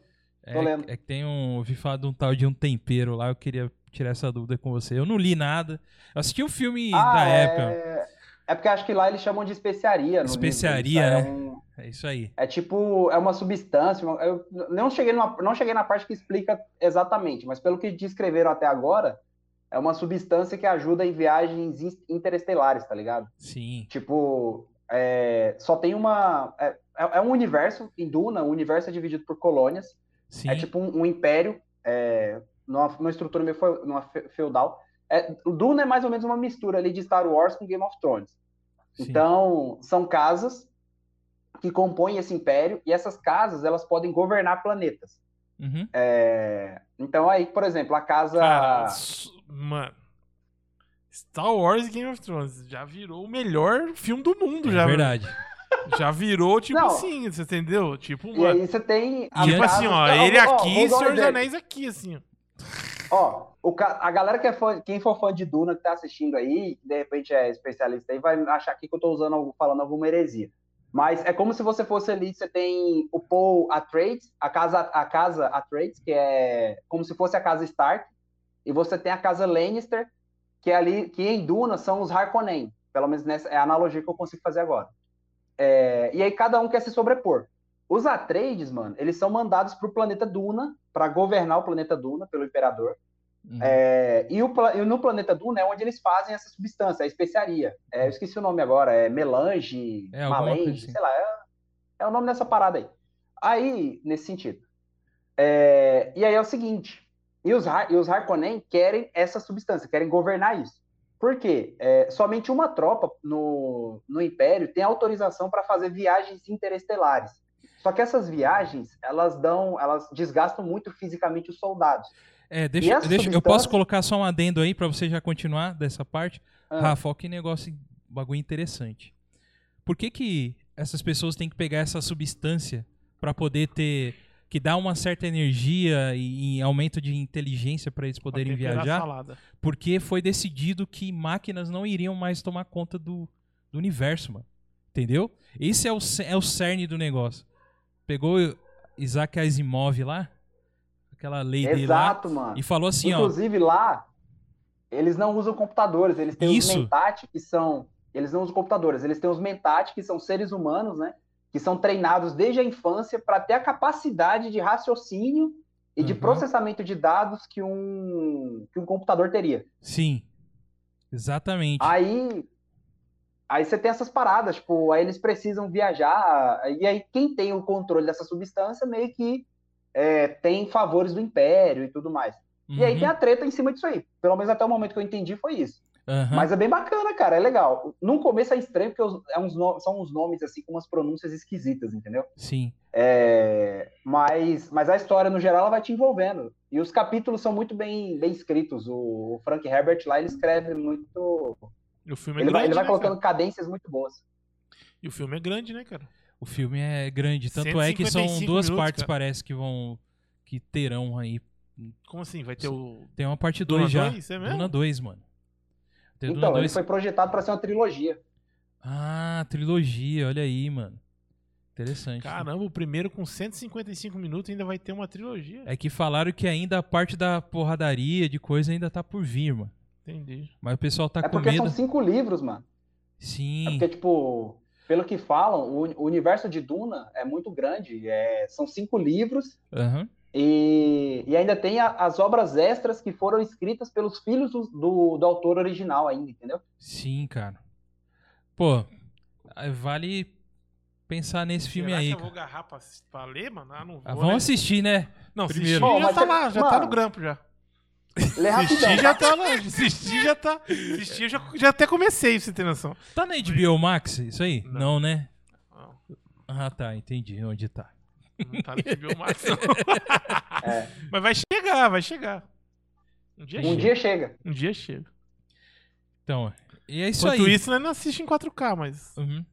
É, tô lendo. é que tem um. Ouvi falar de um tal de um tempero lá, eu queria tirar essa dúvida com você. Eu não li nada. Eu assisti o filme Ah, da é- época. É porque acho que lá eles chamam de especiaria. Especiaria, livro. Né? É, um- É isso aí. é tipo, é uma substância. Eu não cheguei, numa, não cheguei na parte que explica exatamente, mas pelo que descreveram até agora, é uma substância que ajuda em viagens in- interestelares, tá ligado? Sim. Tipo, é, só tem uma. É, é- é um universo em Duna, o universo é dividido por colônias. Sim. É tipo um, um império, é, numa, numa estrutura meio feu- numa fe- feudal. É, Duna é mais ou menos uma mistura ali de Star Wars com Game of Thrones. sim. Então, são casas que compõem esse império, e essas casas elas podem governar planetas. Uhum. É, então, aí, por exemplo, a casa. Cara, mano. Star Wars e Game of Thrones já virou o melhor filme do mundo, É já. verdade. Já virou, tipo Não. assim, você entendeu? Tipo, e aí você tem. Tipo assim, ó, Ó, ele ó, aqui e Senhor dos. Anéis aqui, assim. ó. O ca- a galera que é fã, quem for fã de Duna que tá assistindo aí, de repente é especialista aí, vai achar aqui que eu tô usando, falando alguma heresia. Mas é como se você fosse ali, você tem o Paul Atreides, a casa, a casa Atreides, que é como se fosse a casa Stark, e você tem a casa Lannister, que é ali, que em Duna são os Harkonnen. Pelo menos nessa é a analogia que eu consigo fazer agora. É, e aí cada um quer se sobrepor. Os Atreides, mano, eles são mandados pro planeta Duna, para governar o planeta Duna pelo Imperador. Uhum. É, e, o e no planeta Duna é onde eles fazem essa substância, a especiaria. É, eu esqueci o nome agora, é melange, É, malange, assim. sei lá, é, é o nome dessa parada aí. Aí, nesse sentido. É, e aí é o seguinte, e os, e os Harkonnen querem essa substância, querem governar isso. Por quê? É, somente uma tropa no, no Império tem autorização para fazer viagens interestelares. Só que essas viagens, elas dão, elas desgastam muito fisicamente os soldados. É, deixa, deixa, eu substância- posso colocar só um adendo aí pra você já continuar dessa parte? Ah. Rafa, ó, que negócio, bagulho interessante. Por que que essas pessoas têm que pegar essa substância pra poder ter, que dá uma certa energia e, e aumento de inteligência pra eles poderem viajar? Porque foi decidido que máquinas não iriam mais tomar conta do, do universo, mano. Entendeu? Esse é o, é o cerne do negócio. Pegou Isaac Asimov lá, aquela lei dele lá, Exato, mano. e falou assim, ó, Inclusive lá, eles não usam computadores, eles têm Isso. os mentat, que são. Eles não usam computadores, eles têm os mentat, que são seres humanos, né? Que são treinados desde a infância para ter a capacidade de raciocínio e de Uhum. processamento de dados que um, que um computador teria. sim, exatamente. Aí. Aí você tem essas paradas, tipo, aí eles precisam viajar, e aí quem tem o controle dessa substância meio que é, tem favores do império e tudo mais. E aí Uhum, tem a treta em cima disso aí. Pelo menos até o momento que eu entendi foi isso. Aham. Mas é bem bacana, cara. É legal. No começo é estranho, porque é uns no- são uns nomes assim com umas pronúncias esquisitas, entendeu? Sim. É, mas, mas a história, no geral, ela vai te envolvendo. E os capítulos são muito bem, bem escritos. O, o Frank Herbert lá, ele escreve muito. O filme é Ele vai, grande, ele vai né, colocando cara? cadências muito boas. E o filme é grande, né, cara? O filme é grande, tanto é que são 155 duas minutos, partes cara. parece que vão que terão aí. Como assim? Vai ter o. Tem uma parte Duna 2 já. 2? É mesmo? Duna 2, mano. Então, ele 2. foi projetado para ser uma trilogia. Ah, trilogia, olha aí, mano. Interessante. Caramba, o primeiro com 155 minutos ainda vai ter uma trilogia. É que falaram que ainda a parte da porradaria, de coisa, ainda tá por vir, mano. Entendi. Mas o pessoal tá é com porque medo. são cinco livros, mano. É Sim. porque, tipo, pelo que falam, o, universo de Duna é muito grande. É, são cinco livros Aham. E, e ainda tem a- as obras extras que foram escritas pelos filhos do, do, do autor original ainda, entendeu? Sim, cara. Pô, aí vale pensar nesse filme Será aí, que eu vou agarrar pra, pra ler, mano? Ah, não vou. Ah, né? vamos assistir, né? Não, primeiro. assistir Bom, já tá lá, já tá mano, no grampo já. Lê rapidão. Assistir já tá lá. Assistir já tá. Assistir eu já, já até comecei, pra você ter noção. Tá na HBO Max isso aí? Não. Não, né? Não, Ah, tá, entendi onde tá. Não tá no HBO Max, não. É. Mas vai chegar, vai chegar. Um dia Um chega. dia chega. Um dia chega. Então, e é isso Enquanto aí. isso, nós não assiste em 4K, mas. Uhum.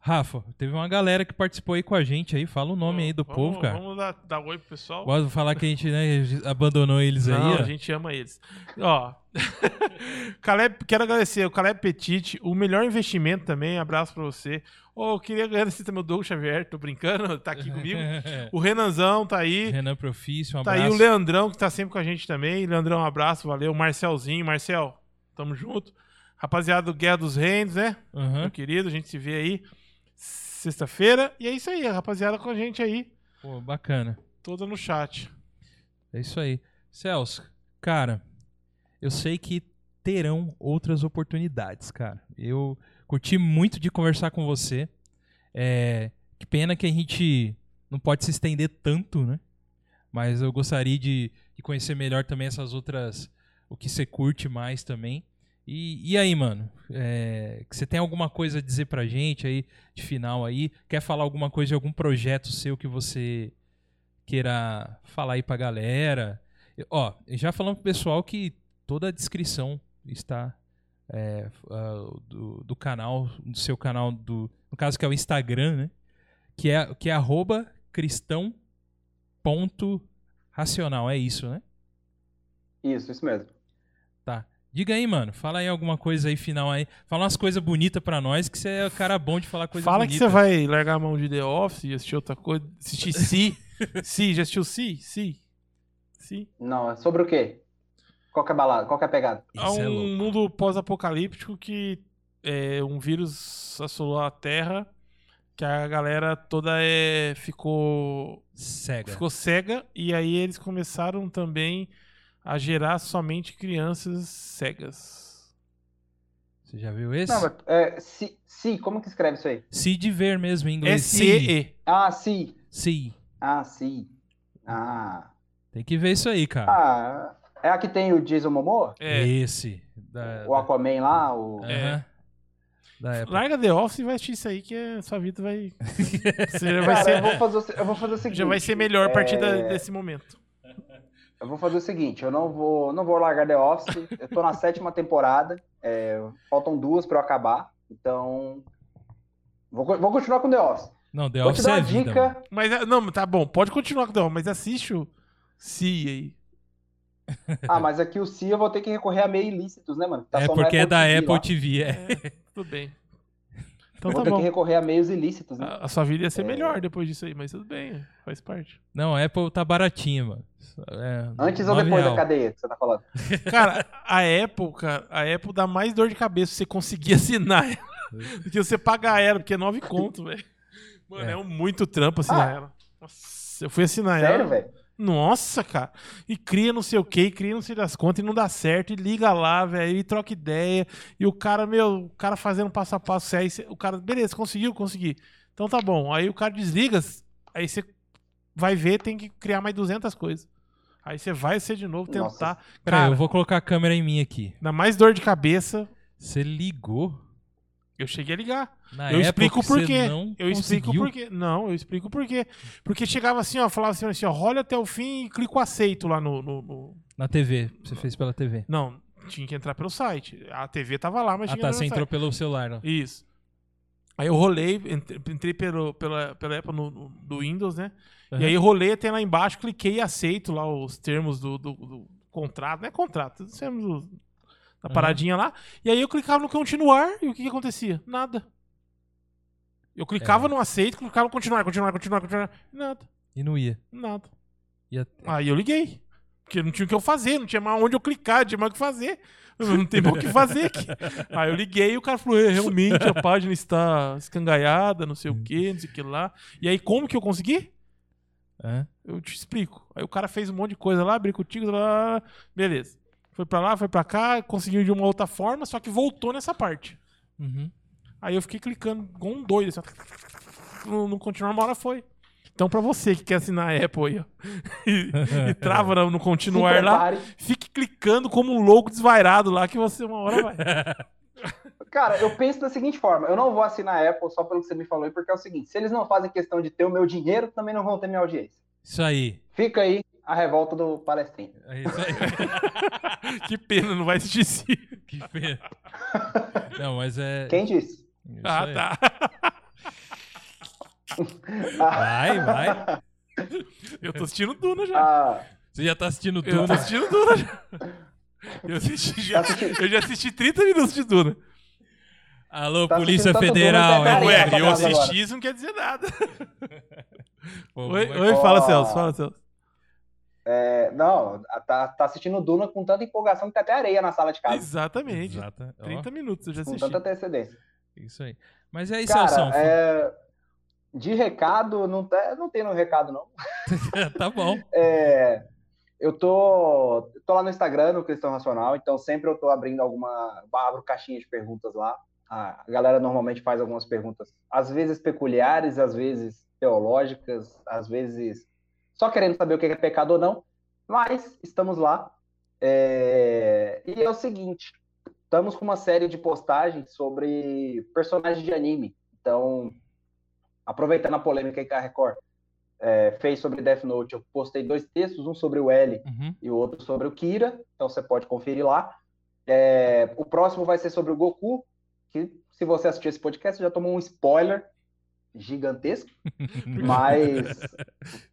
Rafa, teve uma galera que participou aí com a gente aí. Fala o nome aí do Vamos- povo, cara. Vamos dar, dar oi pro pessoal. Pode falar que a gente né, abandonou eles Não, aí, ó. a gente ama eles. Ó, Caleb, quero agradecer o Caleb Petit, o melhor investimento também, abraço pra você. Ô, eu queria agradecer também o Doug Xavier, tô brincando, tá aqui comigo. O Renanzão tá aí. Renan Profício, um Tá abraço. aí o Leandrão, que tá sempre com a gente também. Leandrão, um abraço, valeu. Marcelzinho, Marcel, tamo junto. Rapaziada do Guerra dos Reinos, né? Aham. Meu querido, a gente se vê aí sexta-feira. E é isso aí, rapaziada com a gente aí, Pô, bacana. toda no chat. É isso aí. Celso, cara, eu sei que terão outras oportunidades, cara. Eu curti muito de conversar com você. É, que pena que a gente não pode se estender tanto, né? Mas eu gostaria de, de conhecer melhor também essas outras. O que você curte mais também. E, e aí, mano? É, você tem alguma coisa a dizer pra gente aí, de final aí? Quer falar alguma coisa de algum projeto seu que você queira falar aí pra galera? Ó, já falando pro pessoal que toda a descrição está é, ah, do, do canal, do seu canal, do, no caso que é o Instagram, né? Que é, que é arroba cristão ponto racional, é isso, né? Isso, isso mesmo. Tá. Diga aí, mano. Fala aí alguma coisa aí final aí. Fala umas coisas bonitas pra nós, que você é o cara bom de falar coisa Fala que bonita. você vai largar a mão de The Office e assistir outra coisa. Assistir Si. Si, já assistiu Si? Si. Si. Não, é sobre o quê? Qual que é a balada? Qual que é a pegada? Há Isso é um louco. mundo pós-apocalíptico que é, um vírus assolou a Terra, que a galera toda é, ficou, Cega. ficou cega, e aí eles começaram também a gerar somente crianças cegas. Você já viu esse? Não, mas, é, si, si, como que escreve isso aí? Se de ver mesmo em inglês. See. Ah, si. See. Ah, si. Ah. Tem que ver isso aí, cara. Ah, é a que tem o Jason Momoa? É. Esse. Da, O Aquaman lá? O... É. Aham. Da época. Larga The Office e vai assistir isso aí, que a sua vida vai. Você já vai Cara, ser, eu vou, fazer, eu vou fazer o seguinte. já vai ser melhor a partir da- é, desse momento. Eu vou fazer o seguinte, eu não vou, não vou largar The Office. Eu tô na sétima temporada. é, faltam duas pra eu acabar. Então. Vou, vou continuar com The Office. Não, The Vou te Office dar é uma vida. dica. mano. Mas, é, não, tá bom, pode continuar com The Office, mas assiste o Si aí. Ah, mas aqui o Si eu vou ter que recorrer a meio ilícitos, né, mano? Tá é porque é da TV Apple lá. TV, é. É, tudo bem. Então Vou tá ter que bom. recorrer a meios ilícitos, né? A, a sua vida ia ser É. melhor depois disso aí, mas tudo bem, faz parte. Não, a Apple tá baratinha, mano. É, Antes ou depois real. da cadeia que você tá falando? Cara, a Apple, cara, a Apple dá mais dor de cabeça se você conseguir assinar ela do que você pagar ela, porque é nove conto, velho. Mano, é. É. um muito trampo assinar Ah. ela. Nossa, eu fui assinar Sério, ela. velho? Nossa, cara. E cria não sei o que, cria não sei das contas e não dá certo. E liga lá, velho, e troca ideia. E o cara, meu, o cara fazendo passo a passo. Aí o cara, beleza, conseguiu, consegui. Então tá bom. Aí o cara desliga, aí você vai ver, tem que criar mais 200 coisas. Aí você vai ser de novo Nossa. tentar. Peraí, Cara, eu vou colocar a câmera em mim aqui. dá mais dor de cabeça. Você ligou Eu cheguei a ligar. na eu explico que por você quê. Eu explico conseguiu? por quê. Não, eu explico por quê. Porque chegava assim, ó, falava assim, assim ó, rola até o fim e clica o aceito lá no- no- no, Na TV. Você fez pela TV. Não, tinha que entrar pelo site. A TV tava lá, mas Ah, tinha que tá. entrar Você pelo entrou pelo celular, não. Isso. Aí eu rolei, entrei, pelo, pela, pela Apple no, no- do Windows, né? Aham. E aí rolei até lá embaixo, cliquei e aceito lá os termos do, do- do contrato. Não é contrato, os termos do- Aham. paradinha lá. E aí eu clicava no continuar e o que, que acontecia? Nada. Eu clicava É. no aceito, clicava no continuar, continuar, continuar, continuar. Nada, E não ia. nada. Ia- Aí eu liguei. Porque não tinha o que eu fazer, não tinha mais onde eu clicar, não tinha mais o que fazer. Não tem mais o que fazer aqui. Aí eu liguei e o cara falou: "É, realmente a página está escangaiada, não sei o que, não sei o que lá. E aí, como que eu consegui? Hã? Eu te explico. Aí o cara fez um monte de coisa lá, abriu contigo, lá, lá, lá. beleza. Foi pra lá, foi pra cá, conseguiu de uma outra forma, só que voltou nessa parte. Uhum. Aí eu fiquei clicando igual um doido, assim, ó. não, não continuar, uma hora foi. Então, pra você que quer assinar a Apple aí, ó, e, e trava no, no continuar lá, fique clicando como um louco desvairado lá, que você uma hora vai. Cara, eu penso da seguinte forma: eu não vou assinar a Apple só pelo que você me falou, aí, porque é o seguinte: se eles não fazem questão de ter o meu dinheiro, também não vão ter minha audiência. Isso aí. Fica aí a revolta do palestrinho. É isso aí. que pena, não vai assistir sim. que pena. Não, mas é. Quem disse? isso Ah, aí. tá. Vai, vai. Eu tô assistindo Duna já. Ah, Você já tá assistindo Eu tô assistindo Duna já. Eu, assisti já. Tá assistindo- eu já assisti 30 minutos de Duna. Alô, Tá Polícia Federal. Duna, é Ué, eu assisti, agora. isso não quer dizer nada. Pô, Oi, oi fala. Celso, fala, Celso. É, não, tá, tá assistindo Duna com tanta empolgação que tem até areia na sala de casa. Exatamente. Exata. Ó, 30 minutos eu já Com assisti. tanta antecedência. isso aí. Mas é isso, Cara, é, de recado, não, tá, não tem no recado, não. tá bom. É, eu tô, tô lá no Instagram, no Cristão Racional, então sempre eu tô abrindo alguma. abro caixinha de perguntas lá. A galera normalmente faz algumas perguntas, às vezes peculiares, às vezes teológicas, às vezes só querendo saber o que é pecado ou não, mas estamos lá. É, E é o seguinte: estamos com uma série de postagens sobre personagens de anime. Então, aproveitando a polêmica que a Record é, fez sobre Death Note, eu postei dois textos, um sobre o L Uhum. e o outro sobre o Kira, então você pode conferir lá. É, o próximo vai ser sobre o Goku, que se você assistir esse podcast, já tomou um spoiler gigantesco, mas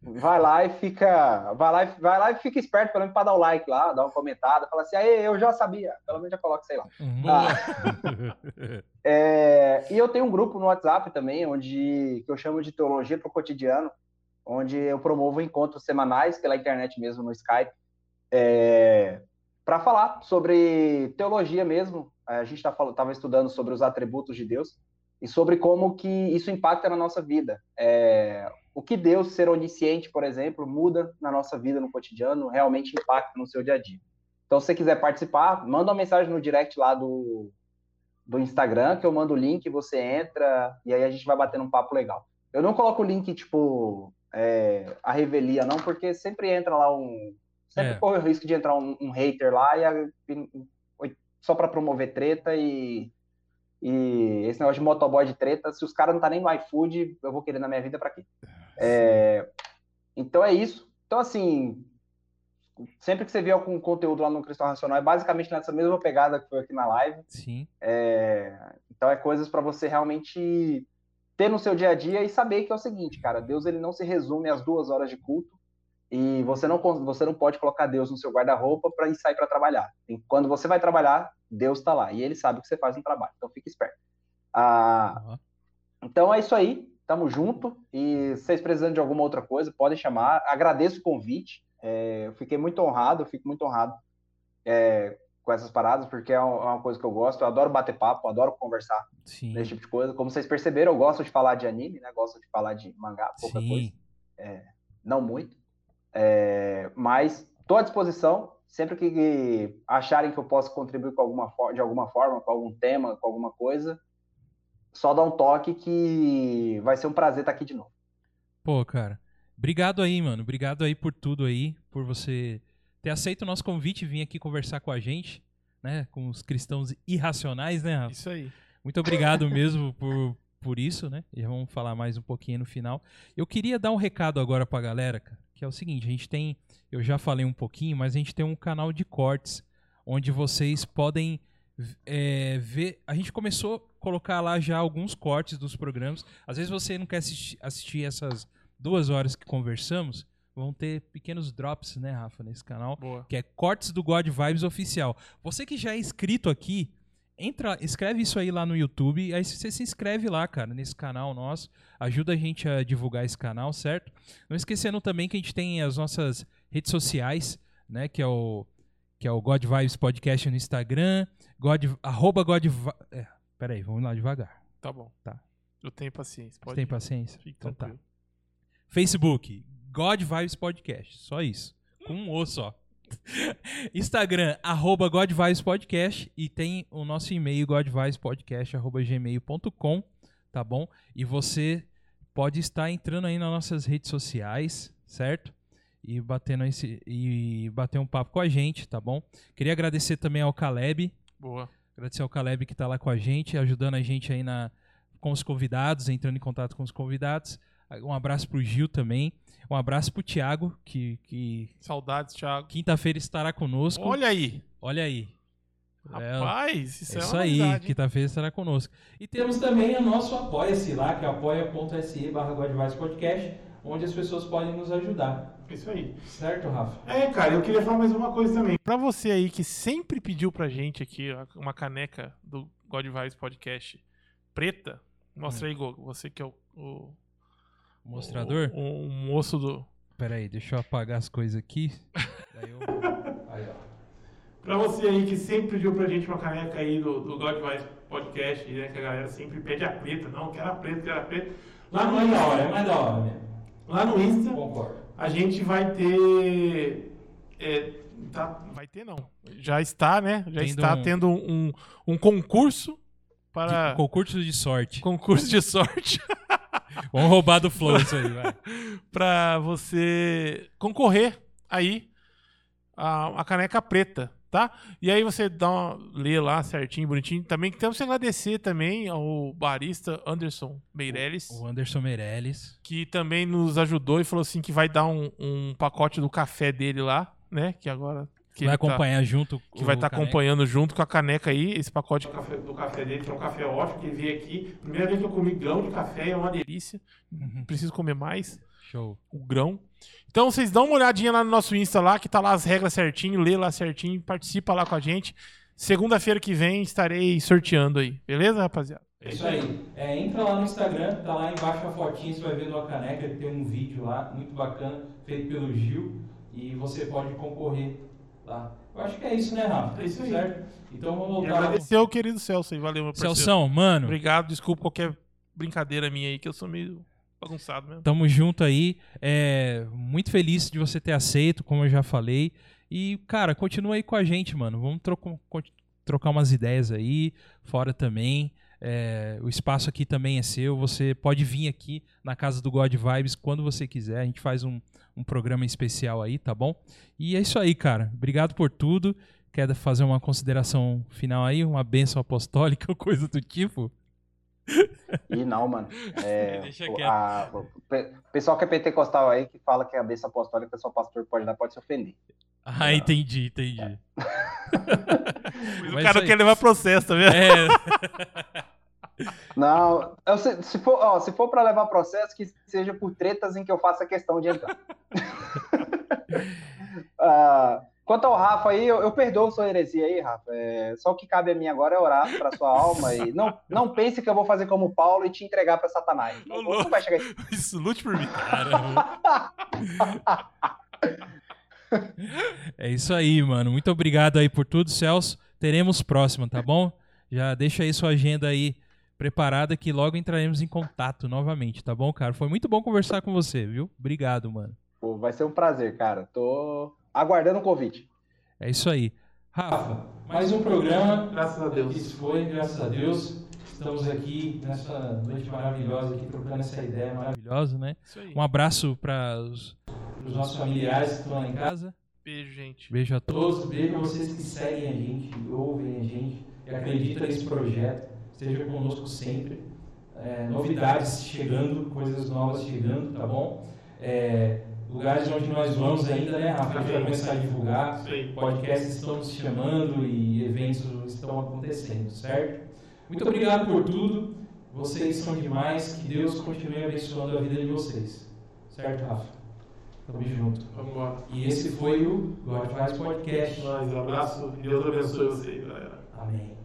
vai lá e fica, vai lá, e- vai lá e fica esperto, pelo menos para dar o like lá, dar uma comentada, fala assim, aí eu já sabia, pelo menos já coloca, sei lá. Uhum. É, e eu tenho um grupo no WhatsApp também, onde que eu chamo de Teologia para o Cotidiano, onde eu promovo encontros semanais pela internet mesmo, no Skype, para falar sobre teologia mesmo. A gente estava estudando sobre os atributos de Deus e sobre como que isso impacta na nossa vida. É, o que Deus ser onisciente, por exemplo, muda na nossa vida no cotidiano, realmente impacta no seu dia a dia. Então, se você quiser participar, manda uma mensagem no direct lá do, do Instagram, que eu mando o link, você entra, e aí a gente vai batendo um papo legal. Eu não coloco o link, tipo, é, a revelia, não, porque sempre entra lá um. Sempre É. corre o risco de entrar um, um hater lá e, a- e- só para promover treta e. E esse negócio de motoboy de treta, se os caras não tá nem no iFood, eu vou querer na minha vida para quê? É, então é isso. Então, assim, sempre que você vê algum conteúdo lá no Cristão Racional, é basicamente nessa mesma pegada que foi aqui na live. Sim. É, então é coisas para você realmente ter no seu dia a dia e saber que é o seguinte, cara, Deus ele não se resume às duas horas de culto e você não você não pode colocar Deus no seu guarda-roupa para ir sair para trabalhar. E quando você vai trabalhar, Deus está lá e ele sabe o que você faz no trabalho. Então fique esperto. Ah, Ó. então é isso aí. Tamo junto. E se vocês precisando de alguma outra coisa, podem chamar. Agradeço o convite. É, eu fiquei muito honrado, eu fico muito honrado é, com essas paradas, porque é é uma coisa que eu gosto. Eu adoro bater papo, adoro conversar Sim. desse tipo de coisa. Como vocês perceberam, eu gosto de falar de anime, né? Gosto de falar de mangá, pouca coisa. Sim. Não muito. É, mas estou à disposição. Sempre que acharem que eu posso contribuir com alguma, de alguma forma, com algum tema, com alguma coisa, só dá um toque que vai ser um prazer estar aqui de novo. Pô, cara. Obrigado aí, mano. Obrigado aí por tudo aí, por você ter aceito o nosso convite e vir aqui conversar com a gente, né? Com os cristãos irracionais, né, Rafa? Isso aí. Muito obrigado mesmo por, por isso, né? E vamos falar mais um pouquinho no final. Eu queria dar um recado agora pra galera, cara, que é o seguinte, a gente tem, eu já falei um pouquinho, mas a gente tem um canal de cortes onde vocês podem é, ver. A gente começou a colocar lá já alguns cortes dos programas. Às vezes você não quer assistir, assistir essas duas horas que conversamos, vão ter pequenos drops, né, Rafa, nesse canal Boa. que é Cortes do God Vibes Oficial. Você que já é inscrito aqui, entra, escreve isso aí lá no YouTube, aí você se inscreve lá, cara, nesse canal nosso, ajuda a gente a divulgar esse canal, certo? Não esquecendo também que a gente tem as nossas redes sociais, né, que é o que é o God Vibes Podcast no Instagram, God, arroba God é, peraí, vamos lá devagar. Tá bom. Tá. Eu tenho paciência. Você Pode tem ir. paciência? Fique Então tá. Facebook, God Vibes Podcast. Só isso. Com um O só. Instagram, arroba God Vibes Podcast. E tem o nosso e-mail, godvibespodcast.gmail.com. Tá bom? E você pode estar entrando aí nas nossas redes sociais, certo? E batendo esse, e bater um papo com a gente, tá bom? Queria agradecer também ao Caleb, Boa. Agradecer ao Caleb que está lá com a gente, ajudando a gente aí na, com os convidados, entrando em contato com os convidados. Um abraço pro Gil também. Um abraço pro Thiago, que, que Saudades, Thiago. quinta-feira estará conosco. Olha aí. Olha aí. Rapaz, isso é é, isso aí, quinta-feira estará conosco. E temos também o nosso Apoia-se lá, que é apoia.se barra Podcast, onde as pessoas podem nos ajudar. Isso aí. Certo, Rafa? É, cara, eu queria falar mais uma coisa também. Pra você aí que sempre pediu pra gente aqui uma caneca do God Vibes Podcast preta, mostra aí, Gogo. Você que é o, o Mostrador? O, o moço do. Pera aí, deixa eu apagar as coisas aqui. Daí eu... Aí, ó. Pra você aí que sempre pediu pra gente uma caneca aí do, do God Vibes Podcast, né? Que a galera sempre pede a preta. Não, quero a preta, quero a preta. Lá no, mais da hora, é mais da hora mesmo. lá no Insta, Concordo. A gente vai ter. é, tá- vai ter não. Já está, né? Já Tendo está um- tendo um, um concurso para. De- concurso de sorte. Concurso de sorte Vamos roubar do Flow isso aí, vai. para você concorrer aí a, a caneca preta, tá? E aí você dá uma, lê lá certinho, bonitinho. Também temos que agradecer também ao barista Anderson Meirelles, O Anderson Meirelles. que também nos ajudou e falou assim que vai dar um, um pacote do café dele lá, né? Que agora que vai tá- acompanhar junto que vai estar Caneca. acompanhando junto com a caneca aí, esse pacote do café, do café dele, que é um café ótimo, que veio aqui. Primeira vez que eu comi grão de café, é uma delícia. Uhum. Preciso comer mais Show. o grão. Então vocês dão uma olhadinha lá no nosso Insta lá, que tá lá as regras certinho, lê lá certinho, participa lá com a gente. Segunda-feira que vem estarei sorteando aí, beleza, rapaziada? É isso aí. É, entra lá no Instagram, tá lá embaixo a fotinha, você vai ver uma caneca, tem um vídeo lá, muito bacana, feito pelo Gil, e você pode concorrer lá. Eu acho que é isso, né, Rafa? É isso aí. Certo? Então vamos E voltar. agradecer ao querido Celso aí, valeu, meu parceiro. Celção, mano, Obrigado, desculpa qualquer brincadeira minha aí, que eu sou meio bagunçado mesmo. tamo junto aí. É, muito feliz de você ter aceito, como eu já falei. E, cara, continua aí com a gente, mano. Vamos co- trocar umas ideias aí, fora também. É, o espaço aqui também é seu. Você pode vir aqui na casa do God Vibes quando você quiser. A gente faz um, um programa especial aí, tá bom? E é isso aí, cara. Obrigado por tudo. Quer fazer uma consideração final aí? Uma bênção apostólica ou coisa do tipo? E não, mano. É, Deixa o- quieto. a- o pe- pessoal que é pentecostal aí, que fala que a bênção apostólica só o pastor pode dar, pode se ofender. Ah, entendi, entendi. Mas o cara aí- quer levar processo, tá vendo? É, Não, eu sei- se for, ó, se for para levar processo, que seja por tretas em que eu faça questão de entrar. Ah, quanto ao Rafa aí, eu, eu perdoo sua heresia aí, Rafa. É, só o que cabe a mim agora é orar para sua alma e não, não pense que eu vou fazer como Paulo e te entregar para Satanás. Não, não vai chegar. Isso, lute por mim. Caramba. É isso aí, mano. Muito obrigado aí por tudo, Celso. Teremos próxima, tá bom? Já deixa aí sua agenda aí preparada que logo entraremos em contato novamente, tá bom, cara? Foi muito bom conversar com você, viu? Obrigado, mano. Pô, vai ser um prazer, cara. Tô aguardando o convite. É isso aí. Rafa, mais um programa. Graças a Deus. Isso foi, graças a Deus. Estamos aqui nessa noite maravilhosa, aqui trocando essa ideia maravilhosa, né? Isso aí. Um abraço para os nossos familiares que estão lá em casa. Beijo, gente. Beijo a todos, beijo a vocês que seguem a gente, ouvem a gente e acreditam nesse projeto. Esteja conosco sempre. É, novidades chegando, coisas novas chegando, tá bom? É, lugares onde nós vamos ainda, né, Rafa? A gente vai começar a divulgar. Aí. Podcasts estão nos chamando e eventos estão acontecendo, certo? Muito obrigado por tudo. Vocês são demais. Que Deus continue abençoando a vida de vocês. Certo, Rafa? Tamo junto. Vamos embora. E esse foi o God Vibes Podcast. Mais um abraço. Deus abençoe vocês, galera. Amém.